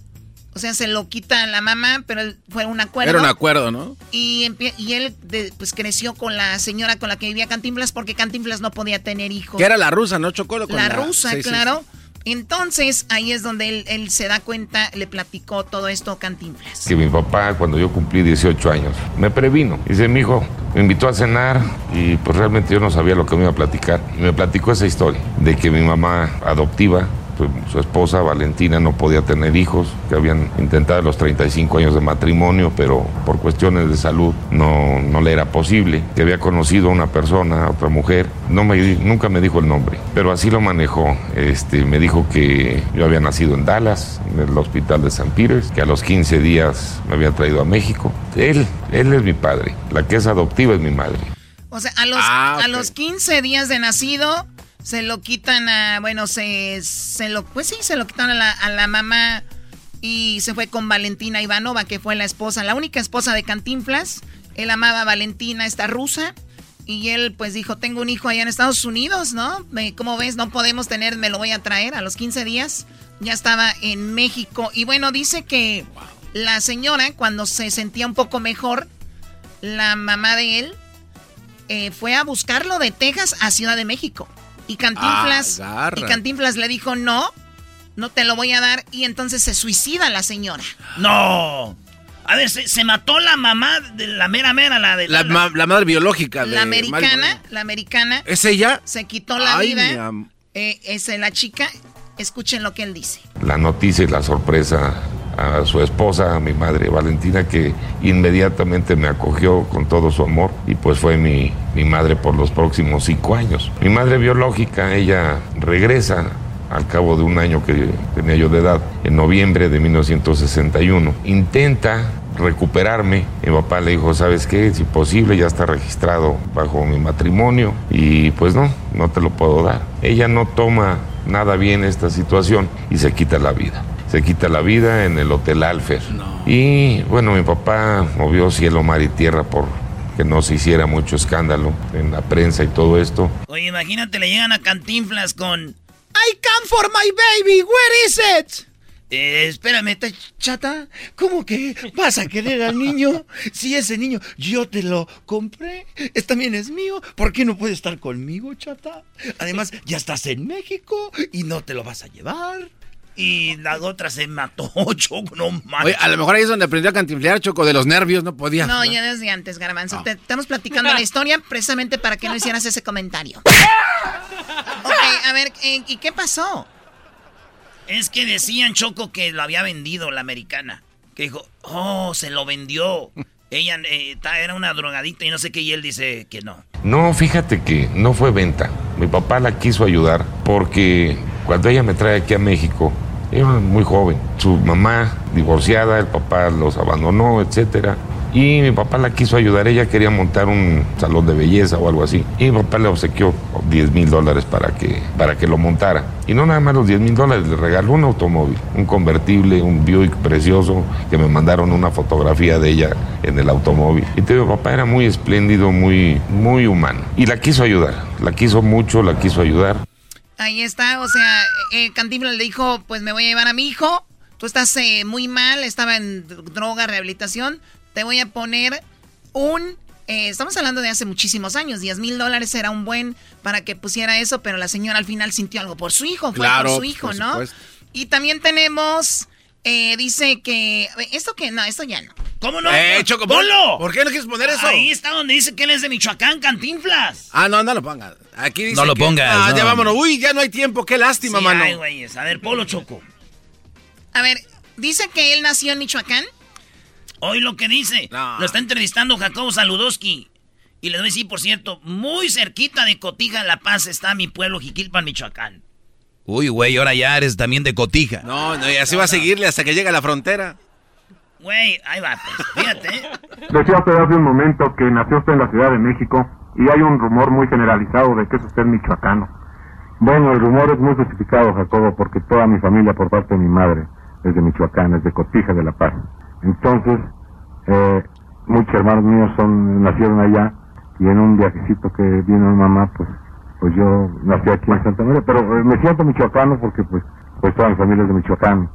sea, se lo quita la mamá, pero fue un acuerdo. Era un acuerdo, ¿no? Y, y él pues creció con la señora con la que vivía Cantinflas porque Cantinflas no podía tener hijos. Que era la rusa, ¿no? Chocó con la, la rusa, claro. Entonces, ahí es donde él, se da cuenta, le platicó todo esto a Cantinflas. Que mi papá, cuando yo cumplí 18 años, me previno. Dice, mi hijo, me invitó a cenar y pues realmente yo no sabía lo que me iba a platicar. Y me platicó esa historia de que mi mamá adoptiva su esposa Valentina no podía tener hijos, que habían intentado los 35 años de matrimonio, pero por cuestiones de salud no, no le era posible, que había conocido a una persona, a otra mujer, no me, nunca me dijo el nombre, pero así lo manejó. Este, me dijo que yo había nacido en Dallas, en el hospital de San Peters, que a los 15 días me había traído a México. Él, él es mi padre, la que es adoptiva es mi madre. O sea, a los, ah, a los 15 días de nacido se lo quitan a, bueno, se, se lo, pues sí, se lo quitan a la, a la mamá y se fue con Valentina Ivanova, que fue la esposa, la única esposa de Cantinflas. Él amaba a Valentina, esta rusa. Y él pues dijo, tengo un hijo allá en Estados Unidos, ¿no? Como ves, no podemos tener, me lo voy a traer a los 15 días. Ya estaba en México. Y bueno, dice que la señora, cuando se sentía un poco mejor, la mamá de él eh, fue a buscarlo de Texas a Ciudad de México. Y Cantinflas, y Cantinflas le dijo, no, no te lo voy a dar. Y entonces se suicida la señora. No. A ver, se, mató la mamá de la mera mera, la de la, madre biológica. De la americana, la americana. ¿Es ella? Se quitó la vida. Eh, es la chica. Escuchen lo que él dice. La noticia y la sorpresa a su esposa, a mi madre Valentina, que inmediatamente me acogió con todo su amor y pues fue mi, mi madre por los próximos cinco años. Mi madre biológica, ella regresa al cabo de un año que tenía yo de edad, en noviembre de 1961. Intenta recuperarme. Mi papá le dijo, ¿sabes qué? Es imposible, ya está registrado bajo mi matrimonio y pues no, no te lo puedo dar. Ella no toma nada bien esta situación y se quita la vida se quita la vida en el Hotel Alfer. Y bueno, mi papá movió cielo, mar y tierra por que no se hiciera mucho escándalo en la prensa y todo esto. Oye, imagínate, le llegan a Cantinflas con I come for my baby, where is it? Eh, espérame, chata, ¿cómo que vas a querer al niño? Si ese niño yo te lo compré, es, también es mío, ¿por qué no puede estar conmigo, chata? Además, ya estás en México y no te lo vas a llevar. Y la otra se mató, [LAUGHS] Choco, no mames. Oye, a lo mejor ahí es donde aprendió a cantinflear, Choco, de los nervios, no podía. No, ya desde antes, Garbanzo. Te- estamos platicando la [LAUGHS] historia precisamente para que no hicieras ese comentario. [LAUGHS] ok, a ver, eh, ¿y qué pasó? Es que decían, Choco, que lo había vendido la americana. Que dijo, oh, se lo vendió. Ella eh, era una drogadita y no sé qué, y él dice que no. No, fíjate que no fue venta. Mi papá la quiso ayudar porque cuando ella me trae aquí a México, era muy joven. Su mamá divorciada, el papá los abandonó, etcétera. Y mi papá la quiso ayudar. Ella quería montar un salón de belleza o algo así. Y mi papá le obsequió 10 mil dólares para que, para que lo montara. Y no nada más los 10 mil dólares, le regaló un automóvil, un convertible, un Buick precioso, que me mandaron una fotografía de ella en el automóvil. Y te digo, papá era muy espléndido, muy, muy humano. Y la quiso ayudar, la quiso mucho, la quiso ayudar. Ahí está, o sea, eh, le dijo, pues me voy a llevar a mi hijo, tú estás eh, muy mal, estaba en droga, rehabilitación, te voy a poner un... eh, estamos hablando de hace muchísimos años, 10 mil dólares era un buen para que pusiera eso, pero la señora al final sintió algo por su hijo, fue Claro, por su hijo, por ¿no? supuesto. Y también tenemos, eh, dice que... ¿Esto que No, esto ya no. ¿Cómo no? Eh, Choco, ¡Ponlo! ¿Por qué no quieres poner eso? Ahí está donde dice que él es de Michoacán, Cantinflas. Ah, no, no lo pongas. Aquí dice No lo que- pongas, Ah, no. ya vámonos. Uy, ya no hay tiempo. Qué lástima, Sí, mano. ay, güeyes. A ver, Polo Choco. A ver, dice que él nació en Michoacán. Hoy lo que dice. Lo está entrevistando Jacobo Saludowski. Y le doy sí, por cierto, muy cerquita de Cotija, La Paz, está mi pueblo, Jiquilpan, Michoacán. Uy, güey, ahora ya eres también de cotija. No, no, y así va a seguirle hasta que llegue a la frontera. Güey, ahí va, pues. Fíjate. ¿eh? Decía usted hace un momento que nació usted en la Ciudad de México y hay un rumor muy generalizado de que es usted michoacano. Bueno, el rumor es muy justificado, Jacobo, porque toda mi familia por parte de mi madre es de Michoacán, es de Cotija de La Paz. Entonces, eh, muchos hermanos míos son nacieron allá y en un viajecito que vino mi mamá, pues, pues yo nací aquí en Santa María, pero eh, me siento michoacano porque pues, pues toda mi familia es de Michoacán.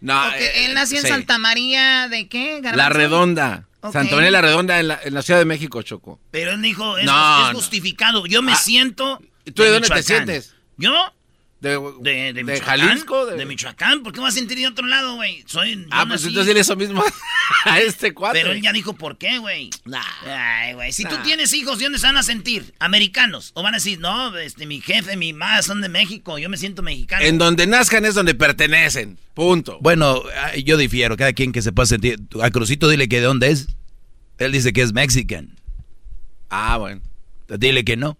No, él nació en sí. Santa María de qué? La? Redonda. Ok. Santa María la Redonda en la, en la Ciudad de México, Choco. Pero él dijo, es, No, es justificado. Yo me Ah, siento. ¿Tú de dónde te sientes? ¿Yo? De, De, de, Michoacán, Jalisco? De... Michoacán. ¿Por qué vas a sentir de otro lado, güey? Soy. Ah, pues nací- entonces dile eso mismo [LAUGHS] a este cuate. Pero él ya dijo por qué, güey. Ay, güey. Si tú tienes hijos, ¿de dónde se van a sentir? ¿Americanos? ¿O van a decir, no, este, mi jefe, mi mamá son de México, yo me siento mexicano? En donde nazcan es donde pertenecen. Punto. Bueno, yo difiero, cada quien que se pueda sentir. A Crucito dile que de dónde es. Él dice que es mexican. Ah, bueno. Dile que no.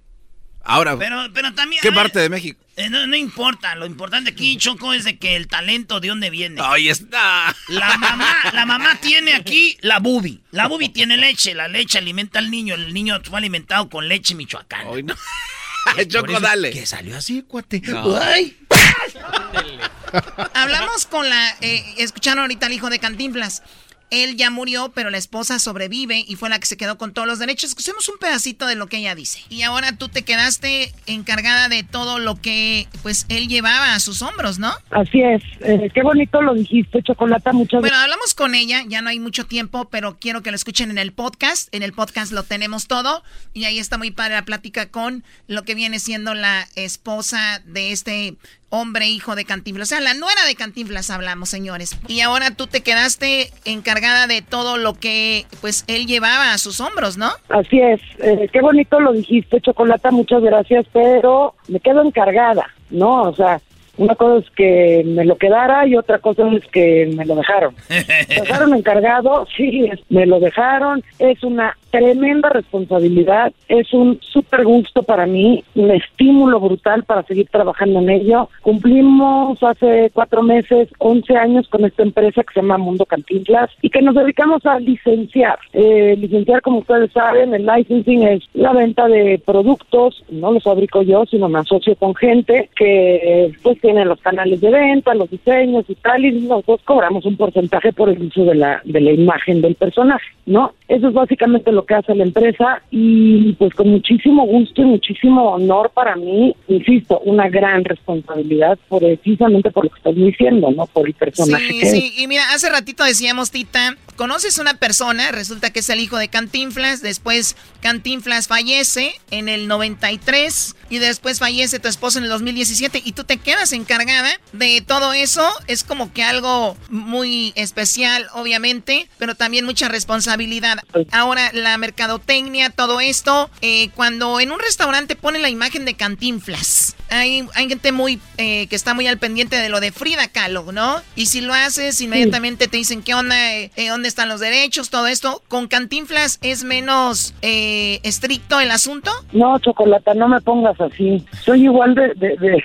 Ahora, Pero, pero también. ¿qué parte de México? Eh, no, no importa. Lo importante aquí, [LAUGHS] Choco, es de que el talento de dónde viene. Ahí está. La mamá, la mamá tiene aquí la bubi. La bubi tiene leche. La leche alimenta al niño. El niño fue alimentado con leche michoacana. Ay, no. [LAUGHS] Choco, dale. Que salió así, cuate. No. Ay. [LAUGHS] Hablamos con la. eh, escucharon ahorita al hijo de Cantinflas. Él ya murió, pero la esposa sobrevive y fue la que se quedó con todos los derechos. Escuchemos un pedacito de lo que ella dice. Y ahora tú te quedaste encargada de todo lo que pues él llevaba a sus hombros, ¿no? Así es, eh, qué bonito lo dijiste, Chocolata, muchas Bueno, hablamos con ella, ya no hay mucho tiempo, pero quiero que lo escuchen en el podcast. En el podcast lo tenemos todo y ahí está muy padre la plática con lo que viene siendo la esposa de este hombre hijo de Cantinflas. O sea, la nuera de Cantinflas hablamos, señores. Y ahora tú te quedaste encargada de todo lo que pues él llevaba a sus hombros, ¿no? Así es, eh, qué bonito lo dijiste, Chocolata, muchas gracias, pero me quedo encargada, ¿no? O sea, una cosa es que me lo quedara y otra cosa es que me lo dejaron. [LAUGHS] Me dejaron encargado, sí, me lo dejaron, es una tremenda responsabilidad, es un súper gusto para mí, un estímulo brutal para seguir trabajando en ello. Cumplimos hace cuatro meses 11 años con esta empresa que se llama Mundo Cantinflas y que nos dedicamos a licenciar. Eh, licenciar, como ustedes saben, el licensing es la venta de productos, no los fabrico yo, sino me asocio con gente que pues tiene los canales de venta, los diseños y tal, y nosotros cobramos un porcentaje por el uso de la, de la imagen del personaje, ¿no? Eso es básicamente lo que hace la empresa y pues con muchísimo gusto y muchísimo honor para mí, insisto, una gran responsabilidad por precisamente por lo que estás diciendo, ¿no? Por el personaje Sí, que es. sí, y mira, hace ratito decíamos, Tita, conoces una persona, resulta que es el hijo de Cantinflas, después Cantinflas fallece en el 93 y después fallece tu esposo en el 2017 y tú te quedas encargada de todo eso. Es como que algo muy especial, obviamente, pero también mucha responsabilidad. Ahora, la mercadotecnia, todo esto, eh, cuando en un restaurante ponen la imagen de Cantinflas, hay, hay gente muy eh, que está muy al pendiente de lo de Frida Kahlo, ¿no? Y si lo haces, inmediatamente te dicen qué onda, eh, dónde están los derechos, todo esto. ¿Con Cantinflas es menos estricto el asunto? No, Chocolata, no me pongas así. Soy igual de, de,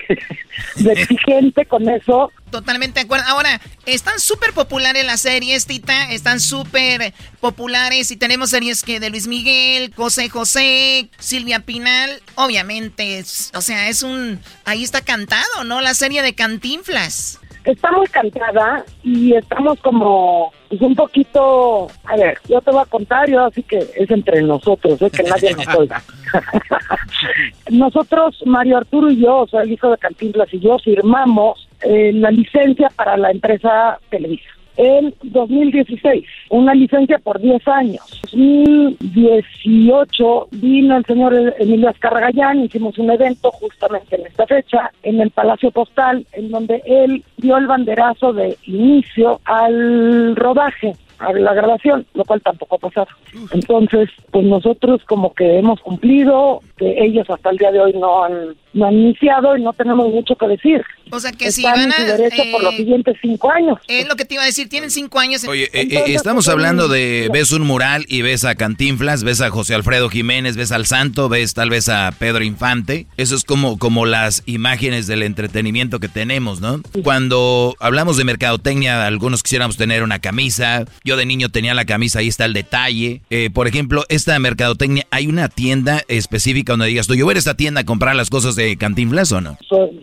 de [LAUGHS] [LAUGHS] exigente con eso Totalmente de acuerdo. Ahora, están súper populares las series, Tita. Están súper populares. Y tenemos series que de Luis Miguel, José José, Silvia Pinal. Obviamente, o sea, es un. Ahí está cantado, ¿no? La serie de Cantinflas. Está muy cantada y estamos como pues un poquito, a ver, yo te voy a contar, yo así que es entre nosotros, es que nadie nos oiga. [LAUGHS] nosotros, Mario Arturo y yo, o sea, el hijo de Cantinflas y yo, firmamos eh, la licencia para la empresa Televisa en 2016, una licencia por 10 años. En 2018 vino el señor Emilio Azcarragallán, hicimos un evento justamente en esta fecha en el Palacio Postal, en donde él dio el banderazo de inicio al rodaje a la grabación, lo cual tampoco ha pasado. Entonces, pues nosotros como que hemos cumplido, que ellos hasta el día de hoy no han, no han iniciado y no tenemos mucho que decir. O sea que si van a... derecho por los eh, siguientes cinco años. Es lo que te iba a decir, tienen cinco años. Oye, eh, eh, estamos pues, hablando de, ves un mural y ves a Cantinflas, ves a José Alfredo Jiménez, ves al Santo, ves tal vez a Pedro Infante. Eso es como, como las imágenes del entretenimiento que tenemos, ¿no? Cuando hablamos de mercadotecnia, algunos quisiéramos tener una camisa. Yo de niño tenía la camisa, ahí está el detalle. por ejemplo, esta mercadotecnia, ¿hay una tienda específica donde digas tú, yo voy a esta tienda a comprar las cosas de Cantinflas o no?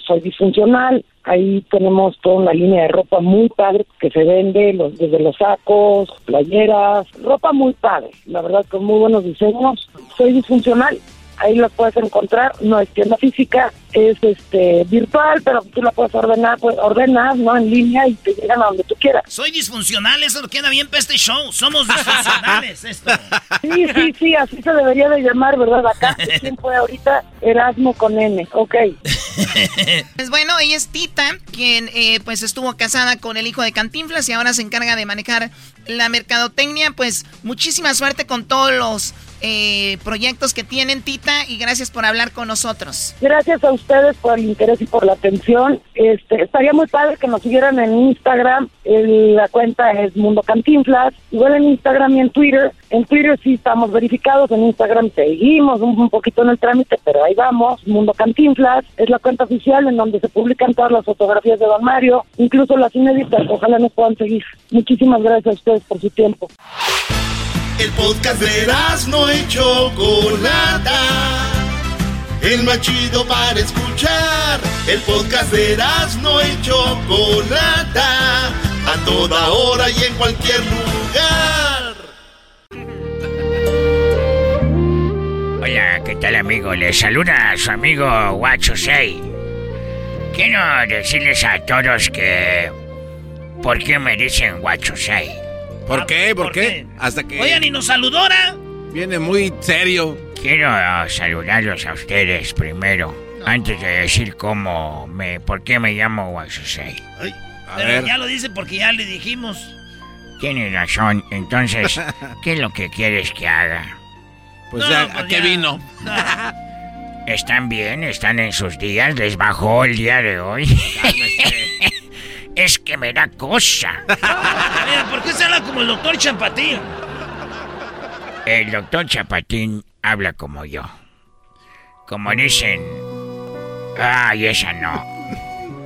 soy disfuncional Ahí tenemos toda una línea de ropa muy padre que se vende, los, desde los sacos, playeras, ropa muy padre, la verdad con muy buenos diseños. Soy disfuncional, ahí la puedes encontrar, no es tienda física, es este virtual, pero tú la puedes ordenar, pues ordenas, ¿no? En línea y te llegan a donde tú quieras. Soy disfuncional, eso queda bien para este show. Somos disfuncionales esto. [LAUGHS] Sí, sí, sí, así se debería de llamar, ¿verdad? Acá, ¿quién [LAUGHS] fue ahorita? Erasmo con N, ok. [LAUGHS] Pues bueno, ella es Tita, quien eh, pues estuvo casada con el hijo de Cantinflas y ahora se encarga de manejar la mercadotecnia. Pues muchísima suerte con todos los eh, proyectos que tienen, Tita, y gracias por hablar con nosotros. Gracias a ustedes por el interés y por la atención. Este, estaría muy padre que nos siguieran en Instagram. la cuenta es Mundo Cantinflas. Igual en Instagram y en Twitter. En Twitter sí estamos verificados. En Instagram seguimos un, poquito en el trámite, pero ahí vamos. Mundo Cantinflas es la cuenta oficial en donde se publican todas las fotografías de Don Mario, incluso las inéditas. Ojalá nos puedan seguir. Muchísimas gracias a ustedes por su tiempo. El podcast de no y Chocolata. El más chido para escuchar. El podcast de no y Chocolata. A toda hora y en cualquier lugar. Hola, ¿qué tal amigo? Les saluda a su amigo Guacho 6. Quiero decirles a todos que... ¿Por qué me dicen Guacho 6? ¿Por qué? ¿Por, qué? Hasta que. Oigan, y nos saludora. Viene muy serio. Quiero saludarlos a ustedes primero. Antes de decir cómo me. ¿Por qué me llamo Guasusei? Pero ya lo dice porque ya le dijimos. Tienes razón. Entonces, [LAUGHS] ¿qué es lo que quieres que haga? Pues ya, ¿a pues qué vino? ¿Están bien? ¿Están en sus días? ¿Les bajó el día de hoy? [LAUGHS] es que me da cosa. [LAUGHS] Mira, ¿por qué se habla como el doctor Chapatín? El doctor Chapatín habla como yo. Como dicen... Ay, esa no.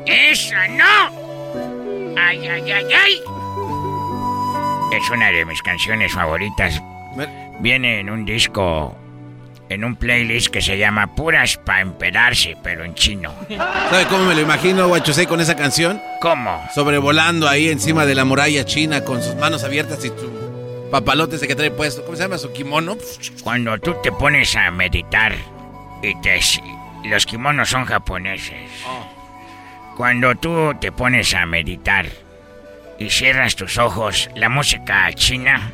¡Esa no! ¡Ay, ay, ay, ay! Es una de mis canciones favoritas. Viene en un disco en un playlist que se llama Puras para empedarse, pero en chino. ¿Sabe cómo me lo imagino, Guachosei, con esa canción? ¿Cómo? Sobrevolando ahí encima de la muralla china con sus manos abiertas y su papalote ese que trae puesto. ¿Cómo se llama? ¿Su kimono? Cuando tú te pones a meditar y te... Los kimonos son japoneses. Oh. Cuando tú te pones a meditar y cierras tus ojos, la música china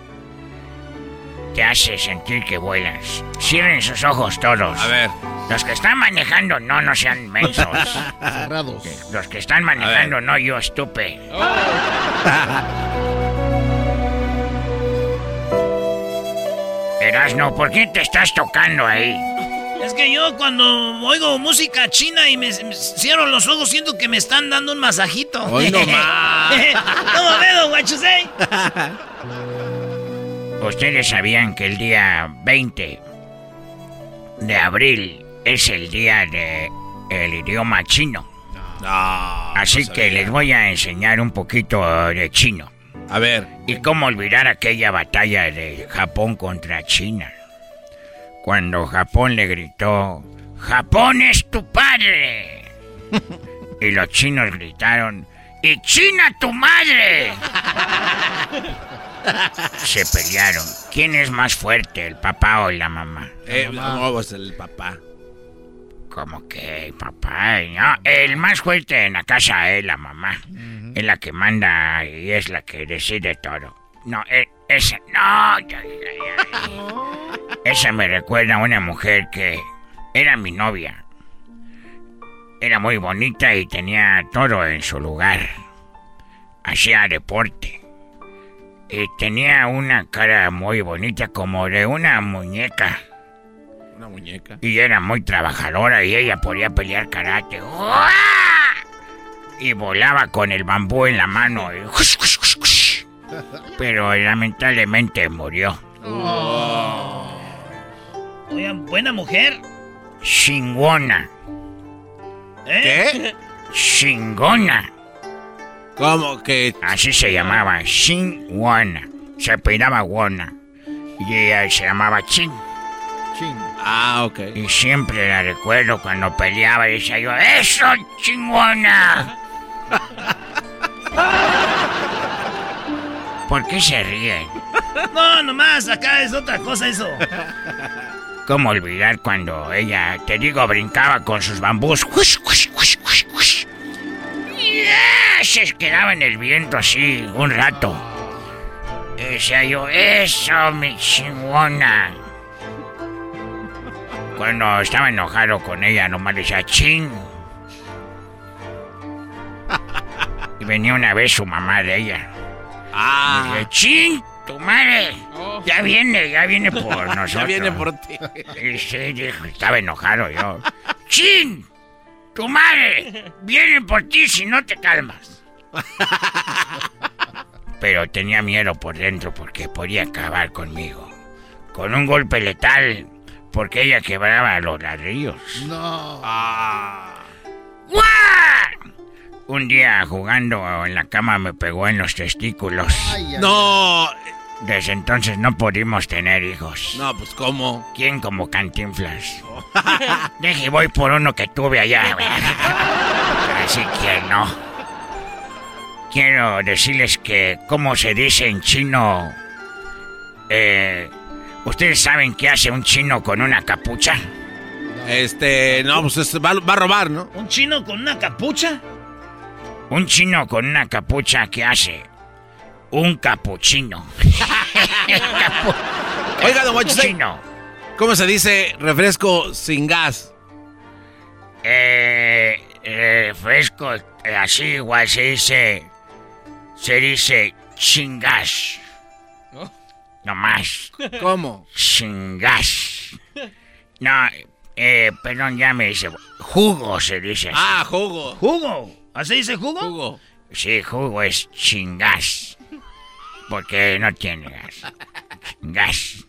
te hace sentir que vuelas. Cierren sus ojos todos. A ver. Los que están manejando, no, no sean mensos. [LAUGHS] Cerrados. Los que están manejando, no, yo estupe. Erasno, ¿por qué te estás tocando ahí? Es que yo cuando oigo música china y me, me cierro los ojos siento que me están dando un masajito. Hoy no [LAUGHS] más. ¿Cómo veo, guachusei? [LAUGHS] Ustedes sabían que el día 20 de abril es el día de el idioma chino. Así no que les voy a enseñar un poquito de chino. A ver. ¿Y cómo olvidar aquella batalla de Japón contra China? Cuando Japón le gritó, ¡Japón es tu padre! [LAUGHS] y los chinos gritaron, ¡Y China tu madre! [LAUGHS] Se pelearon. ¿Quién es más fuerte, el papá o la mamá? Eh, no, pues el papá. Como que el papá, no, el más fuerte en la casa es la mamá. Es la que manda y es la que decide todo. No, e- esa, no, ya, ya, ya. [LAUGHS] Esa me recuerda a una mujer que era mi novia. Era muy bonita y tenía todo en su lugar. Hacía deporte. Y tenía una cara muy bonita como de una muñeca. Una muñeca. Y era muy trabajadora y ella podía pelear karate. ¡Uah! Y volaba con el bambú en la mano. y. [LAUGHS] Pero lamentablemente murió. Oigan, buena mujer. Chingona. ¿Eh? Chingona. ¿Cómo que? Así se llamaba, Chingona. Se apellidaba Wona. Y ella se llamaba Ching. Ah, ok. Y siempre la recuerdo cuando peleaba y decía yo, ¡Eso, chingona! [LAUGHS] ¿Por qué se ríen? [LAUGHS] No, nomás, acá es otra cosa eso. ¿Cómo olvidar cuando ella, te digo, brincaba con sus bambús? ¡Hush, hush, hush, hush, hush! Ah, Se quedaba en el viento así un rato. Y decía yo, ¡Eso, mi chingona! Cuando estaba enojado con ella, nomás le decía, ¡Ching! Y venía una vez su mamá de ella. Ah. Y dije, ¡Chin! ¡Tu madre! Ya viene, ya viene [LAUGHS] por nosotros. Ya viene por ti. Y sí, dijo, estaba enojado yo. ¡Chin! ¡Tu madre! Viene por ti si no te calmas. Pero tenía miedo por dentro porque podía acabar conmigo. Con un golpe letal, porque ella quebraba los ladrillos. No. ¡Guau! Un día jugando en la cama me pegó en los testículos. No. Desde entonces no pudimos tener hijos. No, pues ¿cómo? ¿Quién como cantinflas? [LAUGHS] [LAUGHS] Deje, voy por uno que tuve allá. Así que no. Quiero decirles que, ¿cómo se dice en chino? Eh, ¿Ustedes saben qué hace un chino con una capucha? Este, no, pues es- va, va a robar, ¿no? ¿Un chino con una capucha? Un chino con una capucha, ¿qué hace? Un capuchino. [LAUGHS] Oiga, don Mocho, Chino. ¿cómo se dice refresco sin gas? Eh, eh, fresco, eh, así igual se dice. Se dice chingas. No más. ¿Cómo? Chingas. No, eh, perdón, ya me dice. Jugo se dice así. Ah, jugo. ¿Jugo? ¿Así dice jugo? Jugo. Sí, jugo es chingas. Porque no tiene gas. Gas.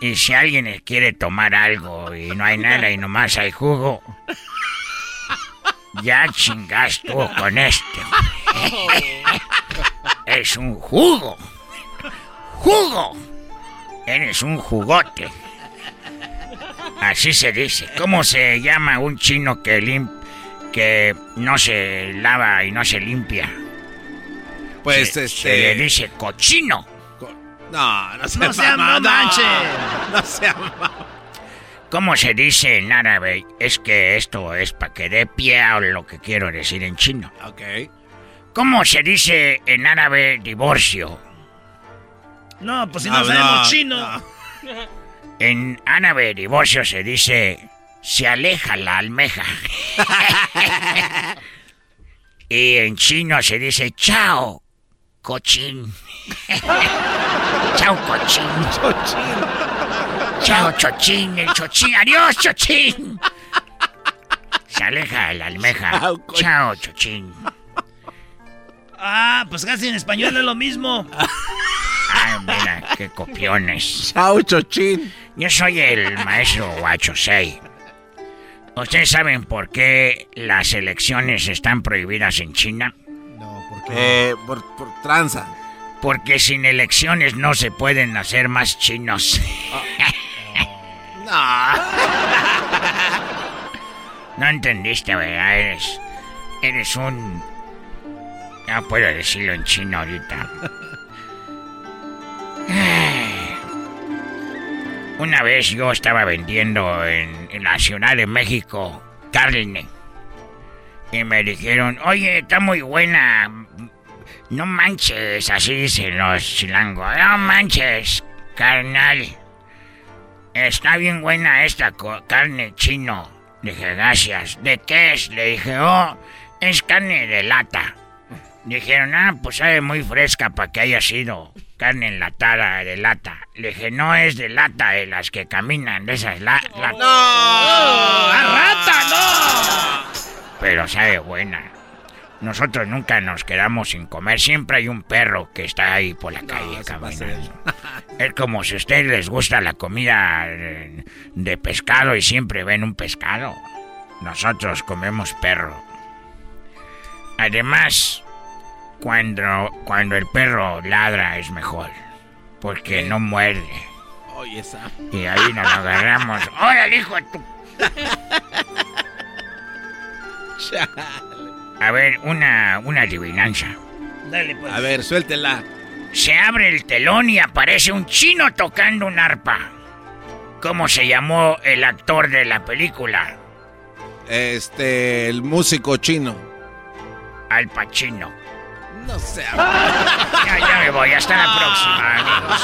Y si alguien quiere tomar algo y no hay nada y nomás hay jugo, ya chingas tú con este. es un jugo. ¡Jugo! Eres un jugote. Así se dice. ¿Cómo se llama un chino que lim que no se lava y no se limpia? Pues Se- este. Se le dice cochino. No, no se No sea mamá, no. No sea mamá. ¿Cómo se dice en árabe? Es que esto es para que dé pie a lo que quiero decir en chino. Ok. ¿Cómo se dice en árabe divorcio? No, pues si no, ah, sabemos chino. [LAUGHS] En árabe divorcio se dice se aleja la almeja. [LAUGHS] [LAUGHS] y en chino se dice chao, cochín. chao, cochín. Chao, chochín, el chochín. Adiós, chochín. Se aleja la almeja. Chao, chochín. Ah, pues casi en español es lo mismo. Ay, mira, qué copiones. Chao, chochín. Yo soy el maestro Sei. ¿Ustedes saben por qué las elecciones están prohibidas en China? Eh, por, por tranza. Porque sin elecciones no se pueden hacer más chinos. no. [LAUGHS] no entendiste, ¿verdad? Eres, eres un... No puedo decirlo en chino ahorita. Una vez yo estaba vendiendo en, la Ciudad de México carne. Y me dijeron, oye, está muy buena. No manches, así dicen los chilangos. No manches, carnal. Está bien buena esta carne chino. Dije, gracias. ¿De qué es? Le dije, oh, es carne de lata. Dijeron, ah, pues sabe muy fresca para que haya sido carne enlatada de lata. Le dije, no es de lata de las que caminan, de esas la latas. ¡No! rata, no! Pero sabe buena. Nosotros nunca nos quedamos sin comer. Siempre hay un perro que está ahí por la calle caminando. [LAUGHS] Es como si a ustedes les gusta la comida de pescado y siempre ven un pescado. Nosotros comemos perro. Además, cuando, cuando el perro ladra es mejor. Porque no muerde. Oye, esa. Y ahí nos agarramos. [LAUGHS] ¡Órale, hijo de tu! [LAUGHS] [LAUGHS] A ver, una, una adivinanza. Dale, pues. A ver, suéltela. Se abre el telón y aparece un chino tocando un arpa. ¿Cómo se llamó el actor de la película? Este, el músico chino. Al Pacino. No sé. [LAUGHS] Ya, ya me voy. Hasta la próxima, amigos.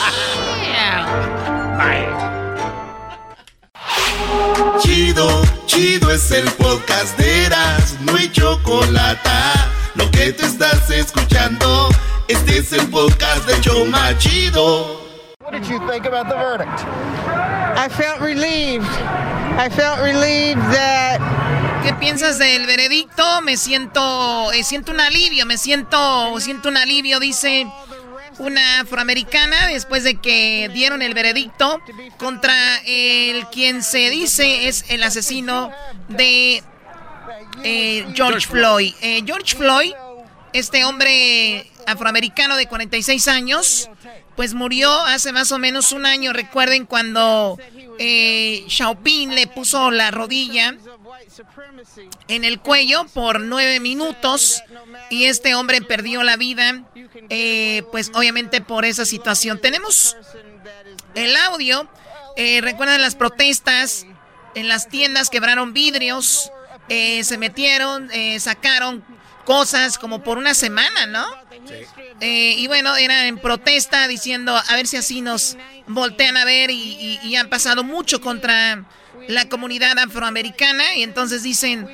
Bye. Chido, chido es el podcast de Eras, no hay chocolate. Lo que te estás escuchando, este es el podcast de Choma Chido. What did you think about the verdict? I felt relieved. I felt relieved that ¿Qué piensas del veredicto? Me siento, eh, siento un alivio, me siento, siento un alivio, dice una afroamericana después de que dieron el veredicto contra el quien se dice es el asesino de eh, George Floyd. Eh, George Floyd, este hombre afroamericano de 46 años, pues murió hace más o menos un año. Recuerden cuando eh, Xiaoping le puso la rodilla en el cuello por nueve minutos y este hombre perdió la vida, eh, pues obviamente por esa situación. Tenemos el audio, eh, recuerdan las protestas, en las tiendas quebraron vidrios, eh, se metieron, sacaron cosas como por una semana, ¿no? y bueno, eran en protesta diciendo a ver si así nos voltean a ver y han pasado mucho contra la comunidad afroamericana y entonces dicen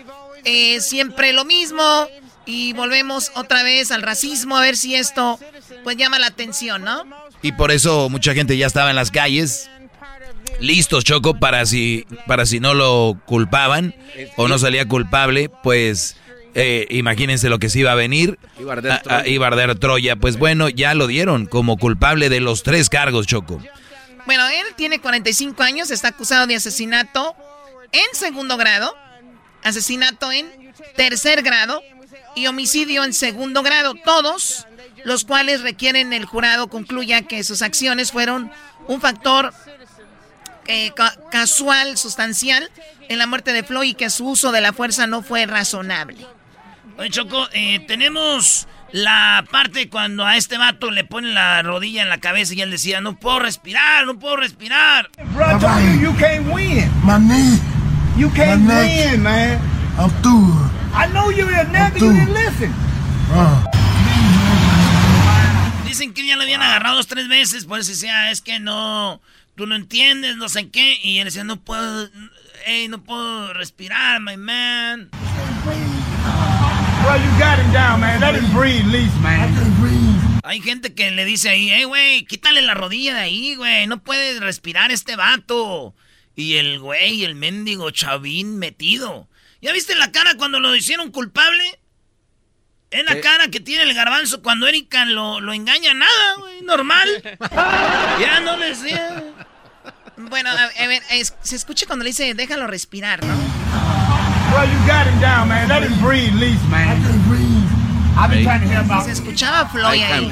eh, siempre lo mismo y volvemos otra vez al racismo a ver si esto pues llama la atención, ¿no? Y por eso mucha gente ya estaba en las calles listos, Choco, para si para si no lo culpaban o no salía culpable, pues eh, imagínense lo que se iba a venir. Iba a arder Troya. Pues bueno, ya lo dieron como culpable de los tres cargos, Choco. Bueno, él tiene 45 años, está acusado de asesinato en segundo grado, asesinato en tercer grado y homicidio en segundo grado, todos los cuales requieren el jurado concluya que sus acciones fueron un factor eh, casual, sustancial en la muerte de Floyd y que su uso de la fuerza no fue razonable. Oye, Choco, eh, tenemos la parte cuando a este vato le ponen la rodilla en la cabeza y él decía, no puedo respirar, no puedo respirar. Bro, you, you can't win. My knee. You can't win, man. I'm through. I know you're a nigga, you didn't listen. Uh, dicen que ya lo habían agarrado dos, tres veces, por eso decía, es que no, tú no entiendes, no sé qué. Y él decía, no puedo, hey, no puedo respirar, my man. Well, you got him down, man. Let him breathe, least, man. Hay gente que le dice ahí, hey, güey, quítale la rodilla de ahí, güey. No puede respirar este vato. Y el güey, el mendigo chavín metido. ¿Ya viste la cara cuando lo hicieron culpable? Es la cara que tiene el garbanzo cuando Erika lo, lo engaña nada, güey, normal. [LAUGHS] ya no le decía. Bueno, a, ver, se escucha cuando le dice, déjalo respirar, ¿no? Well, you got him down, man. Let him breathe, least, man. I can breathe. I've been trying to help out. Se escuchaba Floyd ahí.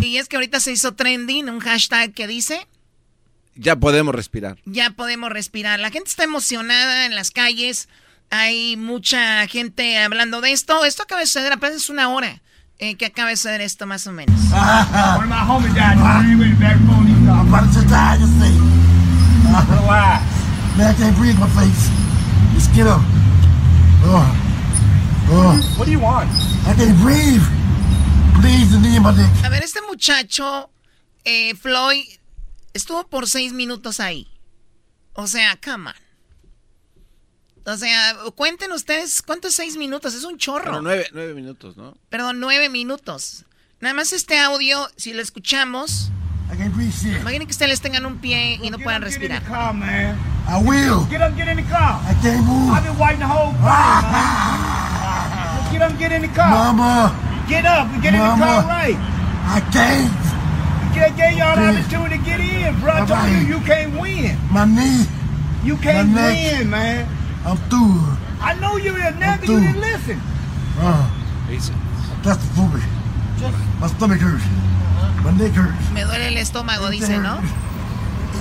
Y es que ahorita se hizo trending un hashtag que dice... Ya podemos respirar. Ya podemos respirar. La gente está emocionada en las calles. Hay mucha gente hablando de esto. Esto acaba de suceder apenas una hora. Eh, que acaba de suceder esto más o menos. Man, I can't breathe my face. Just get up. Oh. Oh. What do you want? I can't breathe. Please, my dick. A ver, este muchacho, eh, Floyd, estuvo por seis minutos ahí. O sea, come on. O sea, cuenten ustedes cuántos seis minutos, es un chorro. No, nueve, nueve minutos, ¿no? Perdón, nueve minutos. Nada más este audio, si lo escuchamos. Imaginen que ustedes tengan un pie y no puedan respirar. I will. Get up, get in the car. I can't move. I've been waiting the whole time. [LAUGHS] get up, get in the car. Mama. Get up and get Mama. in the car right. I can't. You gave y'all the opportunity to get in, bro. I told you you can't win. My knee. You can't win, man. I'm through. I know you didn't. Never you didn't listen. Uh, that's the food. My stomach hurts. My neck hurts. Me duele el estómago, dice, ¿no?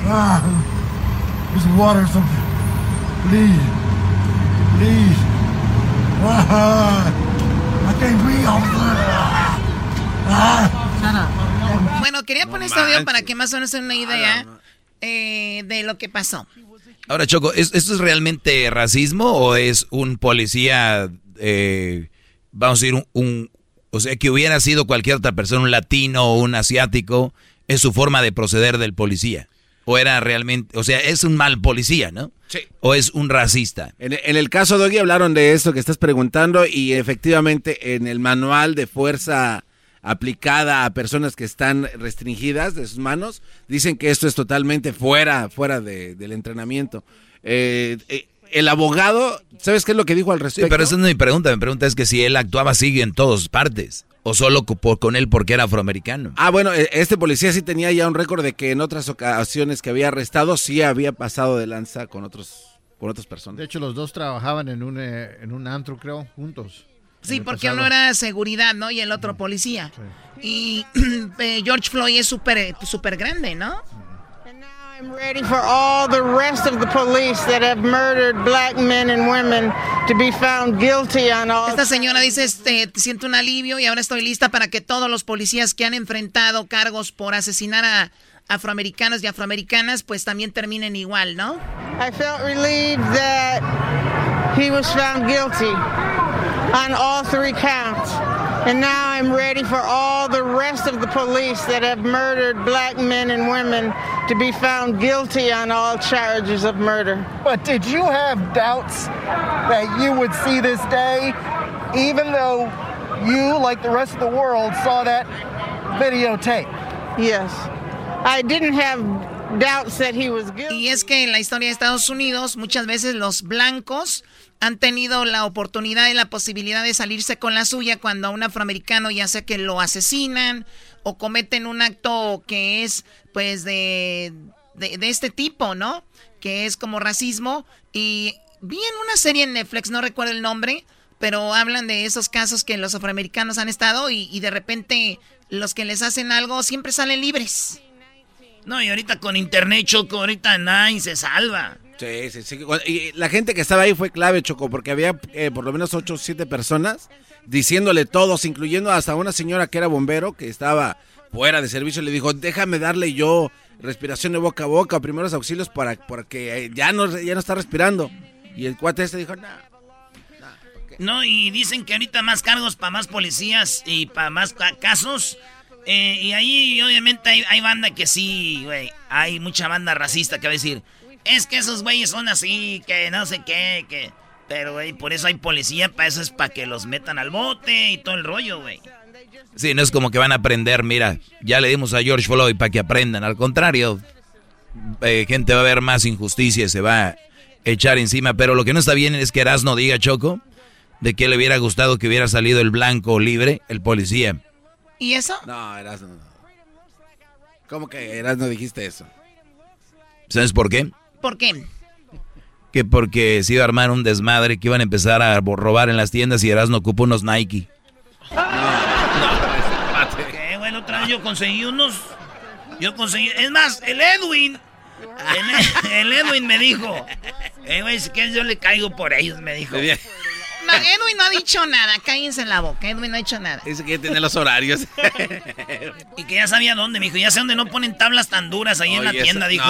Ah, some water or something. Please. Please. Ah, I can't breathe. Ah. Bueno, quería poner este audio para que más o menos tengan una idea eh, de lo que pasó. Ahora, Choco, ¿esto es realmente racismo o es un policía, eh, vamos a decir, un, o sea, que hubiera sido cualquier otra persona, un latino o un asiático, es su forma de proceder del policía? ¿O era realmente, o sea, es un mal policía, ¿no? Sí. ¿O es un racista? En, en el caso de Doggy hablaron de esto que estás preguntando y efectivamente en el manual de fuerza aplicada a personas que están restringidas de sus manos, dicen que esto es totalmente fuera, fuera del entrenamiento. Eh, eh, el abogado, ¿sabes qué es lo que dijo al respecto? Sí, pero esa no es mi pregunta. Mi pregunta es que si él actuaba así en todas partes. O solo con él porque era afroamericano. Ah, bueno, e, este policía sí tenía ya un récord de que en otras ocasiones que había arrestado sí había pasado de lanza con otros con otras personas. De hecho, los dos trabajaban en un, eh, en un antro, creo, juntos. Sí, porque uno era seguridad, ¿no? Y el otro policía. Y [CLEARS THROAT] eh, George Floyd es súper eh, super grande, ¿no? I'm ready for all the rest of the police that have murdered black men and women to be found guilty on all. Esta señora dice, este, siento un alivio y ahora estoy lista para que todos los policías que han enfrentado cargos por asesinar a afroamericanos y afroamericanas, pues también terminen igual, ¿no? I felt relieved that he was found guilty on all three counts. And now I'm ready for all the rest of the police that have murdered black men and women to be found guilty on all charges of murder. But did you have doubts that you would see this day, even though you, like the rest of the world, saw that videotape? Yes. I didn't have doubts that he was guilty. Y es que en la historia de Estados Unidos muchas veces los blancos han tenido la oportunidad y la posibilidad de salirse con la suya cuando a un afroamericano ya sea que lo asesinan o cometen un acto que es pues de, de, este tipo, ¿no? Que es como racismo. Y vi en una serie en Netflix, no recuerdo el nombre, pero hablan de esos casos que los afroamericanos han estado y, y de repente los que les hacen algo siempre salen libres. No, y ahorita con internet, Choco, ahorita nadie se salva. Sí, sí, sí. Y la gente que estaba ahí fue clave, Choco, porque había eh, por lo menos ocho o siete personas diciéndole todos, incluyendo hasta una señora que era bombero, que estaba fuera de servicio, le dijo, déjame darle yo respiración de boca a boca, primeros auxilios para, para que eh, ya no, ya no está respirando. Y el cuate este dijo, no, No, y dicen que ahorita más cargos para más policías y para más casos. Eh, y ahí obviamente hay, hay banda que sí, güey. Hay mucha banda racista que va a decir, es que esos güeyes son así, que no sé qué, que... Pero, güey, por eso hay policía, para eso es para que los metan al bote y todo el rollo, güey. Sí, no es como que van a aprender, mira, ya le dimos a George Floyd para que aprendan. Al contrario, eh, gente va a ver más injusticia y se va a echar encima. Pero lo que no está bien es que Erasno diga, Choco, de que le hubiera gustado que hubiera salido el blanco libre, el policía. ¿Y eso? No, Erasno. ¿Cómo que Erasno dijiste eso? ¿Sabes por qué? ¿Por qué? Que porque se iba a armar un desmadre que iban a empezar a robar en las tiendas y Erasmo ocupó unos Nike. ¿Qué, bueno, otra vez yo conseguí unos. Yo conseguí. Es más, el Edwin. El, Edwin me dijo. Eh, güey, si quieres yo le caigo por ellos, me dijo. No, Edwin no ha dicho nada, cállense en la boca, Edwin no ha dicho nada. Dice que tiene los horarios. y que ya sabía dónde, me dijo, ya sé dónde no ponen tablas tan duras ahí en la tienda, dijo.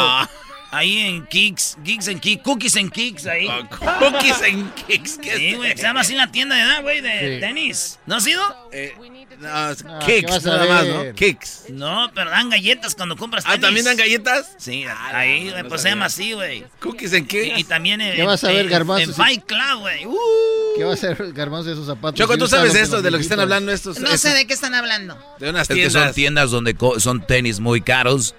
Ahí en Kicks, Kicks en Kicks, Cookies en Kicks, ahí. Oh, [LAUGHS] cookies en Kicks, ¿qué Sí, güey, se llama así la tienda de edad, güey, de tenis. ¿No ha sido? Eh, no, Kicks, nada más, ¿no? Kicks. No, pero dan galletas cuando compras tenis. ¿Ah, también dan galletas? Sí, ahí, pues se llama así, güey. ¿Cookies en Kicks? Y, también en, ¿Qué vas a ver, Garbanzo? En Fight Club, güey. Uh. ¿Qué va a hacer Garbanzo de esos zapatos? Choco, ¿tú sabes esto, de lo que están hablando estos? No sé de qué están hablando. De unas es tiendas. que son tiendas donde son tenis muy caros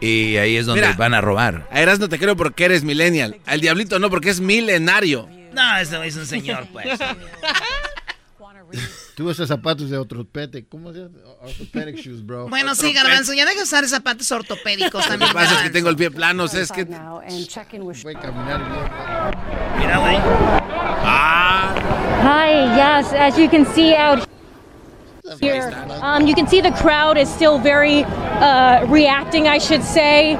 y ahí es donde van a robar. A Eras no te creo porque eres millennial. Al diablito no, porque es milenario. No, ese es un señor, pues. [LAUGHS] Tuvo esos zapatos de ortopédico. ¿Cómo se llama? Orthopedic shoes, bro. Bueno, sí, Garbanzo, ya deja de usar zapatos ortopédicos Lo también. que pasa es que tengo el pie plano, o sea, es que... Voy a caminar Mira, güey. Ah. Hi, yes, as you can see out here, um, you can see the crowd is still very uh, reacting, I should say.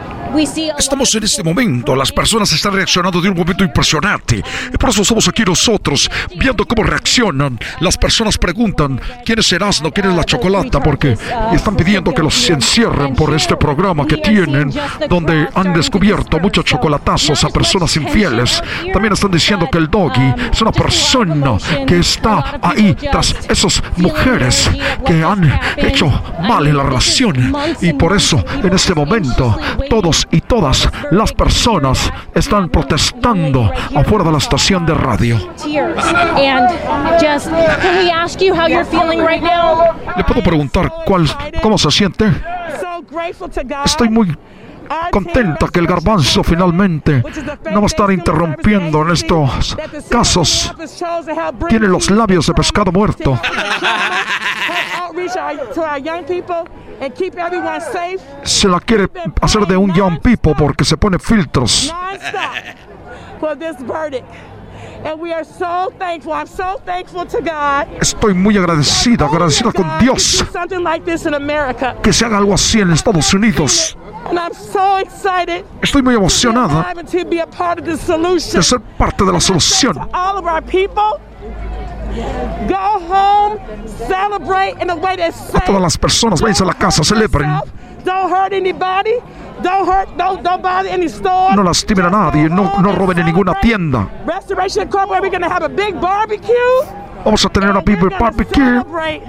Estamos en este momento, las personas están reaccionando de un momento impresionante. Por eso estamos aquí nosotros, viendo cómo reaccionan. Las personas preguntan, ¿quién es Erasmo? ¿Quién es la chocolata? Porque están pidiendo que los encierren por este programa que tienen, donde han descubierto muchos chocolatazos a personas infieles. También están diciendo que el doggy es una persona que está ahí tras esas mujeres que han hecho mal en la relación. Y por eso, en este momento, todos y todas las personas están protestando afuera de la estación de radio. ¿Le puedo preguntar cuál, cómo se siente? Estoy muy contenta que el garbanzo finalmente no va a estar interrumpiendo en estos casos. Tiene los labios de pescado muerto. Se la quiere hacer de un young people porque se pone filtros. Nonstop for this verdict. And we are so thankful. I'm so thankful to God. Estoy muy agradecida, agradecida con Dios Do something like this in America. que se haga algo así en Estados Unidos. And I'm so excited Estoy muy emocionada de ser parte de la solución. All of our people go home, celebrate in a way that's A todas las personas, váyanse a la casa, celebren. Don't hurt anybody. Don't hurt, don't, don't bother any stores. No lastimen a nadie, no, no roben en ninguna tienda. Restoration Incorporated, we're going to have a big barbecue. Vamos a tener una Big Barbecue, Celebrate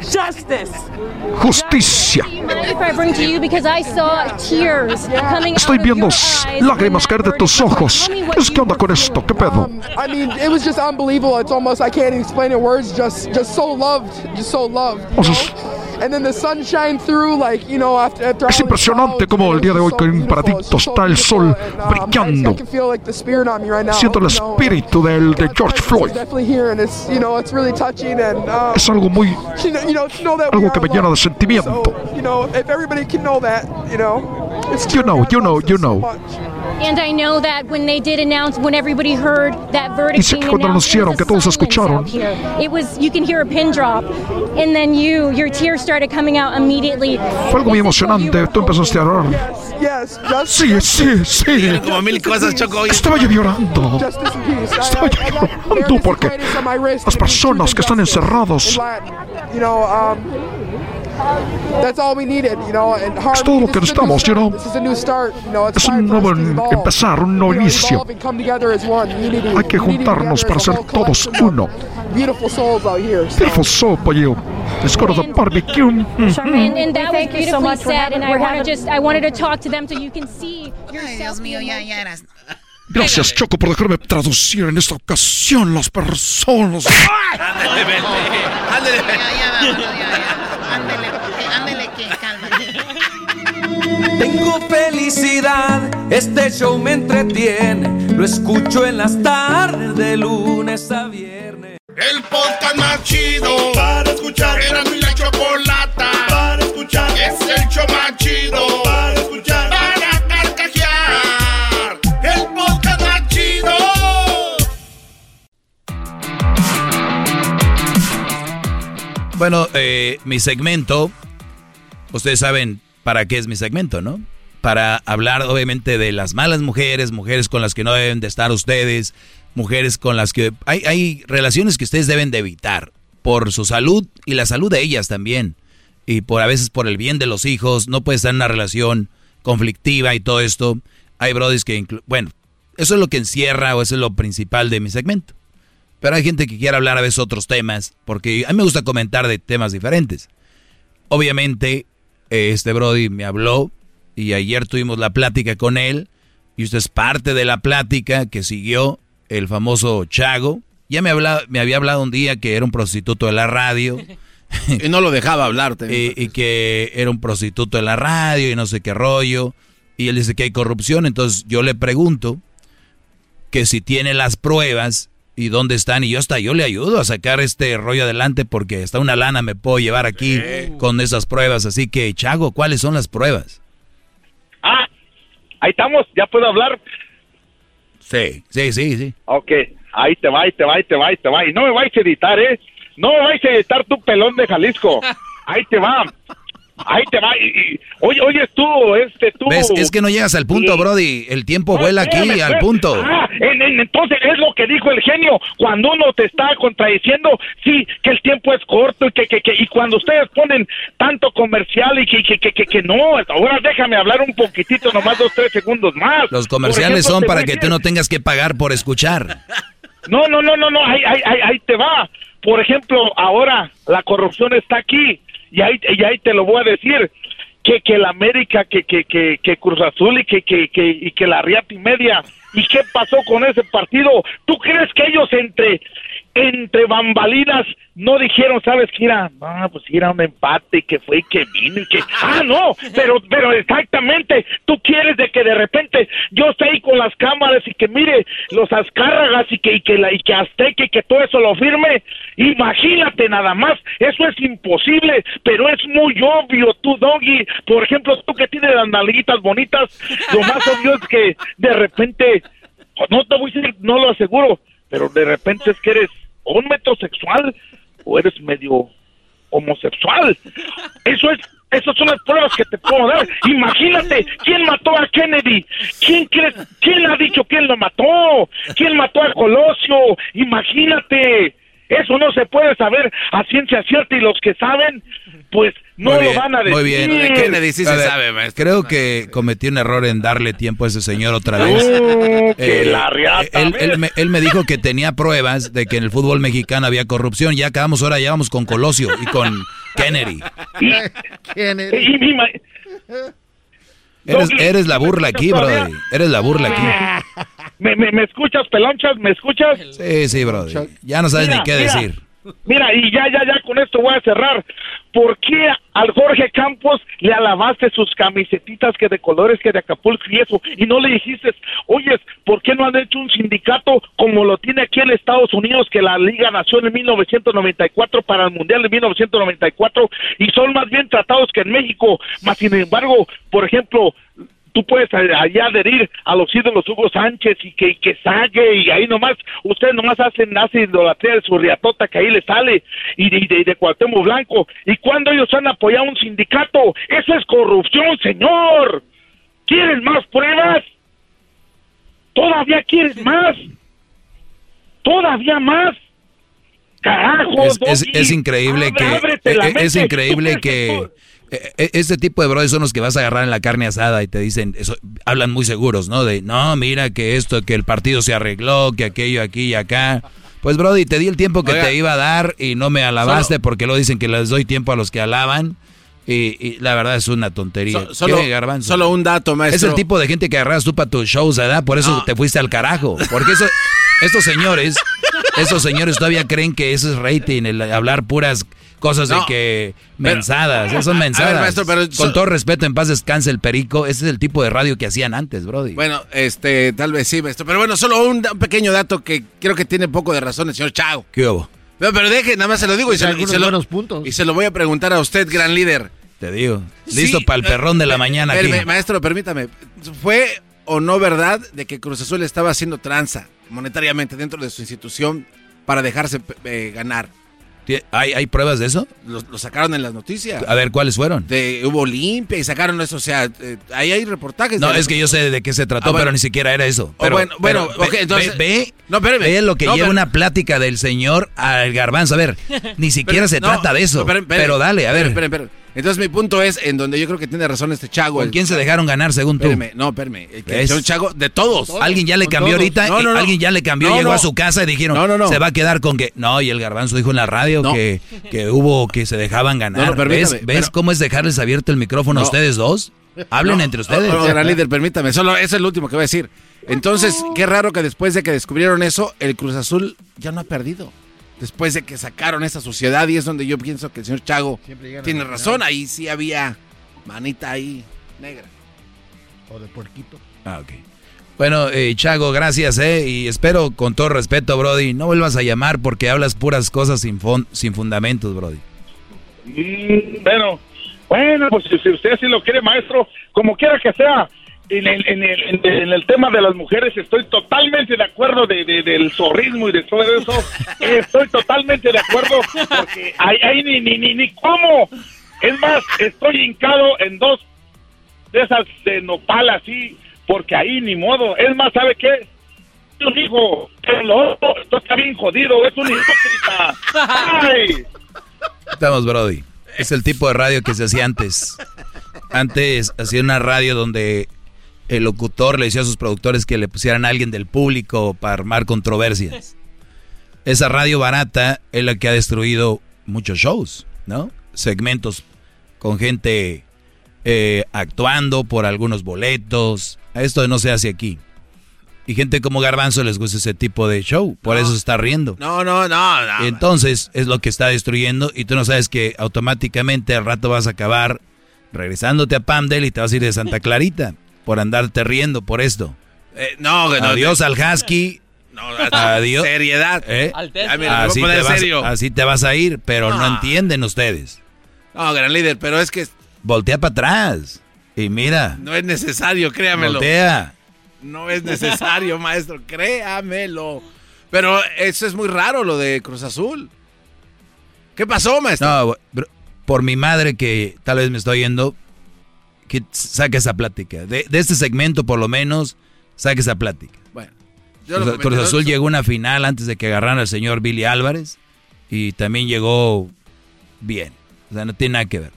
justice. justicia. If I bring to you because I saw tears coming out Estoy viendo your s- eyes. lágrimas caer de tus ojos. ¿Es qué onda con esto? ¿Qué pedo? I mean, Es impresionante como el día de hoy en Paradito está el sol brillando. I can feel like the spirit on me right now. Siento el espíritu del, de George Floyd. um, Es algo muy, algo que me llena de sentimiento. So, you know, if everybody can know that, you know, it's You know, you know, you know. And I know that when they did announce, when everybody heard that Y verdict sé being que cuando announced, anunciaron que todos escucharon, it was you can hear a pin drop, and then you, your tears started coming out immediately. fue algo muy emocionante. Tú empezaste a llorar. Yes, just Sí, sí, sí. Tiene como mil cosas, Choco. hoy. Estaba yo llorando. justice and peace. I Estaba have, yo you know, llorando porque America's greatest on my wrist. las personas que están In encerrados Latin. You know, That's all we needed, you know. And Harvey, Es todo lo que this is a new necesitamos, you start. know. It's Es un nuevo empezar, un nuevo inicio. Hay que juntarnos para ser todos uno. Beautiful souls out here. So. Beautiful soap, you. Let's go to the barbecue. And, and that was Thank you so beautifully much. We're said, and I want to just, I wanted to talk to them so you can see Ay, yourself. Dios mío, ya, ya eras. Gracias, Choco, por dejarme traducir en esta ocasión las personas. Ándale, vete. Ándele, ándele, que cálmate. Tengo felicidad, este show me entretiene. Lo escucho en las tardes de lunes a viernes. El podcast más chido para escuchar. Era mi la chocolata para escuchar. Es el show más chido para escuchar. Para carcajear. El podcast más chido. Bueno, eh, mi segmento, ustedes saben para qué es mi segmento, ¿no? Para hablar obviamente de las malas mujeres, mujeres con las que no deben de estar ustedes, mujeres con las que hay, hay relaciones que ustedes deben de evitar por su salud y la salud de ellas también. Y por a veces por el bien de los hijos, no puede estar en una relación conflictiva y todo esto. Hay brodis que, bueno, eso es lo que encierra o eso es lo principal de mi segmento. Pero hay gente que quiere hablar a veces otros temas, porque a mí me gusta comentar de temas diferentes. Obviamente, este Brody me habló y ayer tuvimos la plática con él, y usted es parte de la plática que siguió el famoso Chago. Ya me, hablaba, me había hablado un día que era un prostituto de la radio. [LAUGHS] y no lo dejaba hablarte. [LAUGHS] Y, y que era un prostituto de la radio y no sé qué rollo. Y él dice que hay corrupción, entonces yo le pregunto que si tiene las pruebas y dónde están y yo hasta yo le ayudo a sacar este rollo adelante porque hasta una lana me puedo llevar aquí con esas pruebas. Así que, Chago, ¿cuáles son las pruebas? Ah, ahí estamos, ya puedo hablar. Sí, sí, sí, sí. Ok, ahí te va, ahí te va, ahí te va, ahí te va. Y no me vais a editar, ¿eh? No me vais a editar tu pelón de Jalisco. [LAUGHS] Ahí te va. Ahí te va. Y, y- oye, oyes tú, este, tú. ¿Ves? Es que no llegas al punto. Brody. El tiempo No, vuela aquí espérame, al espérame. punto. Ah, en- en- entonces es lo que dijo el genio. Cuando uno te está contradiciendo, sí, que el tiempo es corto y que, que, que- y cuando ustedes ponen tanto comercial y que, que, que, que, que no, ahora déjame hablar un poquitito, nomás dos, tres segundos más. Los comerciales ejemplo, son para que tú no tengas que pagar por escuchar. no, no, no, no, no, ahí, ahí, ahí, ahí te va. Por ejemplo, ahora la corrupción está aquí y ahí, y ahí te lo voy a decir. Que, que la América, que, que, que, que Cruz Azul y que, que, que, y que la Riata y Media. ¿Y qué pasó con ese partido? ¿Tú crees que ellos entre, entre bambalinas no dijeron, sabes que era, ah, pues era un empate que fue y que vino y que, ah, no, pero, pero exactamente, tú quieres de que de repente yo esté ahí con las cámaras y que mire los azcárragas y que, y que, la, y que Azteca y que todo eso lo firme, imagínate nada más, eso es imposible, pero es muy obvio, tú, Doggy, por ejemplo, tú que tienes las nalguitas bonitas, lo más obvio es que de repente, no te voy a decir, no lo aseguro, pero de repente es que eres un metrosexual o eres medio homosexual. Eso es, esas son las pruebas que te puedo dar. Imagínate, ¿quién mató a Kennedy? ¿Quién crees, quién ha dicho quién lo mató? ¿Quién mató a Colosio? Imagínate. Eso no se puede saber a ciencia cierta y los que saben, pues no Muy lo van a decir. Muy bien. sí A se ver, sabe, maestro. Creo que cometí un error en darle tiempo a ese señor otra vez. Uh, que la riata, él, me, él me dijo que tenía pruebas de que en el fútbol mexicano había corrupción. Ya acabamos, ahora ya vamos con Colosio y con Kennedy. Y- [LAUGHS] y ma- Eres, eres la burla aquí, brother. Eres la burla aquí. [LAUGHS] ¿Me, me, me escuchas, pelonchas? ¿Me escuchas? Sí, sí, brother. Ya no sabes Mira, ni qué mira. decir. Mira, y ya, ya, ya con esto voy a cerrar. ¿Por qué al Jorge Campos le alabaste sus camisetitas que de colores que de Acapulco y eso? Y no le dijiste, oyes, ¿por qué no han hecho un sindicato como lo tiene aquí en Estados Unidos, que la Liga nació en 1994 para el Mundial de 1994 y son más bien tratados que en México? Más sin embargo, por ejemplo, tú puedes a- allá adherir a los ídolos Hugo Sánchez y que, y que Sague y ahí nomás, ustedes nomás hacen, hacen idolatría de su riatota que ahí le sale y de, de, de Cuauhtémoc Blanco. ¿Y cuando ellos han apoyado un sindicato? Eso es corrupción, señor. ¿Quieres más pruebas? ¿Todavía quieres más? ¿Todavía más? Carajo, es, es, increíble que es, increíble que este tipo de brothers son los que vas a agarrar en la carne asada y te dicen, eso, hablan muy seguros, ¿no? De, no, mira que esto, que el partido se arregló, que aquello aquí y acá. Pues, Brody, te di el tiempo que te iba a dar y no me alabaste porque lo dicen que les doy tiempo a los que alaban. Y, la verdad es una tontería. solo, solo, un dato, maestro. Es el tipo de gente que agarras tú para tus shows, ¿verdad? Por eso te fuiste al carajo. Porque eso, [LAUGHS] estos señores, estos señores todavía creen que eso es rating, el hablar puras cosas de que mensadas, eso son mensadas. Con todo respeto, en paz descanse el perico, ese es el tipo de radio que hacían antes, Brody. Bueno, este, tal vez sí, maestro, pero bueno, solo un, pequeño dato que creo que tiene poco de razón el señor Chao. ¿Qué hubo? Pero, deje, nada más se lo digo y se, lo, puntos. y se lo voy a preguntar a usted, gran líder. Te digo, listo para el perrón de la mañana aquí. Maestro, permítame, ¿fue o no verdad de que Cruz Azul estaba haciendo tranza monetariamente dentro de su institución para dejarse eh, ganar? ¿Hay, ¿Hay pruebas de eso? Lo, sacaron en las noticias. A ver, ¿cuáles fueron? De, hubo limpia y sacaron eso, o sea, eh, ahí hay reportajes. No, es que yo sé de qué se trató, ah, pero ni siquiera era eso. Pero, bueno, bueno entonces... Ve, no, ve lo que lleva una plática del señor al garbanzo. A ver, ni [LAUGHS] siquiera se trata de eso. pero dale, a ver. Entonces mi punto es en donde yo creo que tiene razón este Chago. ¿Con quién se dejaron ganar según tú? no, espérame. El Chago, de todos. Alguien ya le cambió ahorita. No, no, alguien ya le cambió, llegó a su casa y dijeron, se va a quedar con que. No, y el garbanzo dijo en la radio que, que hubo que se dejaban ganar. ¿Ves, ¿ves cómo es dejarles abierto el micrófono a ustedes dos? Hablen entre ustedes. No, gran líder, permítame. Solo eso es el último que voy a decir. Entonces, qué raro que después de que descubrieron eso, el Cruz Azul ya no ha perdido después de que sacaron esa sociedad y es donde yo pienso que el señor Chago tiene razón, ahí sí había manita ahí negra. O de puerquito. Ah, ok. Bueno, eh, Chago, gracias, eh, y espero con todo respeto, Brody, no vuelvas a llamar porque hablas puras cosas sin, sin fundamentos, Brody. Mm, bueno, bueno, pues si usted así lo quiere, maestro, como quiera que sea, en el, en, el, en el tema de las mujeres estoy totalmente de acuerdo de, del zorrismo y de todo eso. [LAUGHS] Estoy totalmente de acuerdo porque ahí, ni, ni, ni, ni cómo. Es más, estoy hincado en dos de esas de nopal así, porque ahí ni modo. Es más, ¿sabe qué? Un hijo, el otro, esto está bien jodido, es un hipócrita. ¡Ay! Estamos, Brody. Es el tipo de radio que se hacía antes. Antes hacía una radio donde el locutor le decía a sus productores que le pusieran a alguien del público para armar controversias. [LAUGHS] Esa radio barata es la que ha destruido muchos shows, ¿no? Segmentos con gente eh, actuando por algunos boletos. Esto no se hace aquí. Y gente como Garbanzo les gusta ese tipo de show, por eso se está riendo. No, no, no, no. Entonces es lo que está destruyendo y tú no sabes que automáticamente al rato vas a acabar regresándote a Pamdel y te vas a ir de Santa Clarita [LAUGHS] por andarte riendo por esto. Eh, no, no, Adiós al husky. No, adiós. Seriedad. ¿Eh? Así, te vas, así, te vas, a ir, pero no. entienden ustedes. No, gran líder, pero es que... Voltea para atrás. Y mira. No es necesario, créamelo. Voltea. No es necesario, [LAUGHS] maestro, créamelo. Pero eso es muy raro, lo de Cruz Azul. ¿Qué pasó, maestro? No, por mi madre que tal vez me estoy yendo, que saque esa plática. De, este segmento, por lo menos, saque esa plática. Bueno, Cruz, Azul llegó a una final antes de que agarraran al señor Billy Álvarez y también llegó bien. O sea, no tiene nada que ver.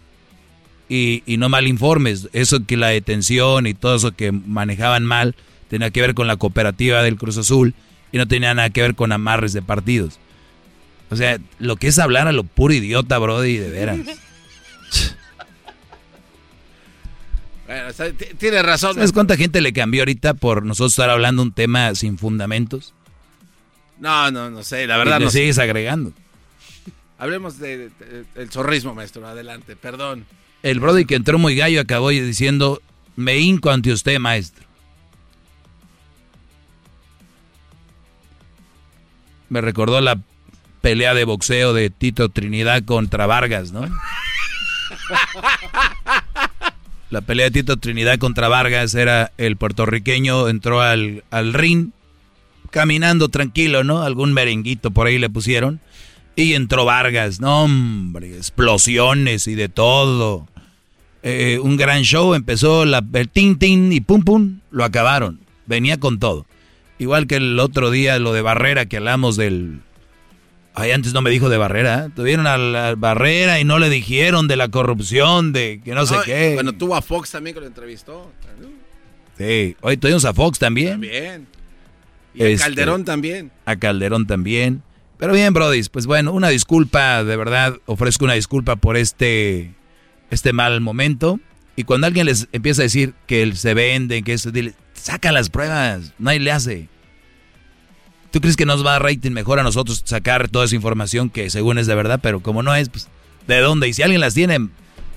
Y, y no mal informes. Eso que la detención y todo eso que manejaban mal tenía que ver con la cooperativa del Cruz Azul y no tenía nada que ver con amarres de partidos. O sea, lo que es hablar a lo puro idiota, Brody, de veras. [LAUGHS] tiene razón. ¿Sabes cuánta gente le cambió ahorita por nosotros estar hablando un tema sin fundamentos? No, no, no sé, la verdad y no sigues agregando. Hablemos del zorrismo, maestro, adelante, perdón. El Brody que entró muy gallo acabó diciendo, me hinco ante usted, maestro. Me recordó la pelea de boxeo de Tito Trinidad contra Vargas, ¿no? [LAUGHS] La pelea de Tito Trinidad contra Vargas era el puertorriqueño entró al, al ring caminando tranquilo, ¿no? Algún merenguito por ahí le pusieron. Y entró Vargas, no hombre, explosiones y de todo. Eh, un gran show, empezó la, el tin tin y pum pum, lo acabaron. Venía con todo. Igual que el otro día lo de Barrera que hablamos del Ay, antes no me dijo de Barrera. ¿eh? Tuvieron a la Barrera y no le dijeron de la corrupción, de que no, sé qué. Bueno, tuvo a Fox también que lo entrevistó. Sí, hoy tuvimos a Fox también. También. Y a este, Calderón también. A Calderón también. Pero bien, Brody, pues bueno, una disculpa, de verdad, ofrezco una disculpa por este, este mal momento. Y cuando alguien les empieza a decir que él se vende, que eso, dile, saca las pruebas, nadie le hace. ¿Tú crees que nos va a rating mejor a nosotros sacar toda esa información que según es de verdad? Pero como no es, pues, ¿de dónde? Y si alguien las tiene,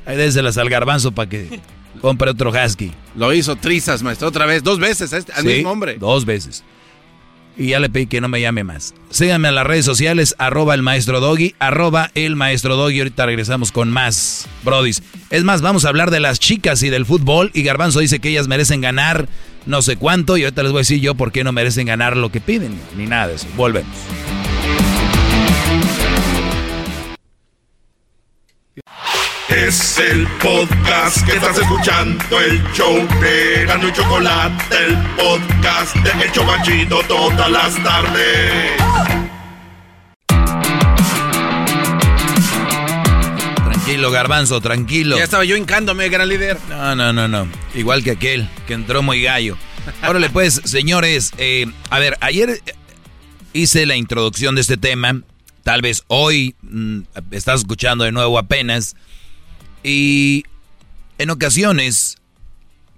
ahí las al garbanzo para que [LAUGHS] compre otro husky. Lo hizo Trizas, maestro, otra vez, dos veces, este, al mismo hombre. Dos veces. Y ya le pedí que no me llame más. Síganme en las redes sociales, arroba el maestro Doggy, arroba el maestro Doggy. Ahorita regresamos con más, brodis. Es más, vamos a hablar de las chicas y del fútbol. Y Garbanzo dice que ellas merecen ganar no sé cuánto. Y ahorita les voy a decir yo por qué no merecen ganar lo que piden. Ni nada de eso. Volvemos. Es el podcast que estás escuchando, el show de Gano y Chocolate, el podcast de Hecho Chocachito todas las tardes. Tranquilo, garbanzo, tranquilo. Ya estaba yo hincándome, gran líder. No, no, no, no. Igual que aquel que entró muy gallo. Órale, pues, [LAUGHS] señores, eh, a ver, ayer hice la introducción de este tema. Tal vez hoy mm, estás escuchando de nuevo apenas. Y en ocasiones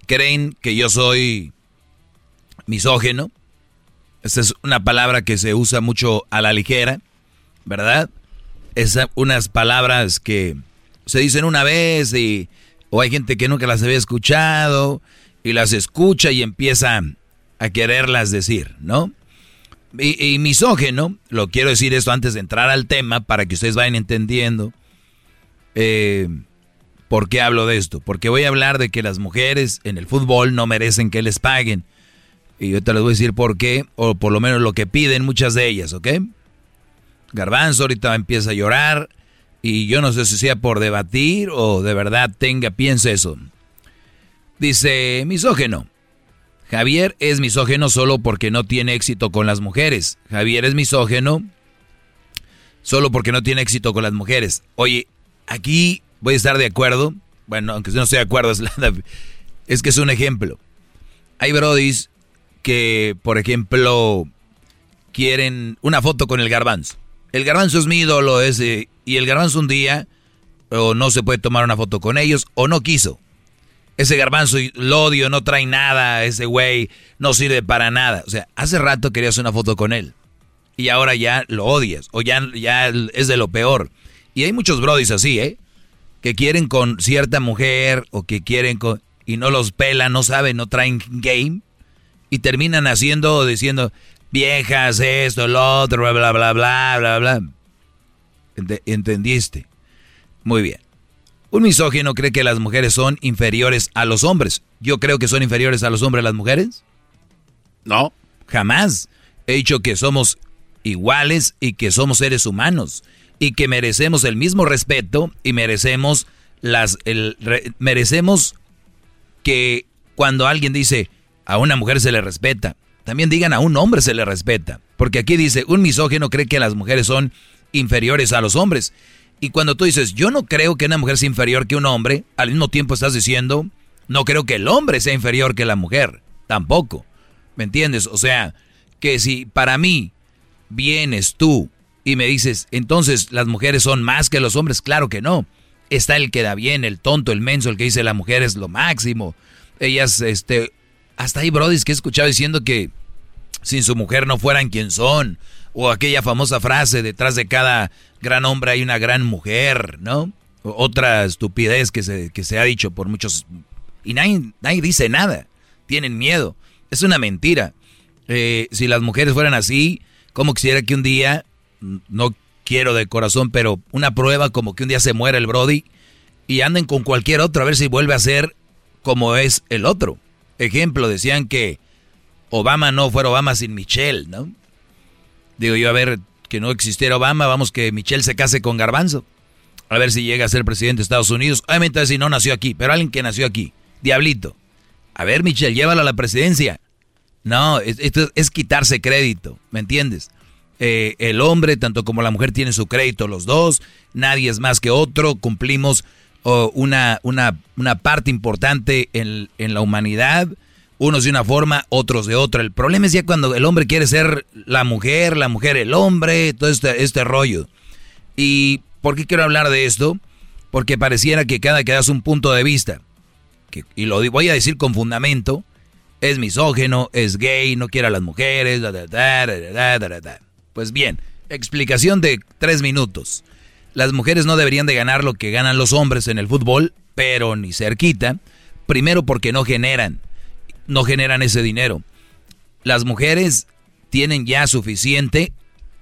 creen que yo soy misógeno. Esta es una palabra que se usa mucho a la ligera, ¿verdad? Es unas palabras que se dicen una vez y o hay gente que nunca las había escuchado y las escucha y empieza a quererlas decir, ¿no? Y, y misógeno, lo quiero decir esto antes de entrar al tema para que ustedes vayan entendiendo. Eh, ¿Por qué hablo de esto? Porque voy a hablar de que las mujeres en el fútbol no merecen que les paguen. Y yo te les voy a decir por qué, o por lo menos lo que piden muchas de ellas, ¿ok? Garbanzo ahorita empieza a llorar y yo no sé si sea por debatir o de verdad tenga, piense eso. Dice, misógeno. Javier es misógeno solo porque no tiene éxito con las mujeres. Javier es misógeno solo porque no tiene éxito con las mujeres. Oye, aquí voy a estar de acuerdo. Bueno, aunque no estoy de acuerdo, es, es que es un ejemplo. Hay brodis que, por ejemplo, quieren una foto con el garbanzo. El garbanzo es mi ídolo ese, y el garbanzo un día o no se puede tomar una foto con ellos o no quiso. Ese garbanzo lo odio, no trae nada, ese güey no sirve para nada. O sea, hace rato querías una foto con él y ahora ya lo odias o ya, ya es de lo peor. Y hay muchos brodis así, ¿eh? Que quieren con cierta mujer o que quieren con... y no los pelan, no saben, no traen game y terminan haciendo o diciendo viejas, esto, lo otro, bla, bla, bla, bla, bla, bla. ¿Entendiste? Muy bien. Un misógino cree que las mujeres son inferiores a los hombres. ¿Yo creo que son inferiores a los hombres las mujeres? No, jamás. He dicho que somos iguales y que somos seres humanos y que merecemos el mismo respeto y merecemos las el, merecemos que cuando alguien dice a una mujer se le respeta, también digan a un hombre se le respeta, porque aquí dice un misógino cree que las mujeres son inferiores a los hombres. Y cuando tú dices, yo no creo que una mujer sea inferior que un hombre, al mismo tiempo estás diciendo, no creo que el hombre sea inferior que la mujer, tampoco. ¿Me entiendes? O sea, que si para mí vienes tú y me dices, entonces las mujeres son más que los hombres, claro que no. Está el que da bien, el tonto, el menso, el que dice la mujer es lo máximo. Ellas, este, hasta hay brodis que he escuchado diciendo que sin su mujer no fueran quien son. O aquella famosa frase, detrás de cada gran hombre hay una gran mujer, ¿no? otra estupidez que se, que se ha dicho por muchos... Y nadie, nadie dice nada. Tienen miedo. Es una mentira. Eh, si las mujeres fueran así, como quisiera que un día no quiero de corazón, pero una prueba como que un día se muere el Brody y anden con cualquier otro a ver si vuelve a ser como es el otro. Ejemplo, decían que Obama no fuera Obama sin Michelle, ¿no? Digo yo, a ver, que no existiera Obama, vamos que Michelle se case con Garbanzo. A ver si llega a ser presidente de Estados Unidos. Obviamente si no nació aquí, pero alguien que nació aquí. Diablito. A ver, Michelle, llévalo a la presidencia. No, esto es quitarse crédito, ¿me entiendes? Eh, el hombre, tanto como la mujer, tiene su crédito los dos. Nadie es más que otro. Cumplimos una, una, una, parte importante en, en la humanidad. Unos de una forma, otros de otra. El problema es ya cuando el hombre quiere ser la mujer, la mujer el hombre, todo este, este rollo. ¿Y por qué quiero hablar de esto? Porque pareciera que cada que das un punto de vista, y lo voy a decir con fundamento, es misógeno, es gay, no quiere a las mujeres, pues bien, explicación de tres minutos. Las mujeres no deberían de ganar lo que ganan los hombres en el fútbol, pero ni cerquita. Primero porque no generan, no generan ese dinero. Las mujeres tienen ya suficiente,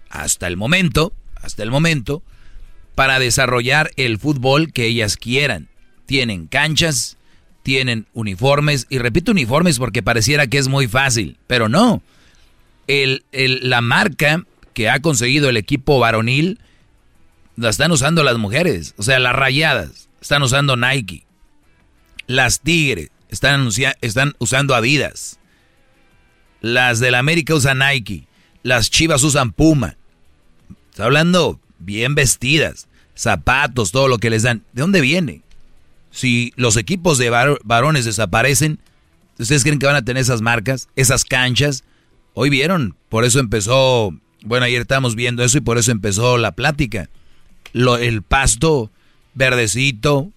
hasta el momento, hasta el momento, para desarrollar el fútbol que ellas quieran. Tienen canchas, tienen uniformes, y repito uniformes porque pareciera que es muy fácil, pero no. El, la marca que ha conseguido el equipo varonil la están usando las mujeres, o sea, las rayadas están usando Nike, las Tigres están, están usando Adidas, las del América usan Nike, las Chivas usan Puma. Está hablando bien vestidas, zapatos, todo lo que les dan. ¿De dónde viene? si los equipos de varones desaparecen, ¿ustedes creen que van a tener esas marcas, esas canchas? Hoy vieron, por eso empezó, bueno, ayer estábamos viendo eso y por eso empezó la plática. Lo, el pasto verdecito,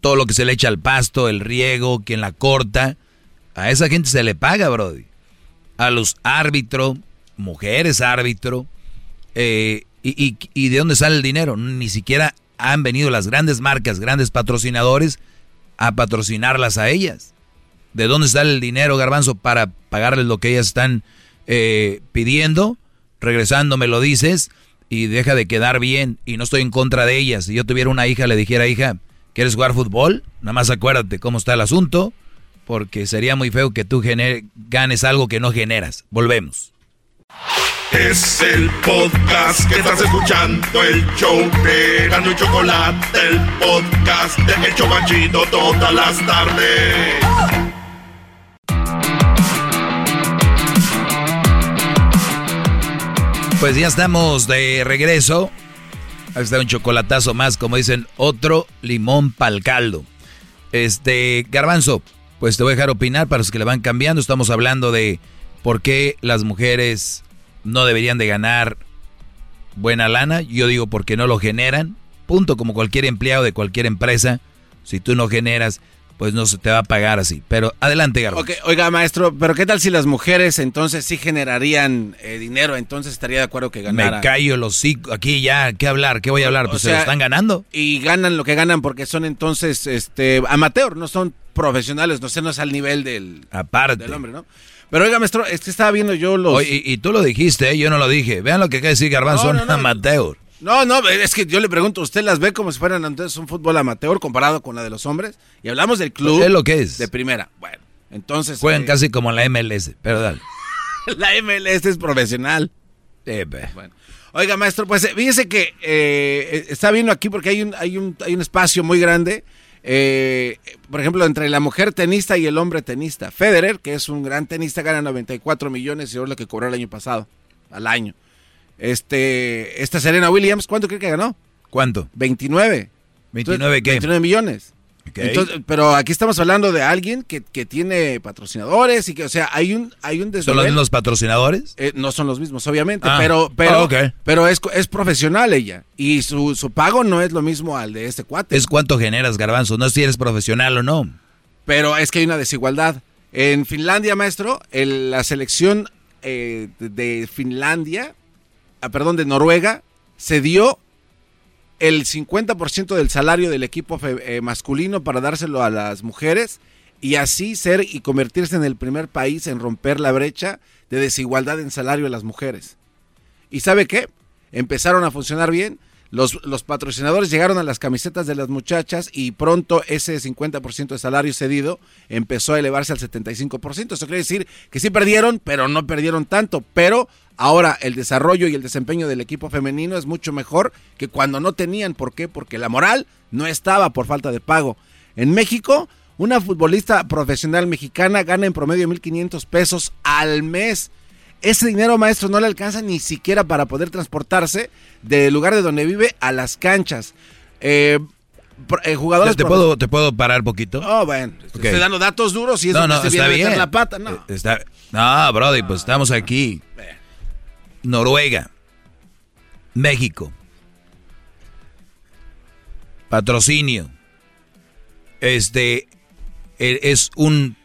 todo lo que se le echa al pasto, el riego, quien la corta, a esa gente se le paga, Brody. A los árbitros, mujeres árbitro, eh, y, y de dónde sale el dinero? Ni siquiera han venido las grandes marcas, grandes patrocinadores, a patrocinarlas a ellas. ¿De dónde sale el dinero, garbanzo, para pagarles lo que ellas están eh, pidiendo? Regresando me lo dices y deja de quedar bien y no estoy en contra de ellas. Si yo tuviera una hija, le dijera, hija, ¿quieres jugar fútbol? Nada más acuérdate cómo está el asunto, porque sería muy feo que tú ganes algo que no generas. Volvemos. Es el podcast que estás escuchando, el show de Gano y Chocolate, el podcast de El Chocachito todas las tardes. Pues ya estamos de regreso. Aquí está un chocolatazo más, como dicen, otro limón pa'l caldo. Este, Garbanzo, pues te voy a dejar opinar para los que le van cambiando. Estamos hablando de por qué las mujeres no deberían de ganar buena lana. Yo digo porque no lo generan. Punto, como cualquier empleado de cualquier empresa. Si tú no generas, pues no se te va a pagar así. Pero adelante. Okay, oiga, maestro, pero ¿qué tal si las mujeres entonces sí generarían eh, dinero? Entonces estaría de acuerdo que ganaran. Me callo los hocico. Aquí ya, ¿qué hablar? ¿Qué voy a hablar? Pues se lo están ganando. Y ganan lo que ganan porque son entonces este amateur, no son profesionales, no sé, no es al nivel del, Aparte. del hombre, ¿no? Pero oiga, maestro, es que estaba viendo yo los. y, tú lo dijiste, ¿eh? yo no lo dije. Vean lo que acaba de decir Garbanzo, no, amateur. No, no, es que yo le pregunto, ¿usted las ve como si fueran entonces un fútbol amateur comparado con la de los hombres? Y hablamos del club. ¿Qué es lo que es? De primera. Bueno, entonces. Juegan eh, casi como la MLS, pero dale. [LAUGHS] la MLS es profesional. bueno. Oiga, maestro, pues fíjese que eh, está viendo aquí porque hay un, hay un, hay un espacio muy grande eh, por ejemplo, entre la mujer tenista y el hombre tenista. Federer, que es un gran tenista, gana 94 millones y es lo que cobró el año pasado, al año. Este, esta Serena Williams, ¿cuánto cree que ganó? ¿Cuánto? 29. ¿29 qué? 29 millones pero aquí estamos hablando de alguien que, tiene patrocinadores y que, o sea, hay un, hay un ¿Son los mismos patrocinadores? Eh, no son los mismos, obviamente, ah. pero, pero, pero es, es profesional ella. Y su, su pago no es lo mismo al de este cuate. Es cuánto generas, Garbanzo, no si eres profesional o no. Pero es que hay una desigualdad. En Finlandia, maestro, la selección eh, de Finlandia, perdón, de Noruega, se dio el 50% del salario del equipo eh, masculino para dárselo a las mujeres y así ser y convertirse en el primer país en romper la brecha de desigualdad en salario de las mujeres. ¿Y sabe qué? Empezaron a funcionar bien los, patrocinadores llegaron a las camisetas de las muchachas y pronto ese 50% de salario cedido empezó a elevarse al 75%. Eso quiere decir que sí perdieron, pero no perdieron tanto. Pero ahora el desarrollo y el desempeño del equipo femenino es mucho mejor que cuando no tenían. ¿Por qué? Porque la moral no estaba por falta de pago. En México, una futbolista profesional mexicana gana en promedio 1.500 pesos al mes ese dinero, maestro, no le alcanza ni siquiera para poder transportarse del lugar de donde vive a las canchas. Eh, eh, jugadores. ¿Te puedo, ¿Te puedo parar un poquito? Oh, bueno. Estoy dando datos duros y eso no, no, está bien. la pata, no. Eh, está, no, Brody, pues estamos aquí. Noruega. México. Patrocinio. Este e, es un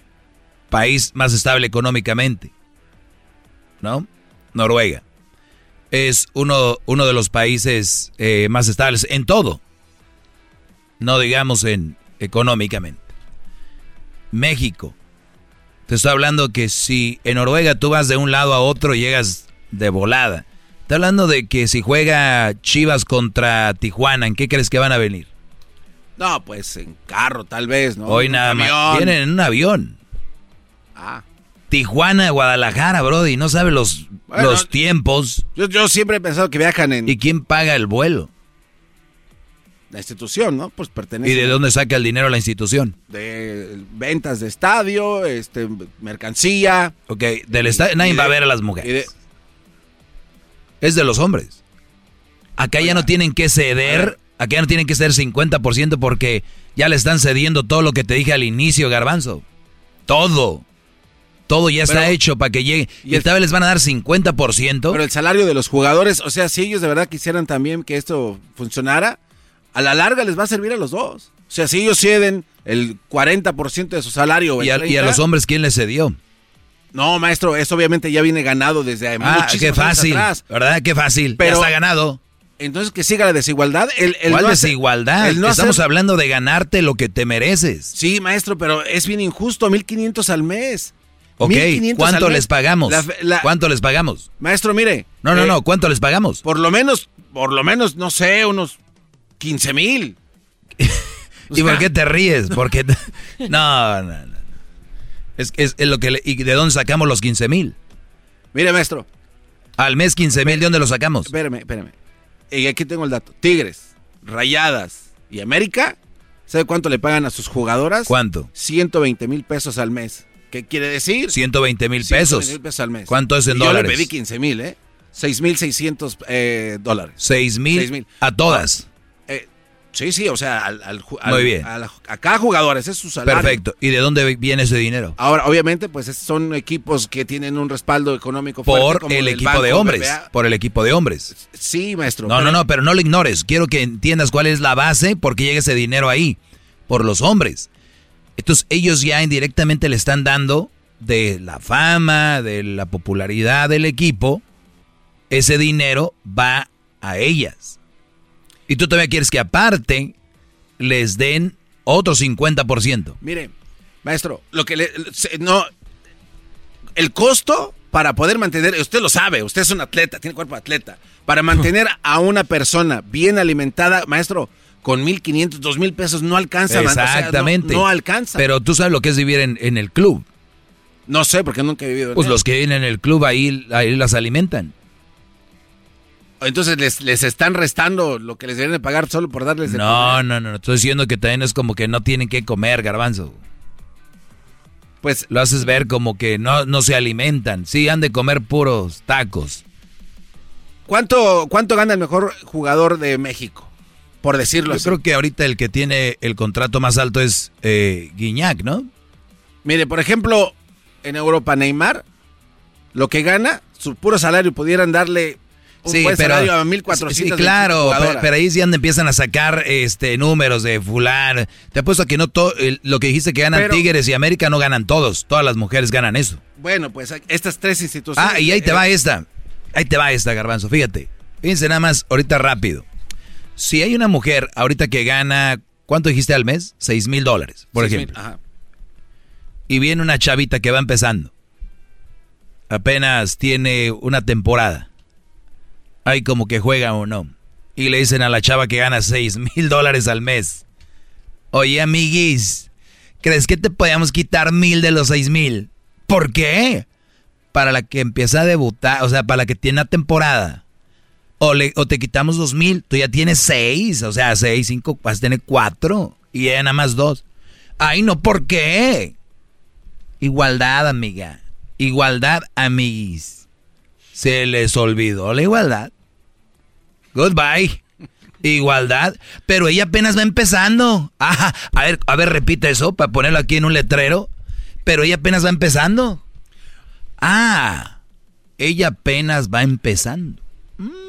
país más estable económicamente. ¿No? Noruega. Es uno, uno de los países eh, más estables en todo no digamos en económicamente. México. Te estoy hablando que si en Noruega tú vas de un lado a otro llegas de volada. Te hablando de que si juega Chivas contra Tijuana, ¿en qué crees que van a venir? No, pues en carro tal vez, ¿no? Hoy nada más. Vienen en un avión. Ah. Tijuana, Guadalajara, Brody, no sabe los, los tiempos. Yo, yo siempre he pensado que viajan en... ¿Y quién paga el vuelo? la institución, ¿no? Pues pertenece. ¿Y de dónde saca el dinero la institución? De ventas de estadio, este, mercancía. Ok, del estadio, nadie va a ver a las mujeres. Es de los hombres. Acá ya no tienen que ceder, acá ya no tienen que ceder 50% porque ya le están cediendo todo lo que te dije al inicio, Garbanzo. Todo. Todo ya está hecho para que llegue. Y vez les van a dar 50%. Pero el salario de los jugadores, o sea, si ellos de verdad quisieran también que esto funcionara, a la larga les va a servir a los dos. O sea, si ellos ceden el 40% de su salario. ¿Y a, ¿Y a, los hombres quién les cedió? No, maestro, eso obviamente ya viene ganado desde ah, qué fácil, ¿verdad? Qué fácil, Pero, ya está ganado. Entonces que siga la desigualdad. El, ¿Cuál desigualdad? Estamos hablando de ganarte lo que te mereces. Sí, maestro, pero es bien injusto, 1500 al mes. Ok, ¿cuánto les pagamos? ¿Cuánto les pagamos? Maestro, mire. No, no, eh, no, ¿cuánto les pagamos? Por lo menos, por lo menos, no sé, unos 15 mil. [LAUGHS] ¿Y por qué te ríes? Porque [LAUGHS] no, no, no. Es, es, es, lo que ¿Y de dónde sacamos los 15 mil? Mire, maestro. Al mes 15 mil, ¿de dónde los sacamos? Espérame, espérame. Y aquí tengo el dato. Tigres, Rayadas y América. ¿Sabe cuánto le pagan a sus jugadoras? ¿Cuánto? 120 mil pesos al mes. ¿Qué quiere decir? 120 mil pesos. 120 mil pesos al mes. ¿Cuánto es en dólares? Yo le pedí 15 mil, ¿eh? 6 mil 600 eh, dólares. 6 mil a todas. Sí, sí, o sea, al, al, Muy bien. a cada jugador, ese es su salario. Perfecto. ¿Y de dónde viene ese dinero? Ahora, obviamente, pues son equipos que tienen un respaldo económico fuerte. Por el equipo de hombres. Por el equipo de hombres. Sí, maestro. No, no, no, pero no lo ignores. Quiero que entiendas cuál es la base, por qué llega ese dinero ahí. Por los hombres. Entonces, ellos ya indirectamente le están dando de la fama, de la popularidad del equipo. Ese dinero va a ellas. Y tú todavía quieres que aparte les den otro 50%. Mire, maestro, lo que le, no el costo para poder mantener, usted lo sabe, usted es un atleta, tiene cuerpo de atleta, para mantener [LAUGHS] a una persona bien alimentada, maestro, con 1.500, 2.000 pesos no alcanza. Exactamente. no, alcanza. Pero tú sabes lo que es vivir en, el club. No sé, porque nunca he vivido. pues los que viven en el club ahí, ahí las alimentan. Entonces les, les están restando lo que les deben de pagar solo por darles no, comer. No, no, no. Estoy diciendo que también es como que no tienen que comer, garbanzo. Pues lo haces ver como que no, no se alimentan. Sí, han de comer puros tacos. ¿Cuánto, ¿Cuánto gana el mejor jugador de México? Por decirlo Yo creo que ahorita el que tiene el contrato más alto es eh, Guiñac, ¿no? Mire, por ejemplo, en Europa Neymar, lo que gana, su puro salario pudieran darle sí, pero, a 1400 sí, claro, pero, ahí sí empiezan a sacar este números de fulano. Te apuesto a que no todo lo que dijiste que ganan Tigres y América no ganan todos, todas las mujeres ganan eso. Bueno, pues estas tres instituciones. Ah, y ahí te va esta. Ahí te va esta, Garbanzo, fíjate. Fíjense nada más ahorita rápido. Si hay una mujer ahorita que gana, ¿cuánto dijiste al mes? Seis mil dólares, por ejemplo. ajá. Y viene una chavita que va empezando. Apenas tiene una temporada hay como que juega o no. Y le dicen a la chava que gana 6 mil dólares al mes. Oye, amiguis, ¿crees que te podíamos quitar mil de los 6 mil? ¿Por qué? Para la que empieza a debutar, o sea, para la que tiene una temporada. O, le, o te quitamos dos mil, tú ya tienes seis, o sea, seis, cinco, vas a tener cuatro. Y ella nada más dos. Ay, no, ¿por qué? Igualdad, amiga. Igualdad, amiguis. Se les olvidó la igualdad. Goodbye. Igualdad. Pero ella apenas va empezando. Ajá. A ver, a ver, repite eso para ponerlo aquí en un letrero. Pero ella apenas va empezando. Ah. Ella apenas va empezando. Mm.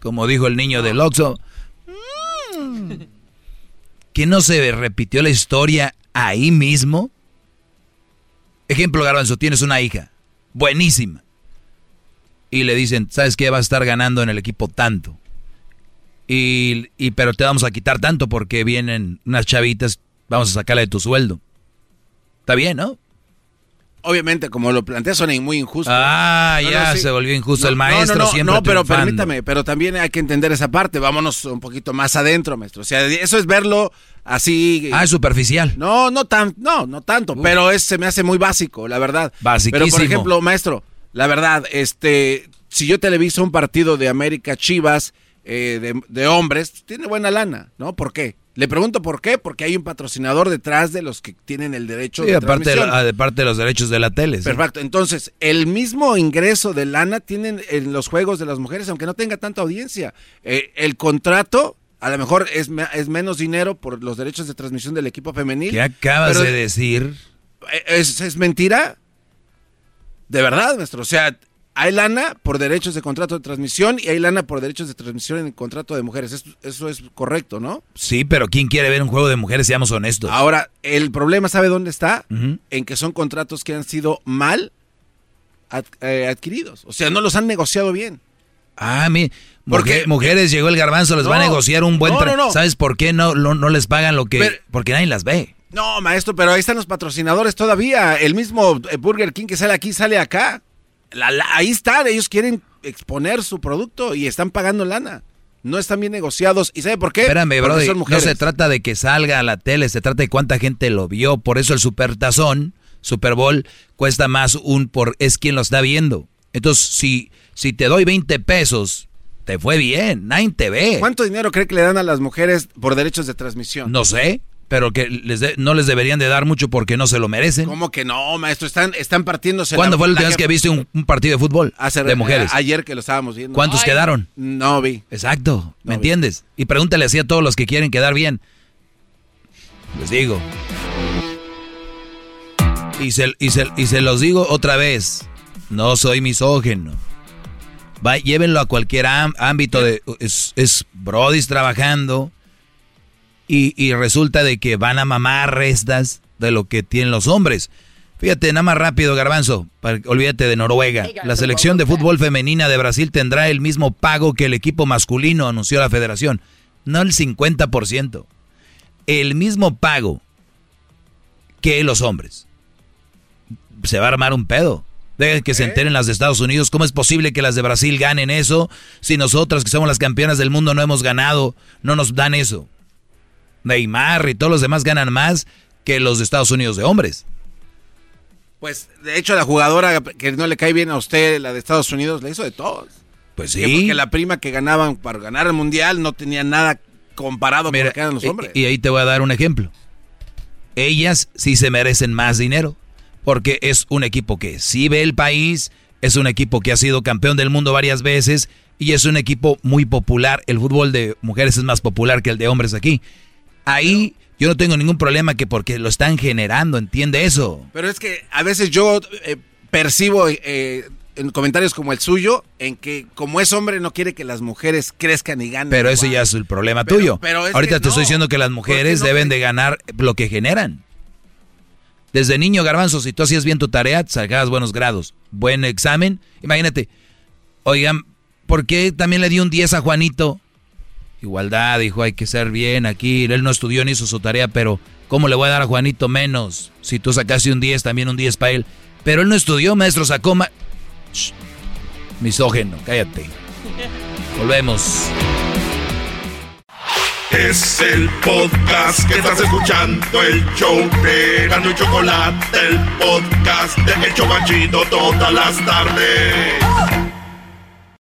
Como dijo el niño del Oxxo. Mm. ¿Que no se repitió la historia ahí mismo? Ejemplo, Garbanzo, tienes una hija. Buenísima. Y le dicen, ¿sabes qué? Va a estar ganando en el equipo tanto. Y, y, pero te vamos a quitar tanto porque vienen unas chavitas, vamos a sacarle de tu sueldo. Está bien, ¿no? Obviamente, como lo planteas, suena muy injusto. Ah, ya se volvió injusto el maestro no, siempre. No, pero permítame, pero también hay que entender esa parte. Vámonos un poquito más adentro, maestro. O sea, eso es verlo así. Ah, es superficial. No, no tan, no, no tanto, pero es, se me hace muy básico, la verdad. Básicísimo. Pero por ejemplo, maestro, la verdad, este, si yo televiso un partido de América Chivas eh, de, de hombres, tiene buena lana, ¿no? ¿Por qué? Le pregunto por qué, porque hay un patrocinador detrás de los que tienen el derecho sí, de aparte de, la, aparte de los derechos de la tele. Perfecto. Entonces, el mismo ingreso de lana tienen en los juegos de las mujeres, aunque no tenga tanta audiencia. Eh, el contrato, a lo mejor es, es, menos dinero por los derechos de transmisión del equipo femenil. ¿Qué acabas de decir? ¿Es, ¿Es mentira? De verdad, maestro. O sea, hay lana por derechos de contrato de transmisión y hay lana por derechos de transmisión en el contrato de mujeres. Eso, eso, es correcto, ¿no? Sí, pero ¿quién quiere ver un juego de mujeres? Seamos honestos. Ahora, el problema, ¿sabe dónde está? Uh -huh. En que son contratos que han sido mal ad, eh, adquiridos. O sea, no los han negociado bien. Ah, mi, porque mujer, mujeres llegó el garbanzo, les no, va a negociar un buen... No. ¿Sabes por qué no, no, les pagan lo que...? Pero, porque nadie las ve. No, maestro, pero ahí están los patrocinadores todavía. El mismo eh, Burger King que sale aquí, sale acá. La, la, ahí están, ellos quieren exponer su producto y están pagando lana. No están bien negociados. ¿Y sabe por qué? Espérame, bro. No se trata de que salga a la tele, se trata de cuánta gente lo vio. Por eso el Supertazón, Super Bowl, cuesta más un por es quien lo está viendo. Entonces, si, si te doy 20 pesos, te fue bien, nadie te ve. ¿Cuánto dinero cree que le dan a las mujeres por derechos de transmisión? No sé pero que les de, no les deberían de dar mucho porque no se lo merecen. ¿Cómo que no, maestro? Están, están partiéndose. ¿Cuándo la, fue la última vez que viste un, un, partido de fútbol Hace, de mujeres? Ayer que lo estábamos viendo. ¿Cuántos Ay, quedaron? No vi. Exacto, ¿me no entiendes? Vi. Y pregúntale así a todos los que quieren quedar bien. Les digo. Y se, y se, y se los digo otra vez. No soy misógeno. Va, llévenlo a cualquier ámbito de... Es, es brodis trabajando y, y, resulta de que van a mamar restas de lo que tienen los hombres. Fíjate, nada más rápido, Garbanzo, para, olvídate de Noruega. La selección de fútbol femenina de Brasil tendrá el mismo pago que el equipo masculino, anunció la federación. No el 50%. El mismo pago que los hombres. Se va a armar un pedo. Dejen que se enteren las de Estados Unidos. ¿Cómo es posible que las de Brasil ganen eso si nosotras, que somos las campeonas del mundo, no hemos ganado? No nos dan eso. Neymar y todos los demás ganan más que los de Estados Unidos de hombres. Pues, de hecho, la jugadora que no le cae bien a usted, la de Estados Unidos, le hizo de todos. Pues sí. Que porque la prima que ganaban para ganar el mundial no tenía nada comparado Mira, con lo que eran los hombres. Y, y ahí te voy a dar un ejemplo. Ellas sí se merecen más dinero. Porque es un equipo que sí ve el país, es un equipo que ha sido campeón del mundo varias veces y es un equipo muy popular. El fútbol de mujeres es más popular que el de hombres aquí. Ahí yo no tengo ningún problema que porque lo están generando, entiende eso. Pero es que a veces yo eh, percibo eh, en comentarios como el suyo, en que como es hombre no quiere que las mujeres crezcan y ganen. Pero ese ya es el problema pero, tuyo. Pero Ahorita te no. estoy diciendo que las mujeres no deben de ganar lo que generan. Desde niño, garbanzo, si tú hacías bien tu tarea, sacabas buenos grados, buen examen. Imagínate, oigan, ¿por qué también le di un 10 a Juanito? Igualdad, dijo, hay que ser bien aquí. Él no estudió ni hizo su tarea, pero ¿cómo le voy a dar a Juanito menos? Si tú sacaste un 10, también un 10 para él. Pero él no estudió, maestro, sacó... Shh. Misógeno, cállate. Volvemos. Es el podcast que estás escuchando, el show de Gano y Chocolate, el podcast de Banchito todas las tardes.